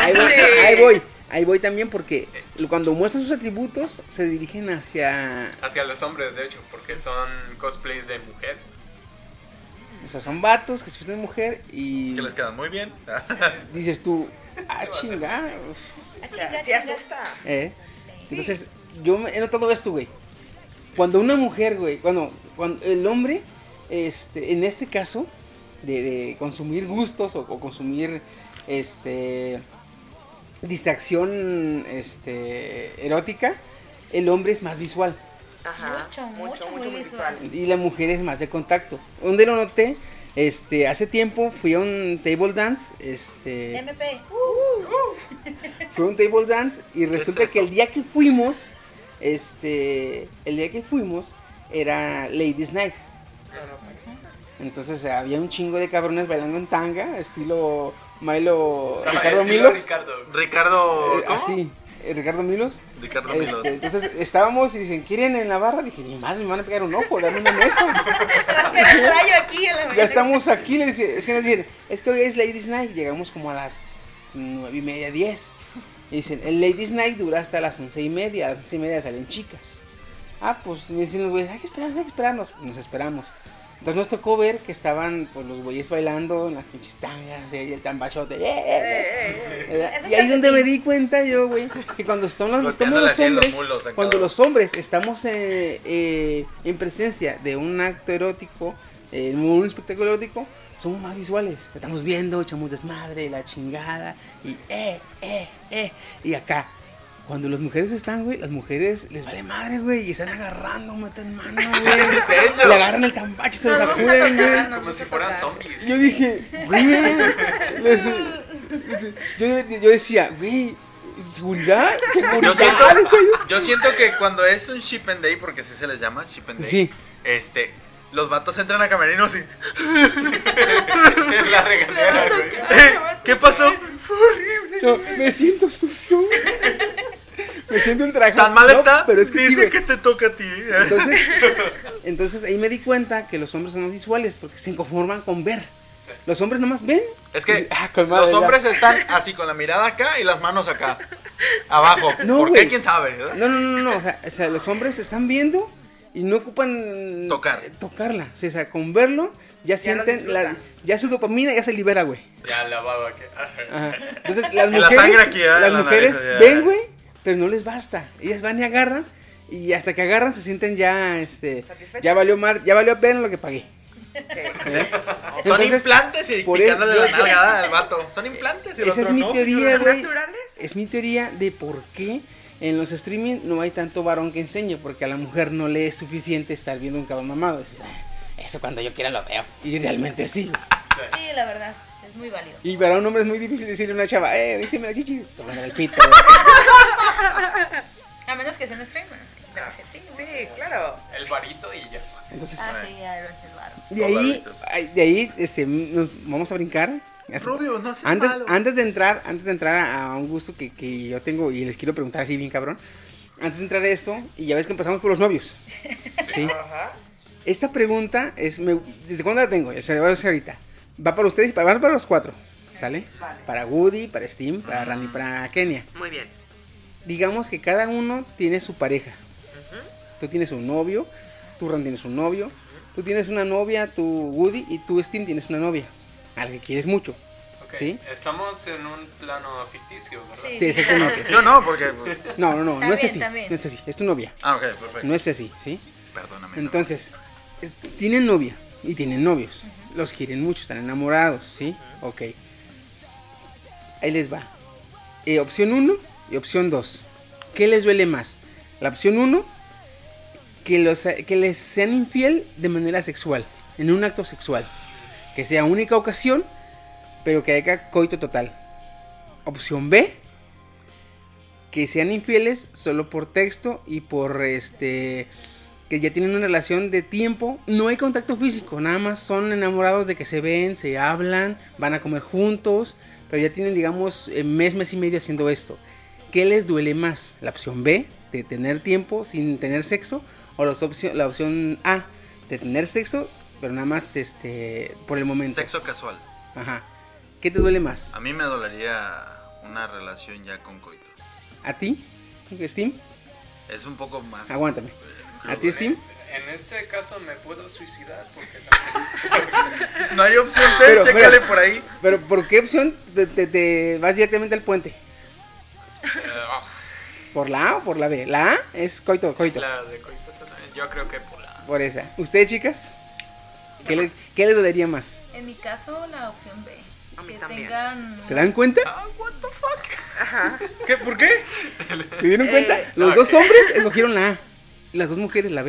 ahí voy, ahí voy, ahí voy también porque cuando muestran sus atributos se dirigen hacia. Hacia los hombres, de hecho, porque son cosplays de mujer. O sea, son vatos que se visten de mujer y. Que les quedan muy bien. Dices tú, ah, chinga. O sea, sí asusta. ¿Eh? Entonces, yo me- he notado esto, güey. Cuando una mujer, güey, cuando, cuando el hombre, este, en este caso, de, de consumir gustos o, o consumir, este, distracción, este, erótica, el hombre es más visual Ajá. Mucho, mucho, mucho, muy muy visual. visual. y la mujer es más de contacto. ¿Dónde lo noté? Este, hace tiempo fui a un table dance, este, MP. fue un table dance y resulta es que el día que fuimos, este, el día que fuimos era Ladies Night. Entonces había un chingo de cabrones bailando en tanga, estilo Milo No, Ricardo estilo Milos. Ricardo. Ricardo. Eh, ¿Cómo? así, eh, Ricardo Milos. Ricardo Este, entonces estábamos y dicen, ¿quieren en la barra? Dije, ni más, me van a pegar un ojo, dame una mesa. Rayo aquí en la ya estamos aquí, les dice, es que nos dicen, es que hoy es Ladies Night, llegamos como a las nueve y media, diez. Y dicen, el Ladies Night dura hasta las once y media, a las once y media salen chicas. Ah, pues me dicen los güeyes, hay que esperarnos, hay que esperarnos. Nos esperamos. Entonces nos tocó ver que estaban pues, los güeyes bailando en las pinches tangas y el tambachote. ¡eh, eh, eh! Y ahí es donde me di cuenta yo, güey, que cuando son los, estamos los hombres, mulos cuando los hombres estamos eh, eh, en presencia de un acto erótico, eh, un espectáculo erótico, somos más visuales. Estamos viendo, echamos desmadre, la chingada, y eh, eh, eh. Y acá, cuando las mujeres están, güey, las mujeres les vale madre, güey, y están agarrando, meten mano, güey. Le agarran el tambache y se lo Nos gusta sacuden, güey. Como si fueran zombies. Y Yo dije, güey. les- les- yo, yo decía, güey, ¿seguridad? Yo ¿Seguridad? siento, decía yo. yo siento que cuando es un ship and day, porque así se les llama, ship and day, Sí. este, los vatos entran a camerinos y, la regadera, güey. "Eh, ¿qué pasó? Fue horrible. No, me siento sucio. Me siento en traje. ¿Tan mal No, está? Pero es que Dice que te toca a ti. Entonces, entonces ahí me di cuenta que los hombres son más visuales porque se conforman con ver. Sí. Los hombres nomás ven. Es que Y- ah, madre, los ya. hombres están así con la mirada acá y las manos acá, abajo. No, ¿Por qué? ¿Quién sabe? verdad? No, no, no, no. O sea, o sea, los hombres están viendo y no ocupan Tocar. eh, tocarla. O sea, con verlo ya Ya sienten, la, ya su dopamina ya se libera, güey. Ya la baba que. Ajá. Entonces las la mujeres, sangre aquí, ah, las la mujeres nariz, ven, güey, pero no les basta. Ellas van y agarran y hasta que agarran se sienten ya, este, ya valió mar, ya valió pena lo que pagué. ¿Eh? Son Entonces, implantes y por la nalgada al vato. Son implantes. Esa es mi no. teoría, ¿Son güey. Es mi teoría de por qué en los streaming no hay tanto varón que enseñe, porque a la mujer no le es suficiente estar viendo un cabrón mamado. "Ah, Eso cuando yo quiera lo veo. Y realmente sí. Sí, la verdad, muy válido. Y para un hombre es muy difícil decirle a una chava, eh, díseme la chichis, tomando el pito. A menos que sea un streamer. Debe ser sí. Sí, claro. El varito y ya. Entonces, Ah, sí, es raro. de ahí, de ahí, este, nos vamos a brincar. Rubio, no seas Antes, malo. antes de entrar, antes de entrar a, un gusto que, que yo tengo y les quiero preguntar así bien cabrón. Antes de entrar a eso, y ya ves que empezamos por los novios. ¿Sí? Ajá. Esta pregunta es, me- ¿desde cuándo la tengo? Se la voy a hacer ahorita. Va para ustedes y para, van para los cuatro. ¿Sale? Vale. Para Woody, para Steam, para Randy, para Kenia. Muy bien. Digamos que cada uno tiene su pareja. Tú tienes un novio, tú Randy tienes un novio, tú tienes una novia, tú Woody y tú Steam tienes una novia. Al que quieres mucho. Ok, ¿Sí? Estamos en un plano ficticio, ¿verdad? Sí, exactamente. Yo no, porque. pues, No, no, no, no es así. también. No es así, es tu novia. Ah, ok, perfecto. No es así, ¿sí? Perdóname. no. Entonces, es- tienen novia y tienen novios. Los quieren mucho, están enamorados, ¿sí? Ok. Ahí les va. Eh, opción 1 y opción 2. ¿Qué les duele más? La opción 1, que, los, que les sean infiel de manera sexual, en un acto sexual. Que sea única ocasión, pero que haya coito total. Opción B, que sean infieles solo por texto y por este que ya tienen una relación de tiempo, no hay contacto físico, nada más son enamorados de que se ven, se hablan, van a comer juntos, pero ya tienen digamos eh, mes, mes y medio haciendo esto. ¿Qué les duele más? ¿La opción B, de tener tiempo sin tener sexo? ¿O la opción, la opción A, de tener sexo, pero nada más este por el momento? Sexo casual. Ajá. ¿Qué te duele más? A mí me dolería una relación ya con coito. ¿A ti, Steam? Es un poco más. Aguántame. ¿A ti, Steam? En este caso me puedo suicidar porque también- No hay opción C, Pero, chécale mira. por ahí. Pero ¿por qué opción te, te- te vas directamente al puente? Eh, oh, ¿Por la A o por la B? La A es coito, coito. la de coito también, yo creo que por la Por esa. ¿Ustedes, chicas? ¿Qué, le- qué les dolería más? En mi caso, la opción B. A mí que también. tengan. ¿Se dan cuenta? Ah, what the fuck? Ajá. ¿Qué? ¿Por qué? ¿Se dieron Eh, cuenta? Los dos hombres escogieron la A. Las dos mujeres la ok.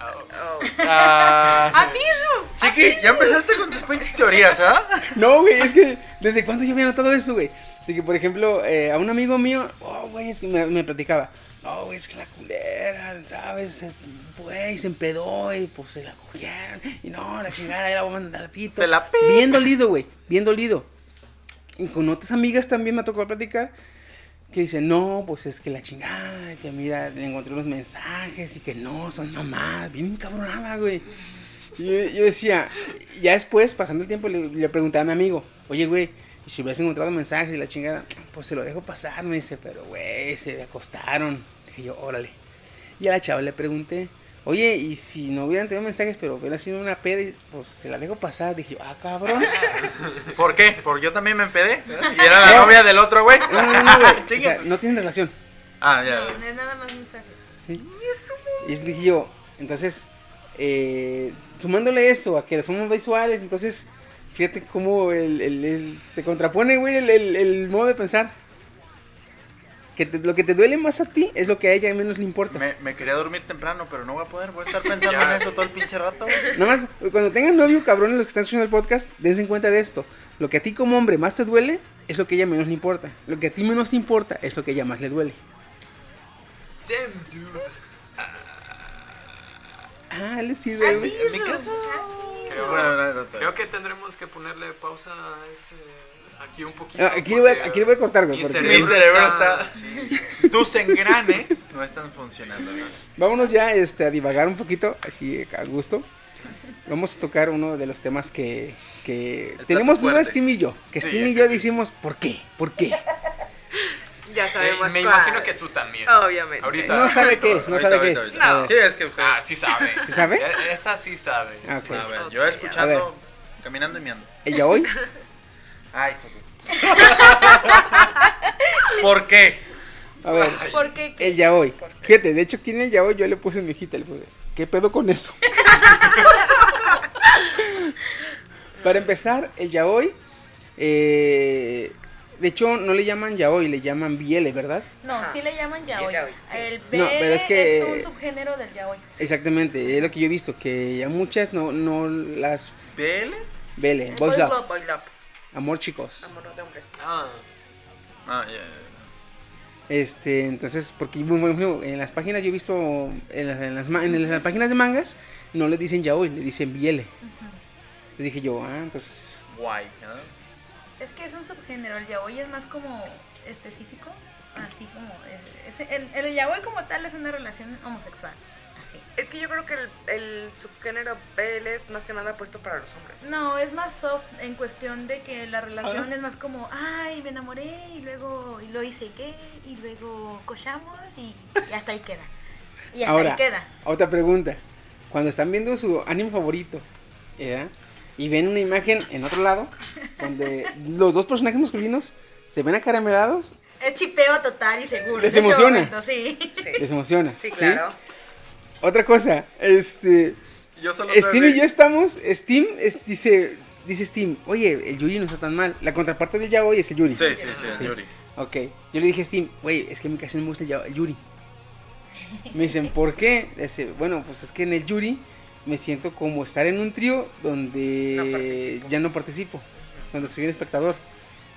Oh. Ah, ¡Aviso! Chiqui, ya empezaste con tus pinches teorías, ¿ah? No, güey, es que desde cuándo yo había notado eso, güey. De que, por ejemplo, eh, a un amigo mío, oh, güey, es que me, me platicaba. No, güey, es que la culera, ¿sabes? Se, güey, se empedó y pues se la cogieron. Y no, la chingada, ya la voy a mandar al pito. Se la pi- Bien dolido, güey, bien dolido. Y con otras amigas también me ha tocado platicar. Que dicen, no, pues es que la chingada, que mira, encontré unos mensajes y que no, son mamás, bien encabronada, güey. Yo, yo decía, ya después, pasando el tiempo, le, le pregunté a mi amigo, oye, güey, y si hubieras encontrado mensajes y la chingada, pues se lo dejo pasar, me dice, pero, güey, se acostaron. Dije yo, órale. Y a la chava le pregunté, oye, y si no hubieran tenido mensajes, pero hubiera sido una peda, y, pues se la dejo pasar. Dije, ah, cabrón. ¿Por qué? Porque yo también me empedé. Y era la novia del otro, güey. No, no, no, güey. O Chingue. sea, no tienen relación. Ah, ya. No, no es nada más mensaje. ¿sí? Y eso dije yo, entonces, eh, sumándole eso a que somos visuales, entonces, fíjate cómo el, el- el- se contrapone, güey, el, el- el modo de pensar. Que te- lo que te duele más a ti es lo que a ella menos le importa. Me, me quería dormir temprano, pero no voy a poder. Voy a estar pensando Ya. en eso todo el pinche rato, güey. Nada más, cuando tengan novio, cabrones, los que están escuchando el podcast, dense en cuenta de esto. Lo que a ti como hombre más te duele es lo que a ella menos le importa. Lo que a ti menos te importa es lo que a ella más le duele. Damn, dude. Ah, le sirve, güey. En mi caso. Creo, Bueno, no, no, no. creo que tendremos que ponerle pausa a este aquí un poquito. Ah, aquí, le voy, aquí le voy a cortar, güey. Mi porque- cerebro, Mi cerebro está, está- sí. Tus engranes no están funcionando, ¿no? Vámonos ya este, a divagar un poquito, así a gusto. Vamos a tocar uno de los temas que, que tenemos dudas. Steam y yo. Que Sí, Steam y yo sí. decimos, ¿por qué? ¿Por qué? Ya sabemos me cuál. imagino que tú también. Obviamente. Ahorita. No sabe qué es, no Ahorita, sabe qué ahorita, es. ahorita. A ver. Sí, es que ustedes. Ah, sí sabe. ¿Sí sabe? E- Esa sí sabe. Ah, ok. A ver, Ok, yo A escuchando, caminando y miando. ¿El yaoi? Ay, joder. ¿Por qué? A ver, Porque el yaoi. Fíjate, de hecho, aquí en el yaoi yo le puse en mi le puse, ¿qué pedo con eso? Para empezar, el yaoi, eh, de hecho, no le llaman yaoi, le llaman biele, ¿verdad? No, Ajá. sí le llaman yaoi. Yaoi, sí. El No, B pero es que- es un subgénero del yaoi. Exactamente, es lo que yo he visto, que a muchas no, no las ¿Vele? vele, boys love, love. Amor chicos. Amor de hombres. Ah, Ah, ya, ya, Este, entonces, porque por ejemplo, en las páginas yo he visto, en las, en las en las páginas de mangas, no le dicen yaoi, le dicen biele. Entonces dije yo, ah, entonces. Guay, ¿no? Es que es un subgénero, el yaoi es más como específico, así como... eh, es- el, el yaoi como tal es una relación homosexual, así. Es que yo creo que el, el subgénero BL es más que nada puesto para los hombres. No, es más soft en cuestión de que la relación es más como, ay, me enamoré y luego y lo hice gay y luego cochamos y, y hasta ahí queda. Y hasta ahora, ahí queda. otra pregunta, cuando están viendo su anime favorito, ¿ya? y ven una imagen en otro lado, donde los dos personajes masculinos se ven acaramelados, Es chipeo total y seguro. Les emociona. momento, sí. Sí, les emociona. sí, claro. Otra cosa, este, Yo solo Steam y yo estamos, Steam es- dice, dice Steam, oye, el Yuri no está tan mal. La contraparte del yaoi es el Yuri. Sí, sí, sí, Sí. Yuri. Ok, yo le dije a Steam, güey, es que a mí casi no me gusta el, yao- el Yuri. Me dicen, ¿por qué? Dice, bueno, pues es que en el Yuri me siento como estar en un trío donde ya no participo, donde soy un espectador.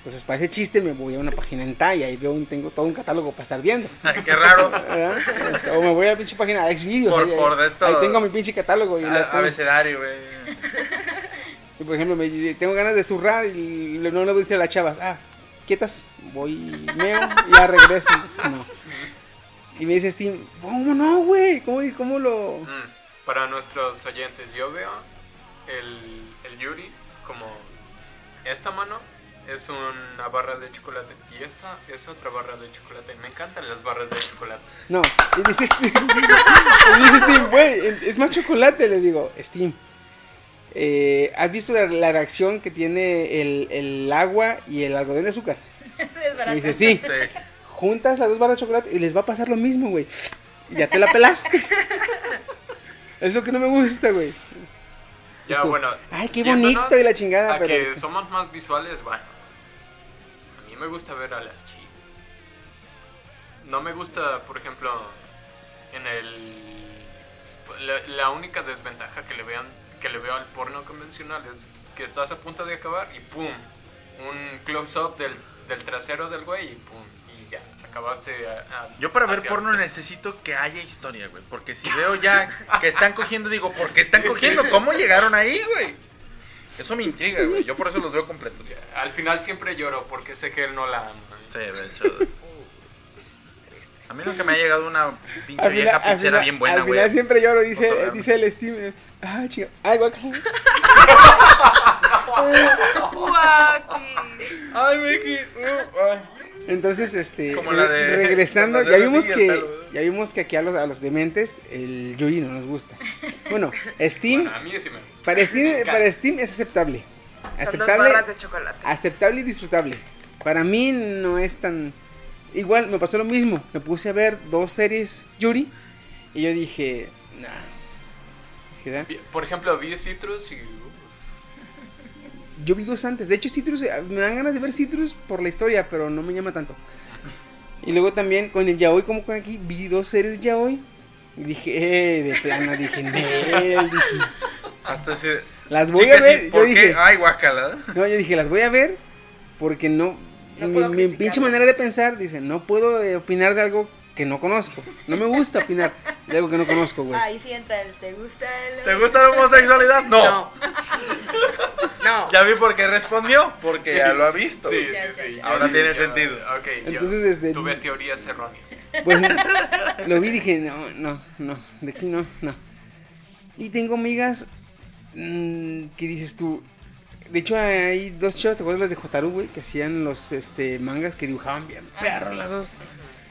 Entonces, para ese chiste me voy a una página en talla y veo un, tengo todo un catálogo para estar viendo. Ay, qué raro. ¿verdad? O me voy a la pinche página de Xvideos. Por- ahí, ahí- por de esto- ahí tengo mi pinche catálogo. Y, la A- pongo. Abecedario, güey. Y, por ejemplo, me dice, tengo ganas de zurrar y le- no le voy a decir a las chavas, ah, quietas, voy, meo y ya regreso. Entonces, no. Y me dice Steam, ¿cómo no, güey? ¿Cómo, ¿Cómo lo...? mm, para nuestros oyentes, yo veo el, el Yuri como esta mano es una barra de chocolate y esta es otra barra de chocolate. Me encantan las barras de chocolate. No, y dice Steam, y dice Steam, güey, es más chocolate, le digo, Steam. eh, ¿Has visto la, la reacción que tiene el, el agua y el algodón de azúcar? Me dice, sí. Sí. juntas las dos barras de chocolate y les va a pasar lo mismo, güey. Y ya te la pelaste. es lo que no me gusta, güey. Ya, Eso. bueno. Ay, qué bonito y la chingada, A pero- que somos más visuales, bueno. Me gusta ver a las chicas. No me gusta, por ejemplo, en el. La, la única desventaja que le, vean, que le veo al porno convencional es que estás a punto de acabar y ¡pum! Un close-up del, del trasero del güey y ¡pum! Y ya, acabaste. a- a- Yo para ver porno necesito que haya historia, güey. Porque si veo ya que están cogiendo, digo, ¿por qué están cogiendo? ¿Cómo llegaron ahí, güey? Eso me intriga, güey. Yo por eso los veo completos. Al final siempre lloro porque sé que él no la ama. Sí, de hecho. A mí nunca me ha llegado una pinche Al vieja final, al pizzera final- bien buena, al güey. final siempre lloro, dice, dice el Steam. eh, Ah, chinga. Ay, guacala. Guaki. Ay. Entonces, este, Como re- la de- regresando, ya vimos que ya vimos que aquí a los, a los dementes el Yuri no nos gusta. Bueno, Steam, Bueno, a mí sí me para Steam, para Steam es aceptable. Son Aceptable, de chocolate. aceptable y disfrutable. Para mí no es tan igual, me pasó lo mismo. Me puse a ver dos series Yuri y yo dije, nah. "Ah". Por ejemplo, vi Citrus y. Yo vi dos antes. De hecho, Citrus, eh, me dan ganas de ver Citrus por la historia, pero no me llama tanto. Y luego también con el Yaoi, como con aquí, vi dos series Yaoi. Y dije, eh, de plano, dije, dije, Hasta así- las voy Chicas, a ver. ¿y Yo ¿Por dije, qué? Ay, guacala. no, yo dije, las voy a ver porque no. No mi mi pinche manera de pensar, dice, no puedo eh, opinar de algo que no conozco. No me gusta opinar de algo que no conozco, güey. Ahí sí entra el ¿te gusta el ¿Te gusta la homosexualidad? No. No. No. Ya vi por qué respondió. Porque Sí. ya lo ha visto. Sí, sí, sí. ya. Ahora Ya, tiene ya, sentido. Ok, yo Entonces, este, tuve teorías erróneas. Pues lo vi y dije, no, no, no, de aquí no, no. Y tengo amigas mm, que dices tú, De hecho, hay dos chavas, ¿te acuerdas las de Jotaru, güey? Que hacían los este, mangas que dibujaban bien Ah, perros sí. las dos.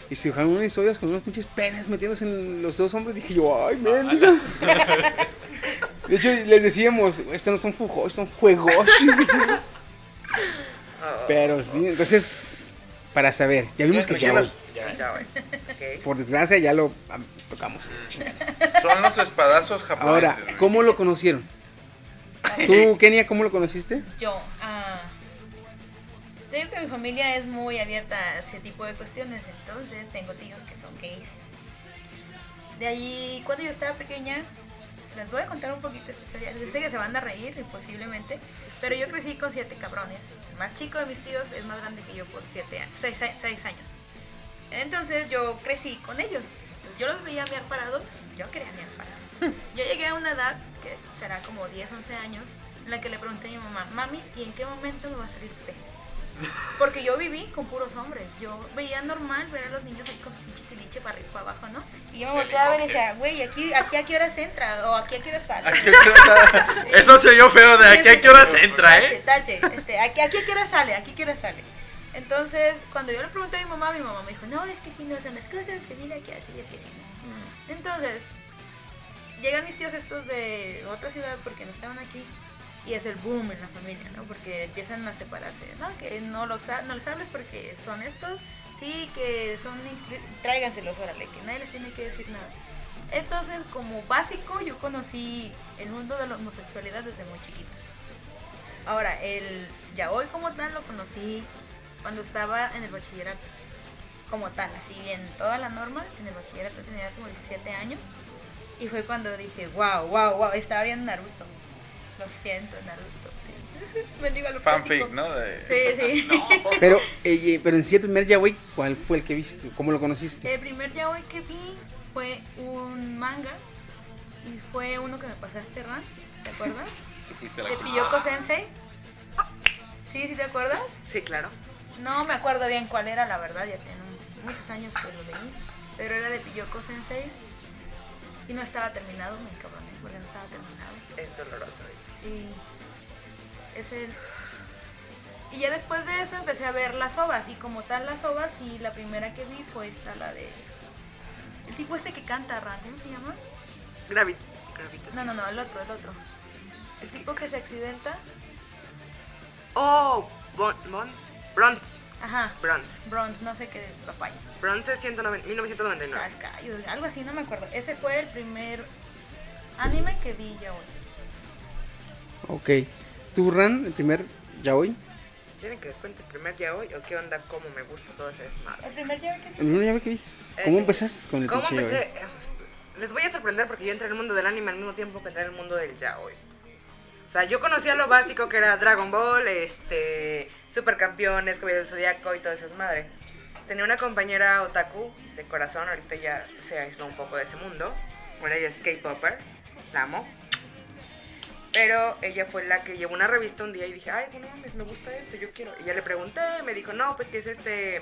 Y se dibujaban unas historias con unos pinches penes metiéndose en los dos hombres. Dije yo, ay, mendigos. De hecho, les decíamos, estos no son fujos, son fuegoshis. Oh, Pero sí, entonces, para saber, ya vimos que Ya. Ok. Por desgracia, ya lo ah, tocamos. Son los espadazos japoneses. Ahora. ¿cómo lo conocieron? ¿Tú, Kenia, cómo lo conociste? Yo, ah, mi familia es muy abierta a ese tipo de cuestiones, entonces tengo tíos que son gays. De ahí, cuando yo estaba pequeña, les voy a contar un poquito esta historia. Yo sé que se van a reír, posiblemente, pero yo crecí con siete cabrones. El más chico de mis tíos es más grande que yo por siete años, seis, años. Entonces yo crecí con ellos. Yo los veía mear parados, yo quería mear parados. Yo llegué a una edad, que será como 10, 11 años, en la que le pregunté a mi mamá, mami, ¿y en qué momento me va a salir pene? Porque yo viví con puros hombres. Yo veía normal ver a los niños ahí con su pinche para arriba y para abajo, ¿no? Y yo me volteaba a ver y decía, güey, aquí, aquí a qué horas entra o aquí a qué horas sale. Aquí, aquí, eso se oyó feo de aquí a qué horas entra, Tache, ¿eh? tache. Este, aquí, aquí a qué hora sale, aquí a qué hora sale. Entonces, cuando yo le pregunté a mi mamá, mi mamá me dijo, no, es que si no son las cosas, que mira que así, así, así. Entonces, llegan mis tíos estos de otra ciudad porque no estaban aquí y es el boom en la familia, ¿no? Porque empiezan a separarse, ¿no? Que no los, no les hables porque son estos, sí, que son, tráiganselos, órale, que nadie les tiene que decir nada. Entonces, como básico, yo conocí el mundo de la homosexualidad desde muy chiquita. Ahora, el yaoi como tal lo conocí cuando estaba en el bachillerato. Como tal, así bien, toda la norma, en el bachillerato tenía como 17 años. Y fue cuando dije, wow, wow, wow, estaba viendo Naruto. Lo siento, Naruto. Bendigo a lo Fanfic. ¿no? De... Sí, sí. Pero, eh, pero en sí, el primer yaoi, ¿cuál fue el que viste? ¿Cómo lo conociste? El primer yaoi que vi fue un manga. Y fue uno que me pasaste, Ran. ¿Te acuerdas? De. Piyoko Sensei. ¿Sí, sí te acuerdas? Sí, claro. No me acuerdo bien cuál era, la verdad, ya tiene muchos años que lo leí. Pero era de Piyoko Sensei. Y no estaba terminado, me cabroné, porque no estaba terminado. Es doloroso. Sí. Es el. Y ya después de eso empecé a ver las ovas. Y como tal, las ovas, y la primera que vi fue esta, la de. El tipo este que canta, Ran, ¿cómo se llama? Gravit. No, no, no, el otro, el otro. El tipo que se accidenta. Oh, Bon- Bronze. Bronze. Ajá. Bronze. Bronze, no sé qué papaya. Bronze 190 1999. Sacayo, algo así, no me acuerdo. Ese fue el primer anime que vi ya hoy. Ok. ¿Tú, Ran, el primer yaoi? ¿Quieren que les cuente el primer ya hoy o qué onda? ¿Cómo me gusta todo ese desmadre? El primer yaoi que ¿El primer yaoi que viste? ¿Cómo Eh, empezaste con el ¿Cómo pinche yaoi? Les voy a sorprender porque yo entré en el mundo del anime al mismo tiempo que entré en el mundo del yaoi. O sea, yo conocía lo básico que era Dragon Ball, este, Supercampeones, Caballero del Zodiaco y todo eso es madre. Tenía una compañera otaku de corazón, ahorita ya se aisló un poco de ese mundo. Bueno, ella es K-Popper, la amo. Pero ella fue la que llevó una revista un día y dije, ay, no mames, me gusta esto, yo quiero. Y ya le pregunté, me dijo, no, pues que es este...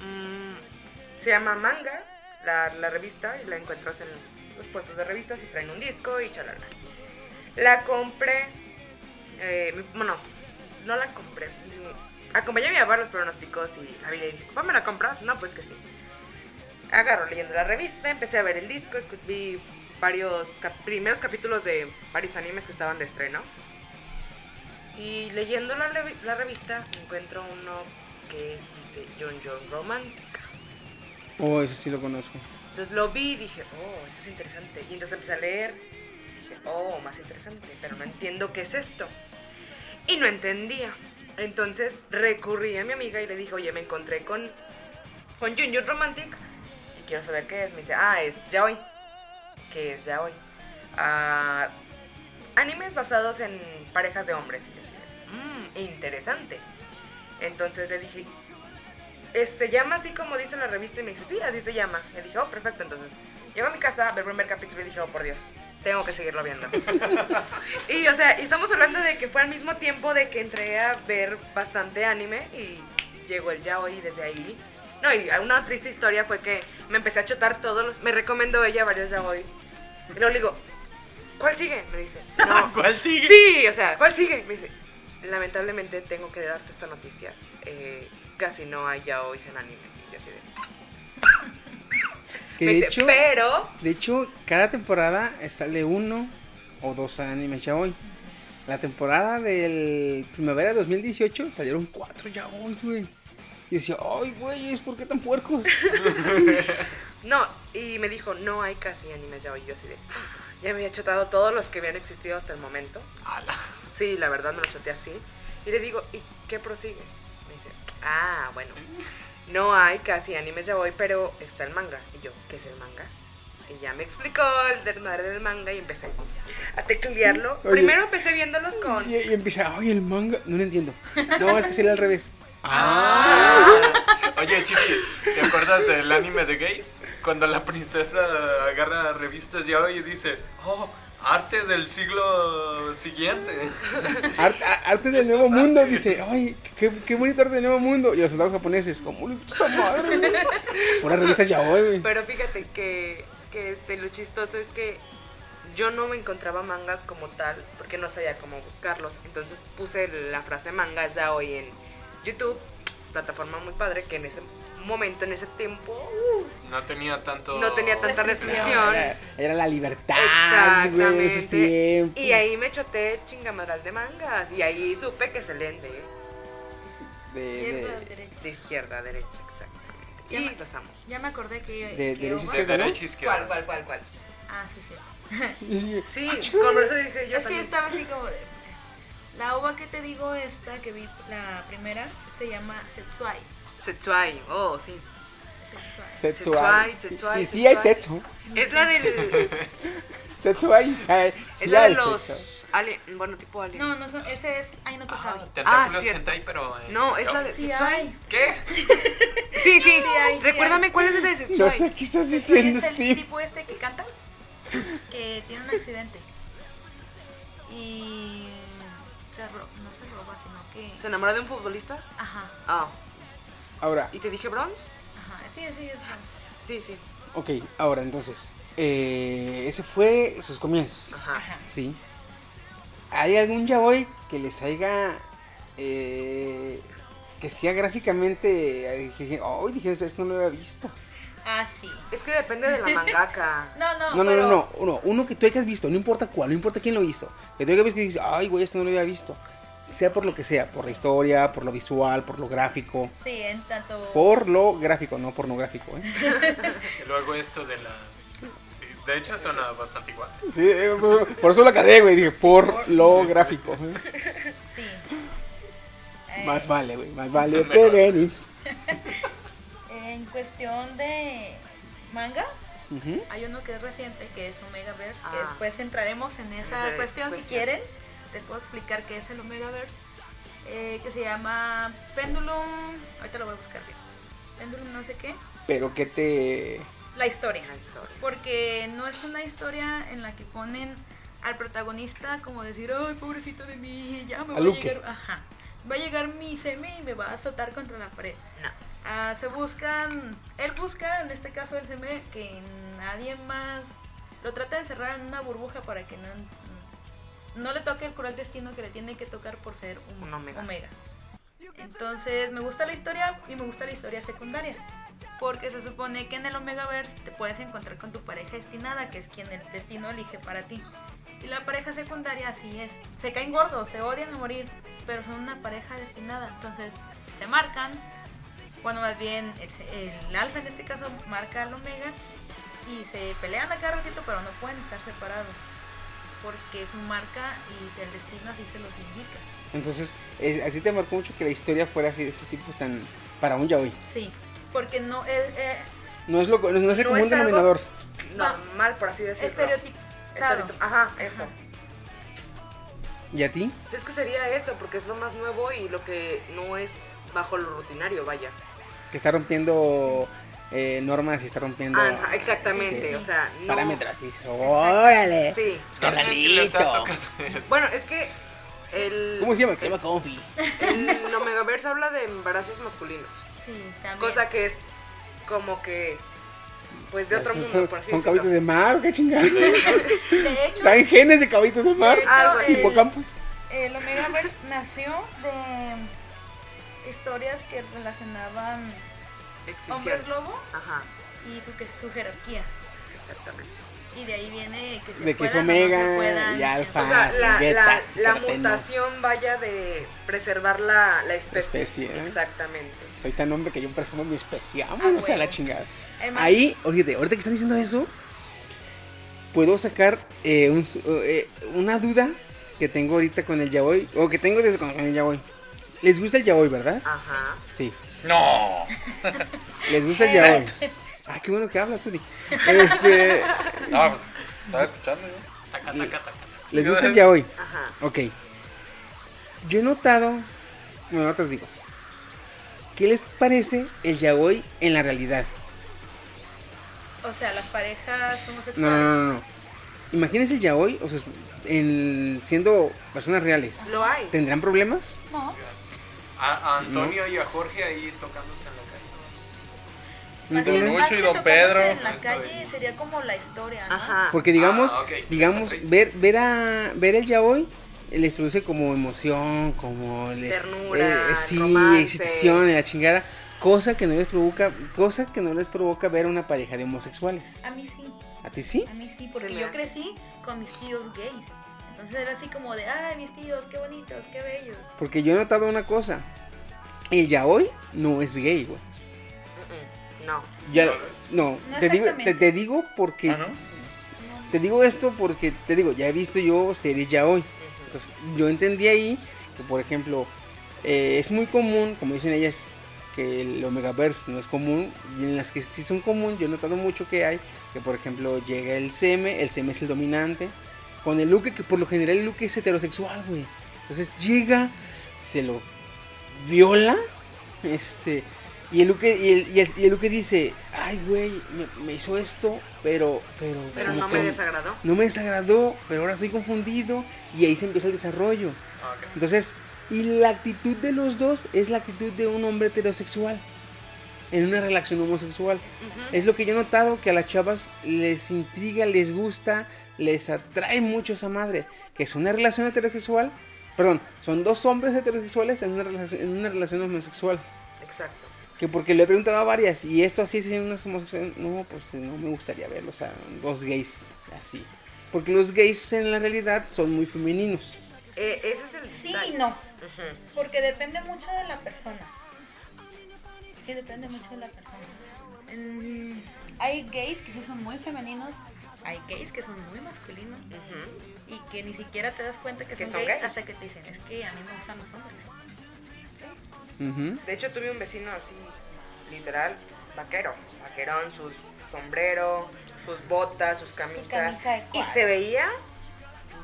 mm, se llama Manga, la, la revista, y la encuentras en los puestos de revistas y traen un disco y chalala. La compré, eh, bueno, no la compré. mm, Acompañé a mi papá los pronósticos y la vi y le dije, papá, ¿me la compras? No, pues que sí. Agarro leyendo la revista, empecé a ver el disco, vi varios cap- primeros capítulos de varios animes que estaban de estreno. Y leyendo la, revi- la revista encuentro uno que dice John John Romantica. Oh, ese sí lo conozco. Entonces lo vi y dije, oh, esto es interesante. Y entonces empecé a leer. Dije, oh, más interesante, pero no entiendo qué es esto. Y no entendía. Entonces recurrí a mi amiga y le dije, oye, me encontré con, con Junior Romantic y quiero saber qué es. Me dice, ah, es Yaoi. ¿Qué es Yaoi? Ah, animes basados en parejas de hombres. Y yo mmm, interesante. Entonces le dije, "Eh, se llama así como dice la revista y me dice, sí, así se llama. Le dije, oh, perfecto. Entonces, llego a mi casa, ver el primer capítulo y dije, oh, por Dios, tengo que seguirlo viendo. y, o sea, estamos hablando de que fue al mismo tiempo de que entré a ver bastante anime y llegó el yaoi y desde ahí. No, y una triste historia fue que me empecé a chotar todos los... Me recomendó ella varios yaoi. Y luego le digo, ¿cuál sigue? Me dice, no. ¿Cuál sigue? Sí, o sea, ¿cuál sigue? Me dice, lamentablemente tengo que darte esta noticia. eh, casi no hay ya hoy en anime. Y así de, Que me de dice, hecho, pero de hecho, cada temporada sale uno o dos animes ya hoy. La temporada del primavera de 2018 salieron cuatro ya hoy, güey. Y yo decía, ay, güey, ¿por qué tan puercos? No, y me dijo, no hay casi animes ya hoy. Yo así de, "Ah", ya me había chotado todos los que habían existido hasta el momento. Ala. Sí, la verdad me lo choteé así. Y le digo, ¿y qué prosigue? Me dice, ah, bueno, no hay casi animes ya hoy, pero está el manga. Y yo, ¿qué es el manga? Y ya me explicó el del madre del manga y empecé a teclearlo. Oye. Primero empecé viéndolos con... Y, y empieza, ay, el manga. No lo entiendo. No, es que sería al revés. Ah. Oye, Chiqui, ¿te acuerdas del anime de Gate? Cuando la princesa agarra revistas ya hoy y dice, oh, arte del siglo siguiente. Arte, arte del nuevo mundo, dice, ay, qué, qué bonito arte del nuevo mundo. Y los soldados japoneses, como esa madre. Por las revistas ya hoy, güey. Pero fíjate que, que este, lo chistoso es que yo no me encontraba mangas como tal porque no sabía cómo buscarlos. Entonces puse la frase manga ya hoy en YouTube, plataforma muy padre que en ese momento, en ese tiempo, uh, No tenía tanto... no tenía tanta restricción. Era, era la libertad, güey, de esos Exactamente. tiempos. Y ahí me choté chingamadral de mangas. Y ahí supe que se leen de, De, Izquierda, de, derecha. de izquierda a derecha, exactamente. Ya Y me- los amo. Ya me acordé que. De- que derecha, De izquierda, ¿no? derecha a izquierda. ¿Cuál, cuál, cuál, cuál? Ah, sí, sí. y- Sí, con eso dije yo es que también. estaba así como de. La ova que te digo, esta que vi, la primera, se llama Setsuai. Setsuai, oh, sí. Setsuai. Setsuai. Setsuai, setsuai, Y sí hay sexo. Es la del. Setsuai, Es la de los. bueno, tipo alien. No, no son, ese es Aino Ah, Tosabi. tentáculos cierto. hentai, pero... eh, No, es la de Sí Setsuai. hay. ¿Qué? Sí, sí. hay, sí Recuérdame cuál es el de Setsuai. No sé qué estás Setsuai diciendo, es el Steve. tipo este que canta, que tiene un accidente. Y se ro- no se roba, sino que... ¿Se enamoró de un futbolista? Ajá, Ah. Ahora, ¿Y te dije bronze? ajá, sí, sí, es bueno. Sí, sí. ok, ahora entonces. Eh, ese fue sus comienzos. Ajá. Sí. ¿Hay algún yaoi que les haya. eh, que sea gráficamente. que dije, Ay, dije, esto no lo había visto. Ah, sí. Es que depende de la mangaka. No, no, No, no, pero no, no, uno, uno que tú hayas visto, no importa cuál, no importa quién lo hizo. Que tú hayas visto y dices, ay, güey, esto no lo había visto. Sea por lo que sea, por la historia, por lo visual, por lo gráfico. Sí, en tanto... Por lo gráfico, no pornográfico, ¿eh? Luego esto de la... Sí, de hecho suena bastante igual. Sí, por eso lo acabé, güey. Dije, por lo gráfico. ¿eh? Sí. Eh, Más vale, güey, más vale prevenir. En cuestión de manga, hay uno que es reciente, que es Omegaverse, que Ah. después entraremos en esa De- cuestión si cuestión. quieren. Les puedo explicar qué es el Omegaverse, eh, que se llama Pendulum, ahorita lo voy a buscar bien. Pendulum no sé qué, Pero que te. la historia. La historia. Porque no es una historia en la que ponen al protagonista como decir, ay, pobrecito de mí, ya me A va a Luque. llegar. Ajá. Va a llegar mi semi y me va a azotar contra la pared. No. Ah, se buscan, él busca, en este caso el seme, que nadie más lo trata de encerrar en una burbuja para que no, no le toque el cruel destino que le tiene que tocar por ser un, Un omega. Entonces me gusta la historia y me gusta la historia secundaria. Porque se supone que en el Omegaverse te puedes encontrar con tu pareja destinada, que es quien el destino elige para ti. Y la pareja secundaria así es. Se caen gordos, se odian a morir, pero son una pareja destinada. Entonces se marcan. Bueno, más bien el, el alfa en este caso marca al omega y se pelean a cada ratito, pero no pueden estar separados. Porque su marca y el destino así se los indica. Entonces, es- a ti te marcó mucho que la historia fuera así de ese tipo tan. para un yaoi. Sí, porque no es eh, No es lo no, no es el No común es denominador. Normal, por así decirlo. estereotipado. Estereotip- Ajá, eso. ¿Y a ti? Es que sería eso, porque es lo más nuevo y lo que no es bajo lo rutinario, vaya. Que está rompiendo eh, normas y está rompiendo Ajá, exactamente, Sí, sí, sí. o sea, no... parámetros. Y órale. Sí. No sé si les ha Escandalito. tocado esto. Bueno, es que el, ¿Cómo se llama? Se llama Confi. el Omegaverse habla de embarazos masculinos. Sí, también. Cosa que es como que pues de otro Son- mundo, son, por así son caballitos de mar, ¿o qué chingada? De hecho, Traen genes de caballitos de mar. De hecho, el- el Omegaverse nació de historias que relacionaban Extinción. hombres lobo Ajá, y su, su jerarquía. exactamente. Y de ahí viene que se De que es no omega y alfa. O sea, la, la, mutación vaya de preservar la, la especie. especie, ¿eh? Exactamente. Soy tan hombre que yo presumo mi especie. Ah, Vámonos a la chingada. Ahí, oye, ahorita que están diciendo eso, puedo sacar eh, un eh, una duda que tengo ahorita con el yaoi, o que tengo desde con, con el yaoi. ¿Les gusta el yaoi, verdad? Ajá. Sí. No. ¿Les gusta el yaoi? Ay, qué bueno que hablas, Judy. Este, No, pues, estaba escuchando yo. Taca, taca, taca. ¿Les gusta el yaoi? Ajá. Ok. Yo he notado, bueno, ahorita os digo, ¿qué les parece el yaoi en la realidad? O sea, las parejas homosexuales. No, no, no, no. Imagínense el yaoi, o sea, en, siendo personas reales. Lo hay. ¿Tendrán problemas? No. A, a Antonio y a Jorge ahí tocándose en la calle. Más Lucho y don Pedro. En la calle sería como la historia, ¿no? Ajá. Porque digamos, Ah, digamos, ver, ver a ver el yaoi eh, les produce como emoción, como le- Ternura, sí, romance. excitación en la chingada, cosa que no les provoca, cosa que no les provoca ver a una pareja de homosexuales. A mí sí, ¿A ti sí? a mí sí, porque yo hace. crecí con mis tíos gays. Era así como de, ay, mis tíos, qué bonitos, qué bellos. Porque yo he notado una cosa. El yaoi no es gay, güey. Mm, mm, No. Ya, No, no, te digo, te, digo porque Ah, ¿no? te digo esto porque te digo, ya he visto yo series yaoi. Entonces, yo entendí ahí que, por ejemplo, eh, es muy común, como dicen ellas, que el Omegaverse no es común. Y en las que sí son común, yo he notado mucho que hay, que por ejemplo llega el seme, el seme es el dominante. Con el Luke, que por lo general el Luke es heterosexual, güey. Entonces llega, se lo viola, este... Y el Luke, y el, y el, y el Luke dice, ay, güey, me, me hizo esto, pero, pero... Pero no me desagradó. no me desagradó, pero ahora estoy confundido y ahí se empieza el desarrollo. Ah, ok. Entonces, y la actitud de los dos es la actitud de un hombre heterosexual en una relación homosexual. Es lo que yo he notado que a las chavas les intriga, les gusta, les atrae mucho esa madre, que es una relación heterosexual, perdón, son dos hombres heterosexuales en una relación, en una relación homosexual. Exacto. Que porque le he preguntado a varias, y esto así es en una homosexual, no, pues no me gustaría verlo, o sea, dos gays así. Porque los gays en la realidad son muy femeninos. Eh, ese es el Sí y no, porque depende mucho de la persona. Sí, depende mucho de la persona. Mm, hay gays que sí son muy femeninos, hay gays que son muy masculinos y que ni siquiera te das cuenta que, Que son, son gays, gays. hasta que te dicen, es que a mí me gustan los hombres. Ujú. De hecho, tuve un vecino así, literal, vaquero. Vaquerón, sus sombrero, sus botas, sus camisas. camisa de y se veía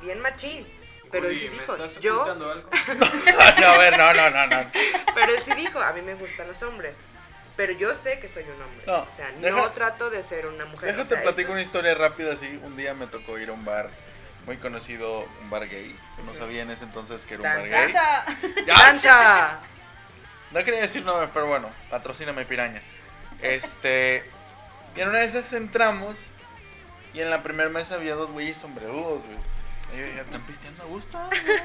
bien machín. Pero él sí ¿me dijo, estás yo, algo? No, a ver, no, no, no, no. pero él sí dijo, a mí me gustan los hombres. Pero yo sé que soy un hombre. No, o sea, deja- no trato de ser una mujer. Déjate o sea, platico una historia rápida así. Un día me tocó ir a un bar muy conocido, un bar gay. Yo no sabía en ese entonces que era un bar gay. Danza. ¡Ya! ¡Danza! No quería decir nombres, pero bueno, patrocíname piraña. Este. Y en una de esas entramos. Y en la primera mesa había dos güeyes sombrerudos, güey. Y yo dije, ¿están pisteando a gusto? güey?"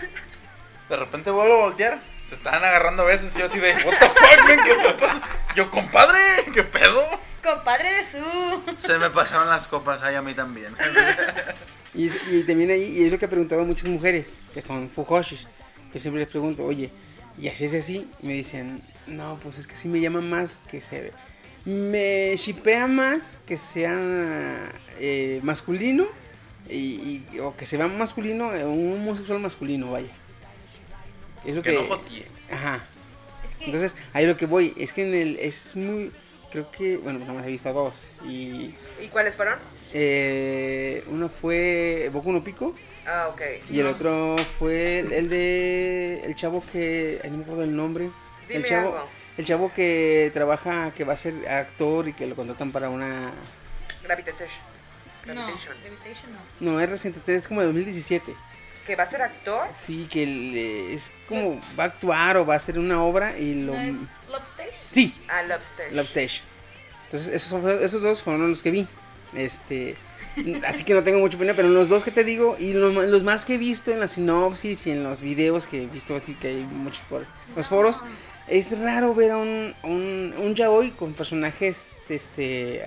De repente vuelvo a voltear. Se estaban agarrando a besos. Y yo así de, ¿What the fuck, man? ¿Qué está pasando? Yo, compadre, ¿qué pedo? Compadre de su. Se me pasaron las copas, ay, a mí también. Y, también ahí, y es lo que he preguntado a muchas mujeres, que son fujoshis, que siempre les pregunto, oye, ¿y así es así? Y me dicen, no, pues es que sí me llama más que se Me shipea más que sea eh, masculino, y, y- o que se vea masculino, eh, un homosexual masculino, vaya. Es lo Que que... no. Ajá. Es que Entonces, ahí lo que voy, es que en el, es muy, creo que, bueno, nada más he visto dos, y ¿Y cuáles fueron? eh, uno fue Boku no Pico, Ah, ok. y el otro fue el, el de el chavo que ay, no me acuerdo el nombre. el chavo, algo. el chavo que trabaja, que va a ser actor y que lo contratan para una Gravitation. no, Gravitation. Gravitation no. no es reciente, es como de 2017. ¿Que va a ser actor? Sí, que le- es como va a actuar o va a hacer una obra y lo ¿No es Love Stage? Sí, Ah, Love Stage. Love Stage. Entonces, esos, esos dos fueron los que vi. Este, así que no tengo mucha opinión, pero los dos que te digo y los, los más que he visto en la sinopsis y en los videos que he visto, así que hay muchos por los foros, es raro ver a un, un, un yaoi con personajes este,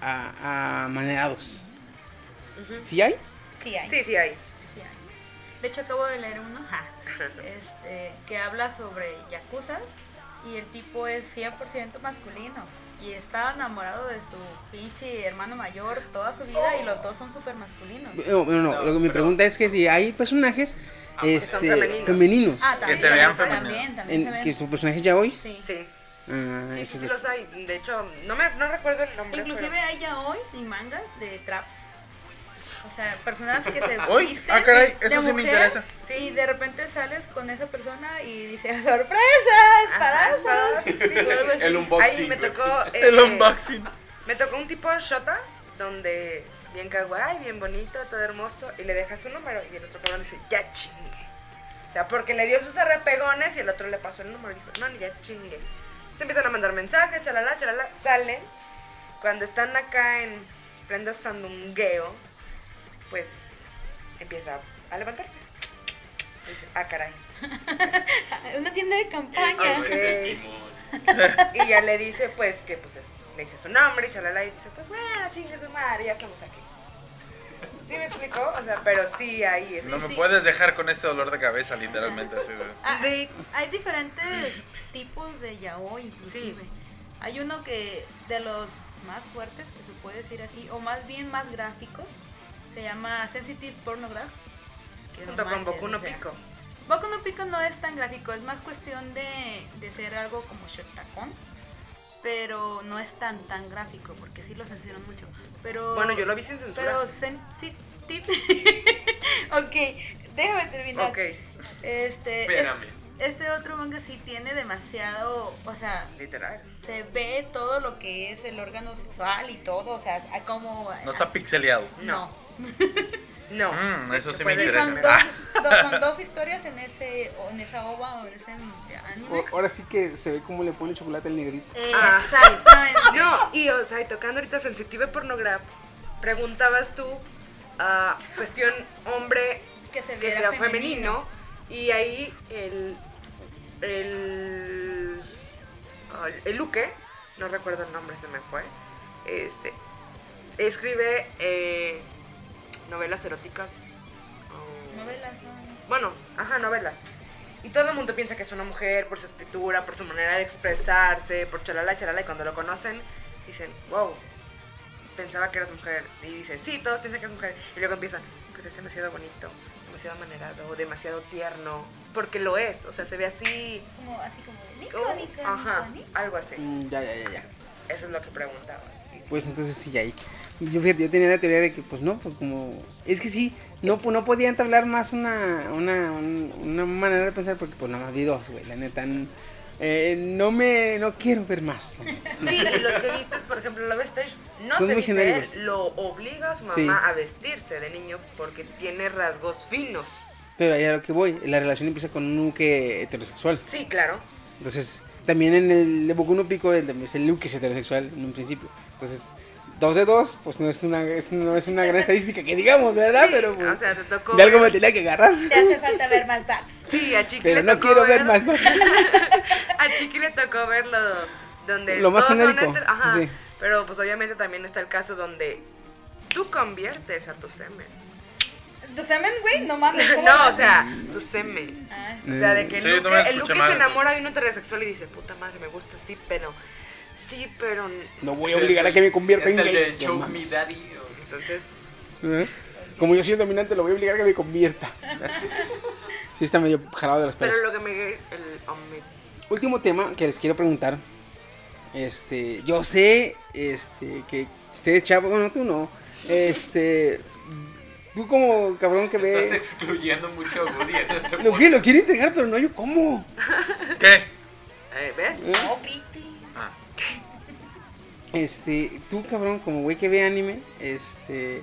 a, a- amaneados. ¿Sí hay? Sí hay. Sí. Sí hay. De hecho, acabo de leer uno ja, este, que habla sobre yakuza y el tipo es 100% masculino. Y estaba enamorado de su pinche hermano mayor toda su vida y los dos son súper masculinos. No, no, no, No, lo que mi pregunta es que si hay personajes Ah, pues este, femeninos. femeninos, Ah, Que también. se vean femeninos. también, en- se ven. que son personajes yaoi. Sí. Sí. Ah, Sí, sí, los hay. De hecho, no me no recuerdo el nombre. Inclusive pero- hay yaois y mangas de traps. O sea, personas que se Uy, visten ah, caray, de eso sí me interesa. Y de repente sales con esa persona y dices, ¡sorpresa! ¡Espadazos! espadazos, sí. El unboxing. Ahí me tocó. El eh, unboxing. Me tocó un tipo shota donde bien kawaii, bien bonito, todo hermoso, y le deja su número y el otro cabrón dice, ya chingue. O sea, porque le dio sus arrepegones y el otro le pasó el número y dijo, no, ni ya chingue. Se empiezan a mandar mensajes, chalala, chalala, salen. Cuando están acá en pleno sandungueo, pues empieza a levantarse. Dice, ah, caray. Una tienda de campaña. Y ya le dice, pues, que pues es- le dice su nombre y chalala, y dice, pues, bueno, chingue su madre, ya estamos aquí. ¿Sí me explicó? O sea, pero sí, ahí es. No me sí. puedes dejar con ese dolor de cabeza, literalmente. Así. Ah, De- hay diferentes tipos de yaoi, inclusive. Sí. Hay uno que de los más fuertes, que se puede decir así, o más bien más gráficos, se llama Sensitive Pornograph. no Junto con manches, Boku no o sea, Pico. Boku no Pico no es tan gráfico, es más cuestión de, de ser algo como shotacón, pero no es tan tan gráfico, porque sí lo censuran mucho. Pero, Bueno, yo lo vi sin censura. Pero sensitive... ok, déjame terminar. Ok, Este, Espérame. es- este otro manga sí tiene demasiado, o sea, literal. se ve todo lo que es el órgano sexual y todo, o sea, como... No está pixeleado. No. No. Mm, eso sí me interesa. son ser. dos, dos- son dos historias en ese, o en esa ova o en ese anime. O- Ahora sí que se ve cómo le pone chocolate al negrito. Ah. Exactamente. No, y o sea, y tocando ahorita sensitive pornograph, preguntabas tú, ah, cuestión hombre Que se que viera sea femenino. femenino, y ahí el, el, ah, el Luque, no recuerdo el nombre, se me fue, este, escribe eh, novelas eróticas. Novelas, no. bueno, ajá, novelas. Y todo el mundo piensa que es una mujer por su escritura, por su manera de expresarse, por chalala, chalala. Y cuando lo conocen, dicen, wow, pensaba que eras mujer. Y dice, sí, todos piensan que es mujer. Y luego empiezan, pero es demasiado bonito, demasiado manerado, demasiado tierno. Porque lo es, o sea, se ve así. Como, así como de Nico, como- Nico, ajá, Nico, Nico. algo así. Mm, ya, ya, ya, ya. Eso es lo que preguntabas. Pues entonces sí hay. Yo, fíjate, yo tenía la teoría de que, pues no, pues como. Es que sí, no, no podía entablar más una, una, un- una manera de pensar porque, pues nada más vi dos, güey. La neta, eh, no me. No quiero ver más. la. Sí, y los que vistes, por ejemplo, Love Stage, no Son se muy viste él, lo obliga a su mamá Sí. a vestirse de niño porque tiene rasgos finos. Pero ahí a lo que voy, la relación empieza con un nuque heterosexual. Sí, claro. Entonces, también en el de Boku no Pico, el, es el nuque es heterosexual en un principio. Entonces, dos de dos, pues no es una, es- no es una gran estadística que digamos, ¿verdad? Sí, Pero pues, o sea, te tocó. de algo me ver- tenía que agarrar. Te hace falta ver más backs. Sí, a Chiqui Pero le no tocó quiero ver más más. A Chiqui le tocó verlo donde. Lo más genérico, heter- Ajá. sí. Pero pues obviamente también está el caso donde tú conviertes a tu semen. ¿Tu semen, güey? No mames. ¿cómo No, o sea, tu semen. Ah, O sea, de que Sí, el no Luque, me el mal, se enamora de un heterosexual y dice, puta madre, me gusta, sí, pero. Sí, pero. No voy a obligar a que me convierta Es en el gay. de No Choke Me. Daddy. Entonces. ¿Eh? Como yo soy un dominante, lo voy a obligar a que me convierta. Sí, está medio jalado de los pelos. Pero lo que me. El hombre. Último tema que les quiero preguntar. Este, yo sé, este, que ustedes, chavos, bueno, tú no. Este, tú como cabrón que Estás ve. excluyendo mucho a Woody en este Lo que lo quiero entregar, pero no yo cómo. ¿Qué? eh, ¿Ves? No, pite. Este, tú cabrón, como güey que ve anime, este,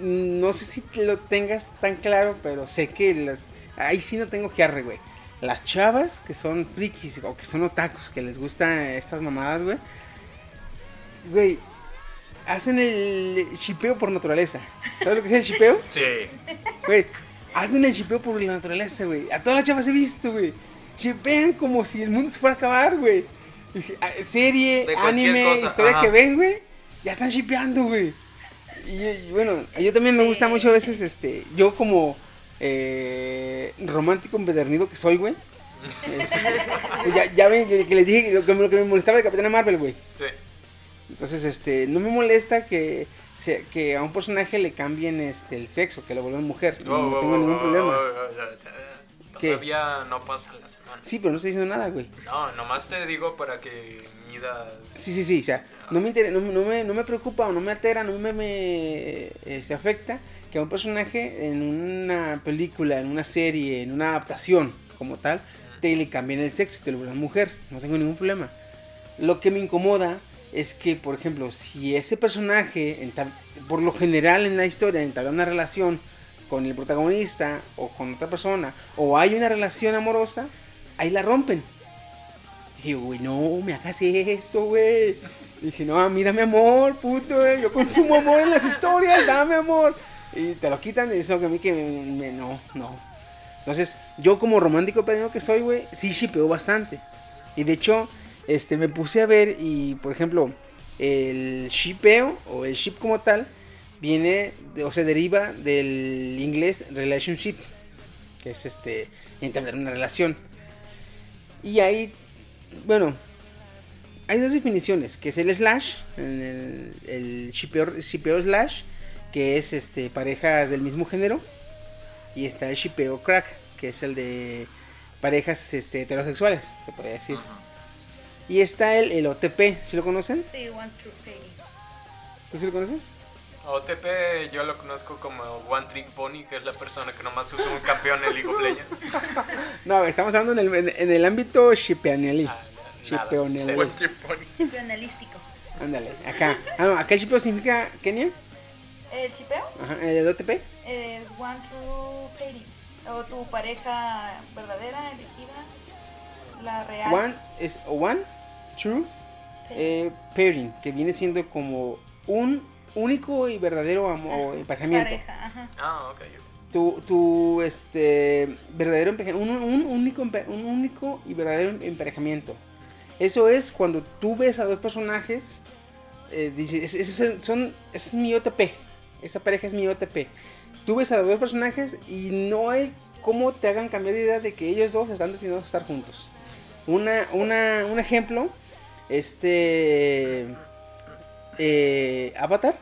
no sé si lo tengas tan claro, pero sé que las, ahí sí no tengo que arre, güey. Las chavas que son frikis o que son otakus, que les gustan estas mamadas, güey. güey, hacen el shipeo por naturaleza. ¿Sabes lo que es el shipeo? Sí. Güey, hacen el shipeo por la naturaleza, güey. A todas las chavas he visto, güey. Shipean como si el mundo se fuera a acabar, güey. Ah, Serie, anime, cosa, historia ajá. que ven, güey. Ya están shipeando, güey. Y, y bueno, yo también me gusta mucho a veces, este, yo como eh, romántico empedernido que soy, güey. pues ya, ya ven que, que les dije lo que, lo que me molestaba de Capitana Marvel, güey. Sí. Entonces, este, no me molesta que, se- que a un personaje le cambien este, el sexo, que lo vuelvan mujer. Oh, no oh, tengo oh, ningún oh, problema. ¿Qué? Todavía no pasa la semana. Sí, pero no estoy diciendo nada, güey. No, nomás te digo para que mida. Sí, sí, sí, o sea, no me, inter- no, no me, no me preocupa o no me altera, no me, me eh, se afecta que a un personaje en una película, en una serie, en una adaptación como tal, te le cambien el sexo y te lo vuelvan mujer. No tengo ningún problema. Lo que me incomoda es que, por ejemplo, si ese personaje, por lo general en la historia, entabla una relación con el protagonista o con otra persona, o hay una relación amorosa, ahí la rompen. Dije, güey, no, me hagas eso, güey. Dije, no, a mí dame amor, puto, güey. Yo consumo amor en las historias, dame amor. Y te lo quitan y eso que a mí que no, no. Entonces, yo como romántico pequeño que soy, güey, sí shipeo bastante. Y de hecho, este, me puse a ver y, por ejemplo, el shipeo o el ship como tal viene de- o se deriva del inglés relationship, que es este entablar una relación. Y ahí, bueno, hay dos definiciones, que es el slash, el, el shipeo, shipeo slash, que es este parejas del mismo género, y está el shipeo crack, que es el de parejas este, heterosexuales, se podría decir. Y está el, el OTP, ¿sí lo conocen? Sí, One True Pay. ¿Tú sí lo conoces? OTP yo lo conozco como One Trick Pony, que es la persona que nomás usa un campeón en League of Legends. No, estamos hablando en el, en, en el ámbito. Ah. Shipeonelí. Tripón. Chipionalístico. Ándale, acá. Ah, no, acá el shipeo significa, Kenia, El chipeo Ajá, el OTP. es One True Pay. O tu pareja verdadera, elegida, la real. One es one, true, eh, pairing, que viene siendo como un único y verdadero amor, emparejamiento. Pareja, ajá. Ah, ok. Tu, tu este, verdadero emparejamiento, un, un único, un único y verdadero emparejamiento. Eso es cuando tú ves a dos personajes, eh, dices, "Es- esos son, es mi OTP, esa pareja es mi OTP. Tú ves a los dos personajes y no hay cómo te hagan cambiar de idea de que ellos dos están destinados a estar juntos. Una, una, un ejemplo, este, eh, Avatar.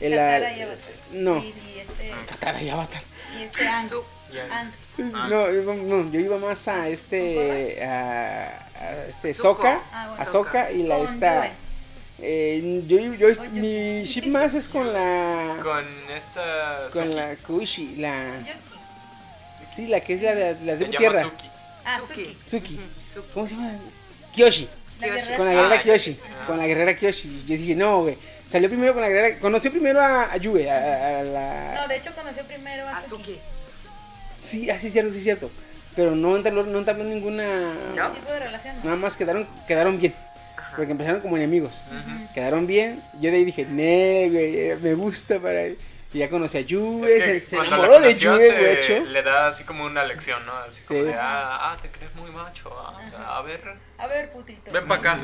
El, Katara ah, y Avatar. no, Y, y este, Katara y Avatar. y este Ang. Ang. No, no, yo iba más a este. A, a este. Soka. Ah, bueno. A Soka y la Con esta. Eh, yo, yo, Oye. mi ship más es con la. Con esta. Con Suki. la Kushi. La. Sí, la que es la de la Se de llama tierra. Suki. Ah, Suki. Suki. ¿Cómo se llama? Kyoshi. Kyoshi. guerrera. Con la guerrera Ah, Kyoshi. ah. Con la guerrera Kyoshi. Yo dije, no, güey. Salió primero con la guerrera. Conoció primero a, a Yue. A, la. No, de hecho conoció primero a Suki. Sí, así es cierto, sí es cierto. Pero no entabló, no entabló ninguna. ¿No? ¿Qué tipo de relación? Nada más quedaron, quedaron bien. Ajá. Porque empezaron como enemigos. Quedaron bien. Yo de ahí dije, ne, güey, me gusta para. Y ya conocí a Yue, Es que se, se cuando enamoró la de Yue, se- le da así como una lección, ¿no? Así como Sí. de, ah, ah, te crees muy macho, ah, a ver. A ver, putito. Ven para acá.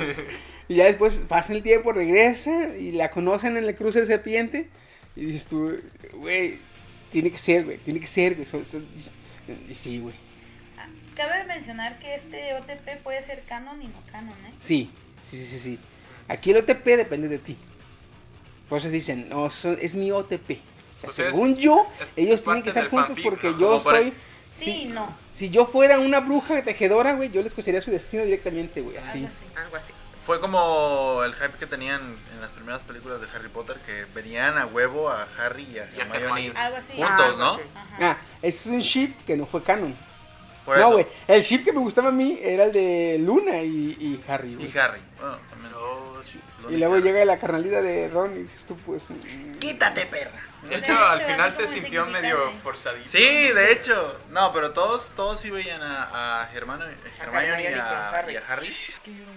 Y ya después pasa el tiempo, regresa y la conocen en el cruce de serpiente. Y dices tú, güey, tiene que ser, güey, tiene que ser, güey. y sí, güey. Ah, Cabe mencionar que este OTP puede ser canon y no canon, ¿eh? Sí, sí, sí, sí, sí. Aquí el OTP depende de ti. Por eso dicen, no, son- es mi OTP. O sea, es- según yo, es ellos tienen que estar juntos fanfic, porque ¿no? yo soy... Sí, no. Si yo fuera una bruja tejedora, güey, yo les cosería su destino directamente, güey, así. Algo así. Algo así. Fue como el hype que tenían en las primeras películas de Harry Potter, que venían a huevo a Harry y a Y a Hermione Hermione. Algo así. juntos, algo ¿no? así. Ah, ese es un ship que no fue canon. Por no, güey, el ship que me gustaba a mí era el de Luna y, y Harry, güey. Y Harry. Bueno, también. Oh, sí. Y luego llega la carnalita de Ron y dices tú, pues. mm, Quítate, perra. De De hecho, hecho, al final se sintió medio forzadito. Sí, de hecho. No, pero todos, todos sí veían a, a Hermano, Hermione y Harry. y a Harry.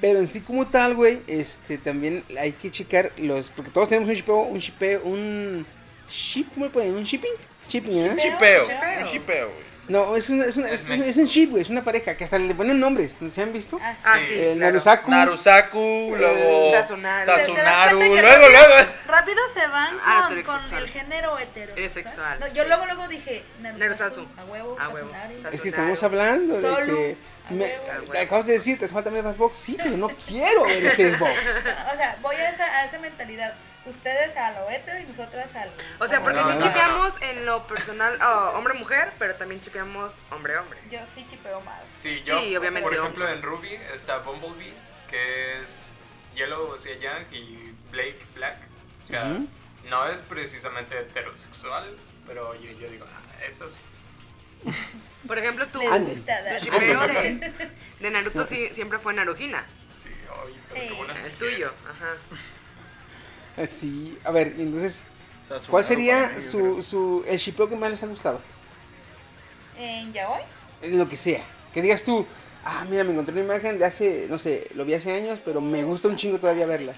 Pero en sí como tal, güey, este, también hay que checar los, porque todos tenemos un shipeo, un shipeo, un ship, ¿cómo le ponen? ¿Un shipping? Shipping, ¿eh? Chipeo. Chipeo. Un chipeo, güey. No, es un, es un, es un, es un ship, güey, es una pareja, que hasta le ponen nombres, ¿no se han visto? Ah, sí. Ah, Sí. sí. El claro. Narusaku. Narusaku, luego. Sasunaru. ¿Te- te das Sasunaru. Luego, rápido- luego. Rápido se van Ah, con, el género hetero. Eres sexual. No, yo luego luego dije Narusasu. A huevo, A huevo. Sasunaru. Es que estamos hablando de que... Me, acabas de decir, te hace falta ver Xbox, sí, pero no quiero ver ese Xbox. O sea, voy a esa, a esa mentalidad. Ustedes a lo hetero y nosotras a lo. O sea, porque No, sí no, no, chipeamos en lo personal oh, hombre-mujer, pero también chipeamos hombre-hombre. Yo sí chipeo más. Sí, yo, Sí, obviamente, por ejemplo, hombre. en Ruby está Bumblebee, que es Yellow, o sea, Yang, y Blake, Black. O sea, Ujú. no es precisamente heterosexual, pero yo, yo digo, ah, eso sí. Por ejemplo, tu, shipeo de, de Naruto sí, siempre fue Narujina. Sí, oye, pero qué buenas El tuyo, ajá. Así, a ver, entonces, ¿cuál sería su, su, el shipeo que más les ha gustado? En Yaoi. En Lo que sea. Que digas tú, ah, mira, me encontré una imagen de hace, no sé, lo vi hace años, pero me gusta un chingo todavía verlas.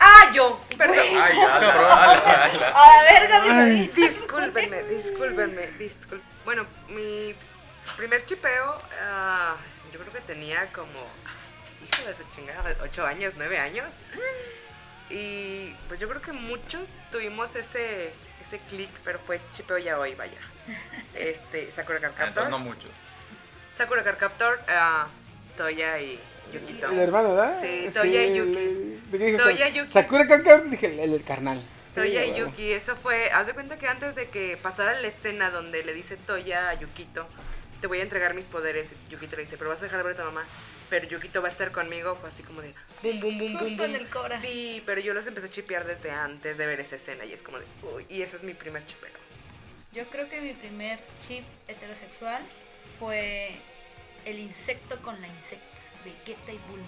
¡Ah, yo! Perdón. Ay, ala, ala, ala. A la verga, mi. Discúlpenme, discúlpenme, discúlpenme. Bueno, mi primer chipeo, ah, yo creo que tenía como, hijo de su chingada, 8 años, 9 años. Y pues yo creo que muchos tuvimos ese, ese click, pero fue chipeo ya hoy, vaya. Este, Sakura Card Ah, Captor. Entonces no mucho. Sakura Card Captor, ah, Toya y Yukito. El hermano, ¿verdad? Sí, Toya y Yuki. el- ¿de qué dije? Toya y Yuki. Sakura Kakar, dije, el, el carnal. Toya Sí, y. Yuki, eso fue, haz de cuenta que antes de que pasara la escena donde le dice Toya a Yukito, te voy a entregar mis poderes, Yukito le dice, pero vas a dejar de ver a tu mamá, pero Yukito va a estar conmigo, fue así como de boom, boom, boom, boom, Justo en el cora. Sí, pero yo los empecé a chipear desde antes de ver esa escena y es como de, uy, y ese es mi primer chipeo. Yo creo que mi primer chip heterosexual fue el insecto con la insecta, Vegeta y Bulma.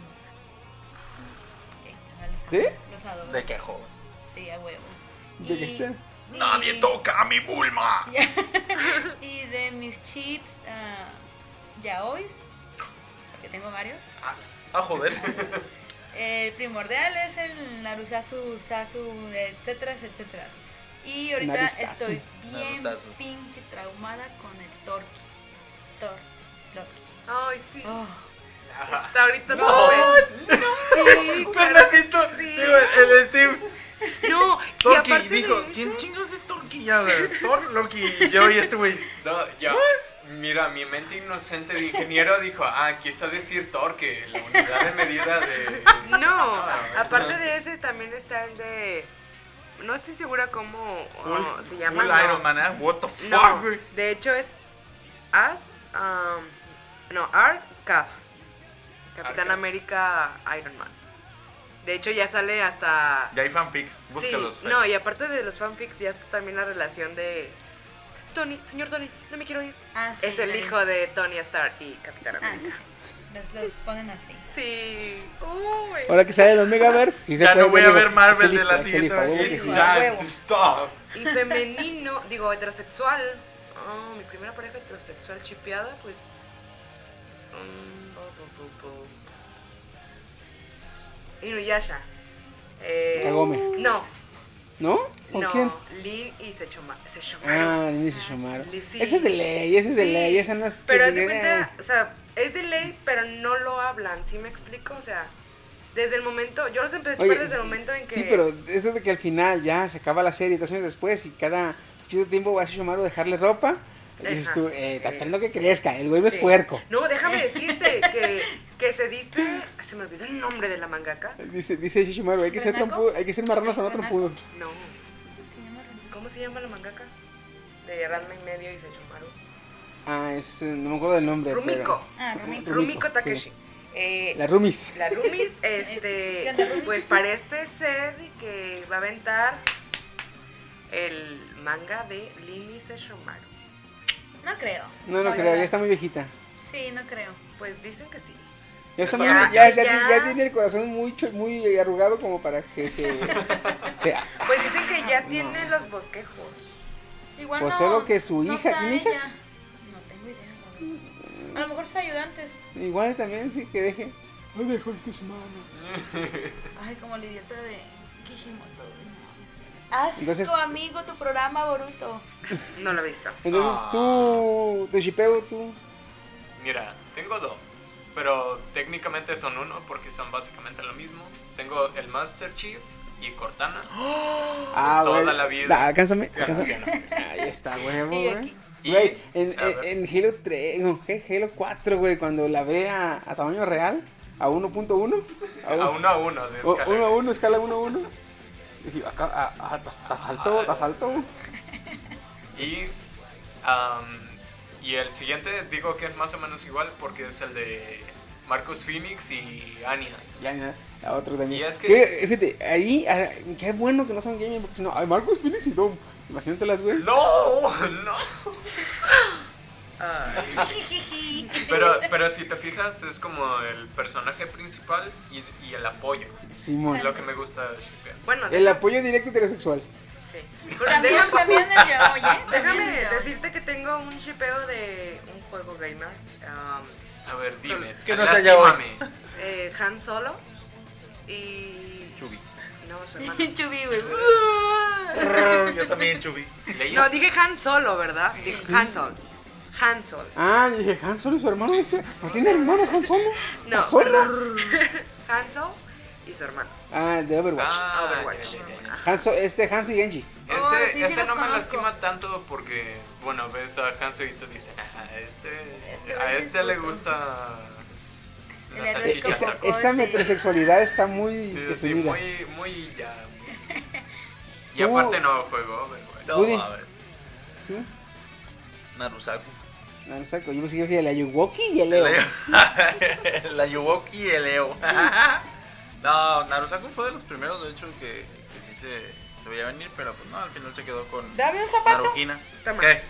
Eh, ¿Sí? Los adoro. ¿De qué joven? Sí, a huevo. Vegeta. y- Nadie toca a mi Bulma. Y de mis chips, ah, yaois, porque tengo varios. Ah, joder. El primordial es el Narusasu, Sasu, etcétera, etcétera. Y ahorita Narusasu. estoy bien Narusasu. pinche traumada con el Torki. Thor, Loki. Ay, sí. Oh, Hasta ahorita no, Sí, claro que Fernandito, sí. digo, el, Steve. No, Torki de dijo, eso- ¿quién chingados es Torki? Ya, Thor, Loki y yo y este güey. No, ya. Mira, mi mente inocente de ingeniero dijo, ah, quise decir torque, la unidad de medida de... No, Ah, aparte de ese también está el de. No estoy segura cómo oh, se llama. Full no. Iron Man, ¿eh? What the fuck, No, de hecho es As. um, no, Art Cap. Capitán Cap. América Iron Man. De hecho ya sale hasta. Ya hay fanfics, Sí, búscalos. Fer. no, y aparte de los fanfics ya está también la relación de. Tony, señor Tony, no me quiero ir. Ah, sí, es el hijo de Tony Stark y Capitán Ah, sí. América. Los, los ponen así. Sí. Uy. Ahora que sale el Omegaverse, sí se Ya puede no voy a ver Marvel de la siguiente vez. que It's sí. a time huevo. to stop. Y femenino, digo, heterosexual. Oh, mi primera pareja heterosexual chipeada, pues. mm. Inuyasha. Eh, Kagome. No, ¿No? ¿Con no. quién? Lin y Sechoma- Ah, Sechomaru. Inicio Shomaro. Sí. Ese es de ley, ese es de Sí, ley, esa no es... Pero haz de cuenta, o sea, es de ley, pero no lo hablan, ¿sí me explico? O sea, desde el momento, yo los empecé a Oye, chipar desde el momento en que... Sí, pero eso de que al final ya se acaba la serie tres años después y cada cierto tiempo va a Shomaro a dejarle ropa. Dices tú, eh, que crezca, el güey no es puerco. No, déjame decirte que, que se dice. Se me olvidó el nombre de la mangaka. Dice, dice Shishamaru, hay que ser trompudo, hay que ser marranos pero no trompudos. No. ¿Cómo se llama la mangaka? De Ranma y medio y Sechomaru. Ah, es, eh, no me acuerdo del nombre. Rumiko. Ah, Rumiko. Rumiko sí. Takeshi. Eh, La Rumis. la Rumis, ¿Qué este, pues parece ser que va a aventar el manga de Lini Sechomaru. No creo. No, no creo, ya está muy viejita. Sí, no creo. Pues dicen que sí. Ya, está Ya, muy- ya, ya, ya. ya tiene el corazón muy, cho- muy arrugado como para que se... sea. Pues dicen que ya tiene los bosquejos. Igual Pues no, solo que su no hija, sea ¿tiene ella. hijas? No tengo idea. A lo mejor sus ayudantes. Igual también, sí, que deje. Lo dejo en tus manos. Ay, como la idiota de Kishimoto. Haz Entonces- tu amigo tu programa, Boruto. No lo he visto. Entonces Ah. tú, tu shipeo, tú... Mira, tengo dos, pero técnicamente son uno porque son básicamente lo mismo. Tengo el Master Chief y Cortana. Ah, Toda güey. la vida. Da, alcánzame, Sí, alcánzame. sí, Ahí está, huevo, güey. Güey, en, en, en Halo 3, no, ¿qué? Halo 4, güey, cuando la ve a, a tamaño real, a 1.1, A uno a uno de o- escala. 1 a 1, escala 1 a 1. Dije, acá, ah, ah, te te asaltó, te asaltó. Y, y el siguiente digo que es más o menos igual porque es el de Marcus Phoenix y Anya. Ya, ya, a otro también. Y es que- ¿Qué? Fíjate, ahí, ah, qué bueno que no son gaming, porque si no, ay, Marcus Phoenix y Dom. Imagínate güey. No, no. Ay, Pero, pero si te fijas es como el personaje principal y, y el apoyo. Simón. Lo que me gusta de bueno, El apoyo directo heterosexual. sí. También, Déjame, también ¿eh? También déjame decirte que tengo un shipeo de un juego gamer. um, A ver, dime. Que no sea ya hoy. lastímame. eh, Han Solo y. Chubi. No, su hermano. Chubby, güey. Yo también, Chubi. No, dije Han Solo, ¿verdad? Dije Han Solo. Han Solo. Ah, y dije, Han Solo y su hermano. Dije, ¿no tiene hermanos Han Solo? No, ¿Está solo? perdón. Han Solo y su hermano. Ah, de Overwatch. Ah, Overwatch. Hanso, este Hanso y Genji. Ese, Oh, sí, sí ese no me conozco. lastima tanto porque, bueno, ves a Hanzo y tú dices, ah, a este, Este a este le gusta El la salchicha Esa, esa metrosexualidad está muy Sí, sí, muy, muy ya. Y aparte no juego Overwatch. No, a ver. ¿Tú? Narusaku. No, no sé, yo pensé que el Ayuwoki y el Leo. La Yuwoki y el Eo. no, Narusaku fue de los primeros, de hecho, que, que sí se, se veía venir, pero pues no, al final se quedó con Dame un zapato Narujina. Toma. ¿Qué?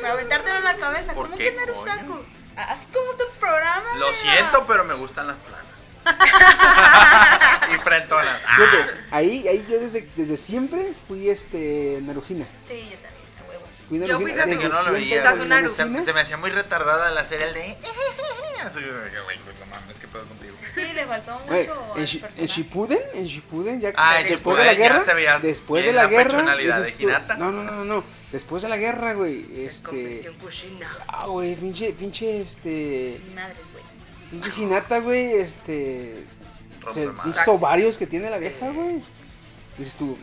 para aventártelo en la cabeza. ¿Por ¿Cómo qué? que Narusaku? Haz como tu programa. Lo mira. siento, pero me gustan las planas. y frentonas. Fíjate, ahí, ahí yo desde, desde siempre fui este Narujina. Sí, yo también, Yo fui desde Yo no lo veía. Se, me hacía muy retardada la serie el de. Así que, güey, pues no mames, ¿qué pedo contigo? Sí, le faltó Güey, mucho. en, en. Shippuden, en Shippuden, ya Ah, en después de la guerra, después de la la guerra, dices de tú- Hinata. no, no, no, no, después de la guerra, güey, este, ah, güey, pinche, pinche, este, Mi madre, güey. pinche Hinata, güey, este, se hizo varios que tiene la vieja, güey, dices tú,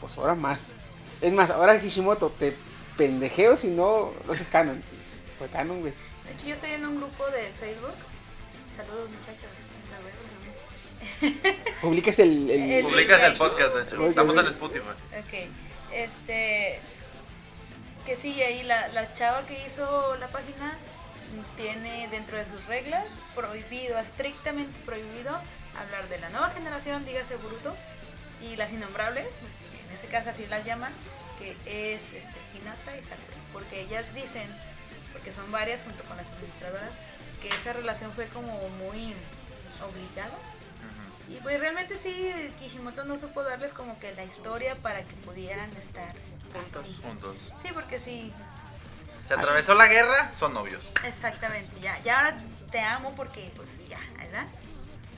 pues ahora más, es más, ahora Hishimoto, te pendejeo si no, no haces canon, fue canon, güey, De hecho, yo estoy en un grupo de Facebook. Saludos, muchachos. Publicas el, el, El- Publicas el podcast, de hecho. Estamos en Spotify. Ok, este, que sí, ahí la, la chava que hizo la página tiene dentro de sus reglas prohibido, estrictamente prohibido, hablar de la nueva generación, dígase Boruto, y las innombrables, en ese caso así las llaman, que es Hinata y porque ellas dicen, porque son varias junto con las administradoras, que esa relación fue como muy obligada. Y pues realmente sí, Kishimoto no supo darles como que la historia para que pudieran estar Juntos. así. Juntos. Sí, porque sí, Se atravesó la guerra, son novios. exactamente, ya, ya ahora te amo porque pues ya, ¿verdad?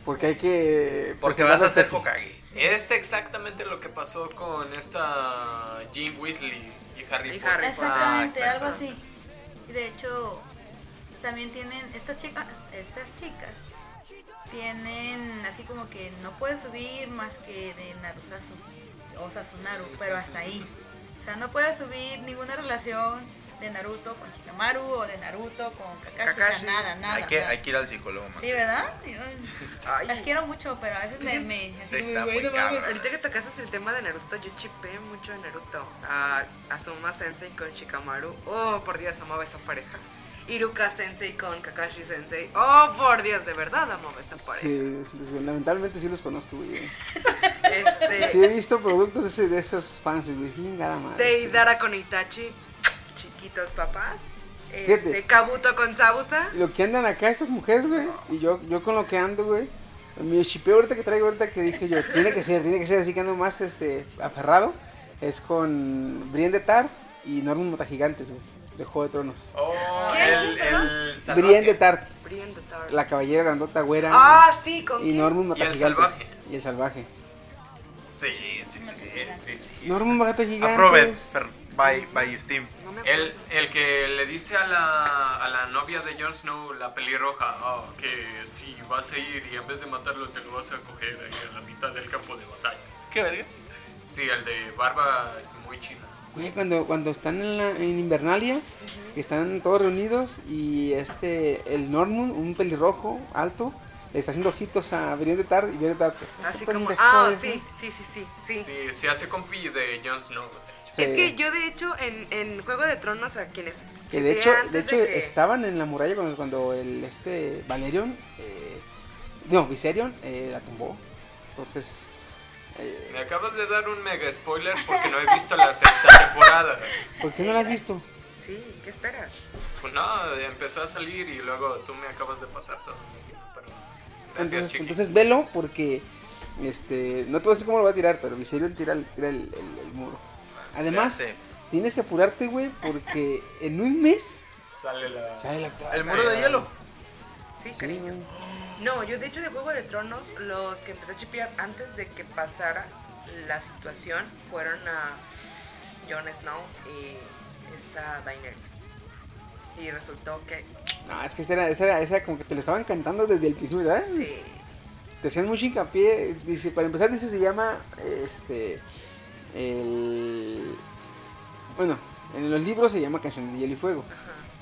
porque hay que, Porque vas a ser. Hokage. Es exactamente lo que pasó con esta Jean Weasley y Harry Y Potter. Harry. Exactamente, Ah, algo así. Y de hecho, también tienen, estas chicas, estas chicas, tienen así como que no puedes subir más que de Narusasu o Sasunaru, pero hasta ahí. O sea, no puedes subir ninguna relación de Naruto con Shikamaru o de Naruto con Kakashi, o sea, Kakashi. nada, nada. Hay que, nada. hay que ir al psicólogo, man. Sí, ¿verdad? Yo las quiero mucho, pero a veces me, me así muy. Ahorita que tocaste el tema de Naruto, yo chipé mucho a Naruto. A Asuma Sensei con Shikamaru. Oh, por Dios, amaba esa pareja. Iruka Sensei con Kakashi Sensei. Oh, por Dios, de verdad amaba esa pareja. Sí, sí, sí, lamentablemente sí los conozco, güey. Este, Sí he visto productos de, ese- de esos fans, chingada madre. de sí. Idara con Itachi. Chiquitos papás. Este, Kabuto con Sabusa. Lo que andan acá estas mujeres, güey. Y yo, yo con lo que ando, güey. Mi chipeo ahorita que traigo ahorita que dije yo, tiene que ser, tiene que ser así que ando más este aferrado. Es con Brienne de Tart y Norman Motagigantes, güey. De Juego de Tronos. Oh, el, el salvaje. Brienne de Tart, Brienne la caballera grandota güera. Ah, sí, con y? Norman Y el Motagigantes. salvaje. Y el salvaje. Sí, sí, sí, sí, sí. Norman Motagigantes. Aprove, per- by, by Steam. El, el que le dice a la, a la novia de Jon Snow, la pelirroja, ah, que si vas a ir y en vez de matarlo te lo vas a coger ahí a la mitad del campo de batalla. ¿Qué verga? Sí, el de barba muy china. Güey, cuando, cuando están en, la, en Invernalia, que están todos reunidos y este, el Norman, un pelirrojo alto, le está haciendo ojitos a Brienne de Tart y Brienne de Tart. Así "¿Qué como, ah, sí, eh?". sí, sí, sí, sí. Sí, se hace compi de Jon Snow. Sí. Es que yo de hecho en, en Juego de Tronos a quienes Que de hecho, de hecho que- estaban en la muralla cuando, cuando el este Valerion, eh, no, Viserion eh, la tumbó. Entonces, eh, Me acabas de dar un mega spoiler porque no he visto la sexta temporada. ¿por qué no la has visto? Sí, ¿qué esperas? Pues no, empezó a salir y luego tú me acabas de pasar todo. Pero gracias, Entonces, Chiqui. entonces velo porque este no te voy a decir cómo lo va a tirar, pero Viserion tira el, tira el, el- el muro. Además, Ya tienes que apurarte, güey, porque en un mes Sale la... sale la octava. El muro de hielo. Sí, Sí, cariño. güey. No, yo de hecho de Juego de Tronos, los que empecé a chipear antes de que pasara la situación fueron a Jon Snow y esta Daenerys. Y resultó que No, es que esa era, esa era, esa era como que te lo estaban cantando desde el principio, ¿verdad? sí. Te hacían mucho hincapié. Dice, para empezar, dice, se llama, este, el... Bueno, en los libros se llama Canción de Hielo y Fuego.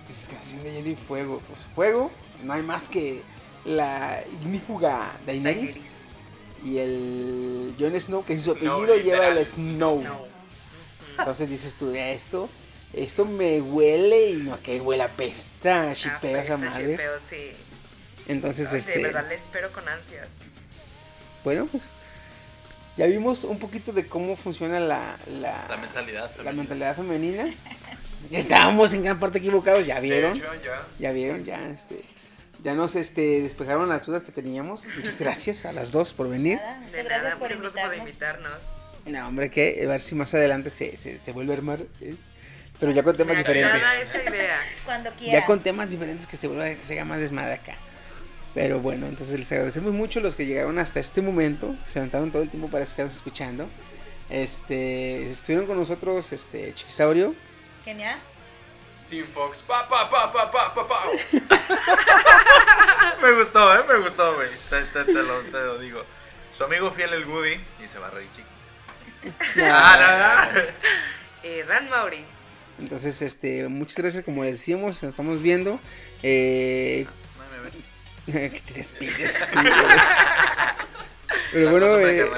Dices, Canción de Hielo y Fuego. Pues fuego, no hay más que la ignífuga Daenerys. Daenerys. Y el Jon Snow, que es su apellido, lleva el. Snow. No. Entonces dices tú, eso, eso me huele y no, que huele a pesta, Ah, shipeo esa madre. shipeo, sí. Entonces, este... De verdad le espero con ansias. Bueno, pues ya vimos un poquito de cómo funciona la, la, La mentalidad. la femenina. mentalidad femenina. Ya estábamos en gran parte equivocados, ya vieron, hecho, ya. ya vieron, ya este, ya nos este despejaron las dudas que teníamos. Muchas gracias a las dos por venir. Nada, De nada, por muchas gracias por invitarnos. No, hombre, que a ver si más adelante se, se, se vuelve a armar, ¿eh? pero ya con temas Me diferentes. esa idea. Cuando. Ya con temas diferentes que se vuelva que se haga más desmadre acá. Pero bueno, entonces les agradecemos mucho los que llegaron hasta este momento, se aventaron todo el tiempo para estarnos escuchando. Este, estuvieron con nosotros este Chiquisaurio, Genial. Steve Fox. Pa, pa, pa, pa, pa, pa, pa. Me gustó, eh, me gustó, güey. Te, te- te lo, te lo digo. Su amigo fiel el Woody y se va a reír chico. Ah, no, no. Eh, Dan Mauri. Entonces, este, muchas gracias, como decíamos, nos estamos viendo. Eh. que te despides. güey. Pero bueno, eh,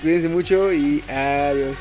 cuídense mucho y adiós.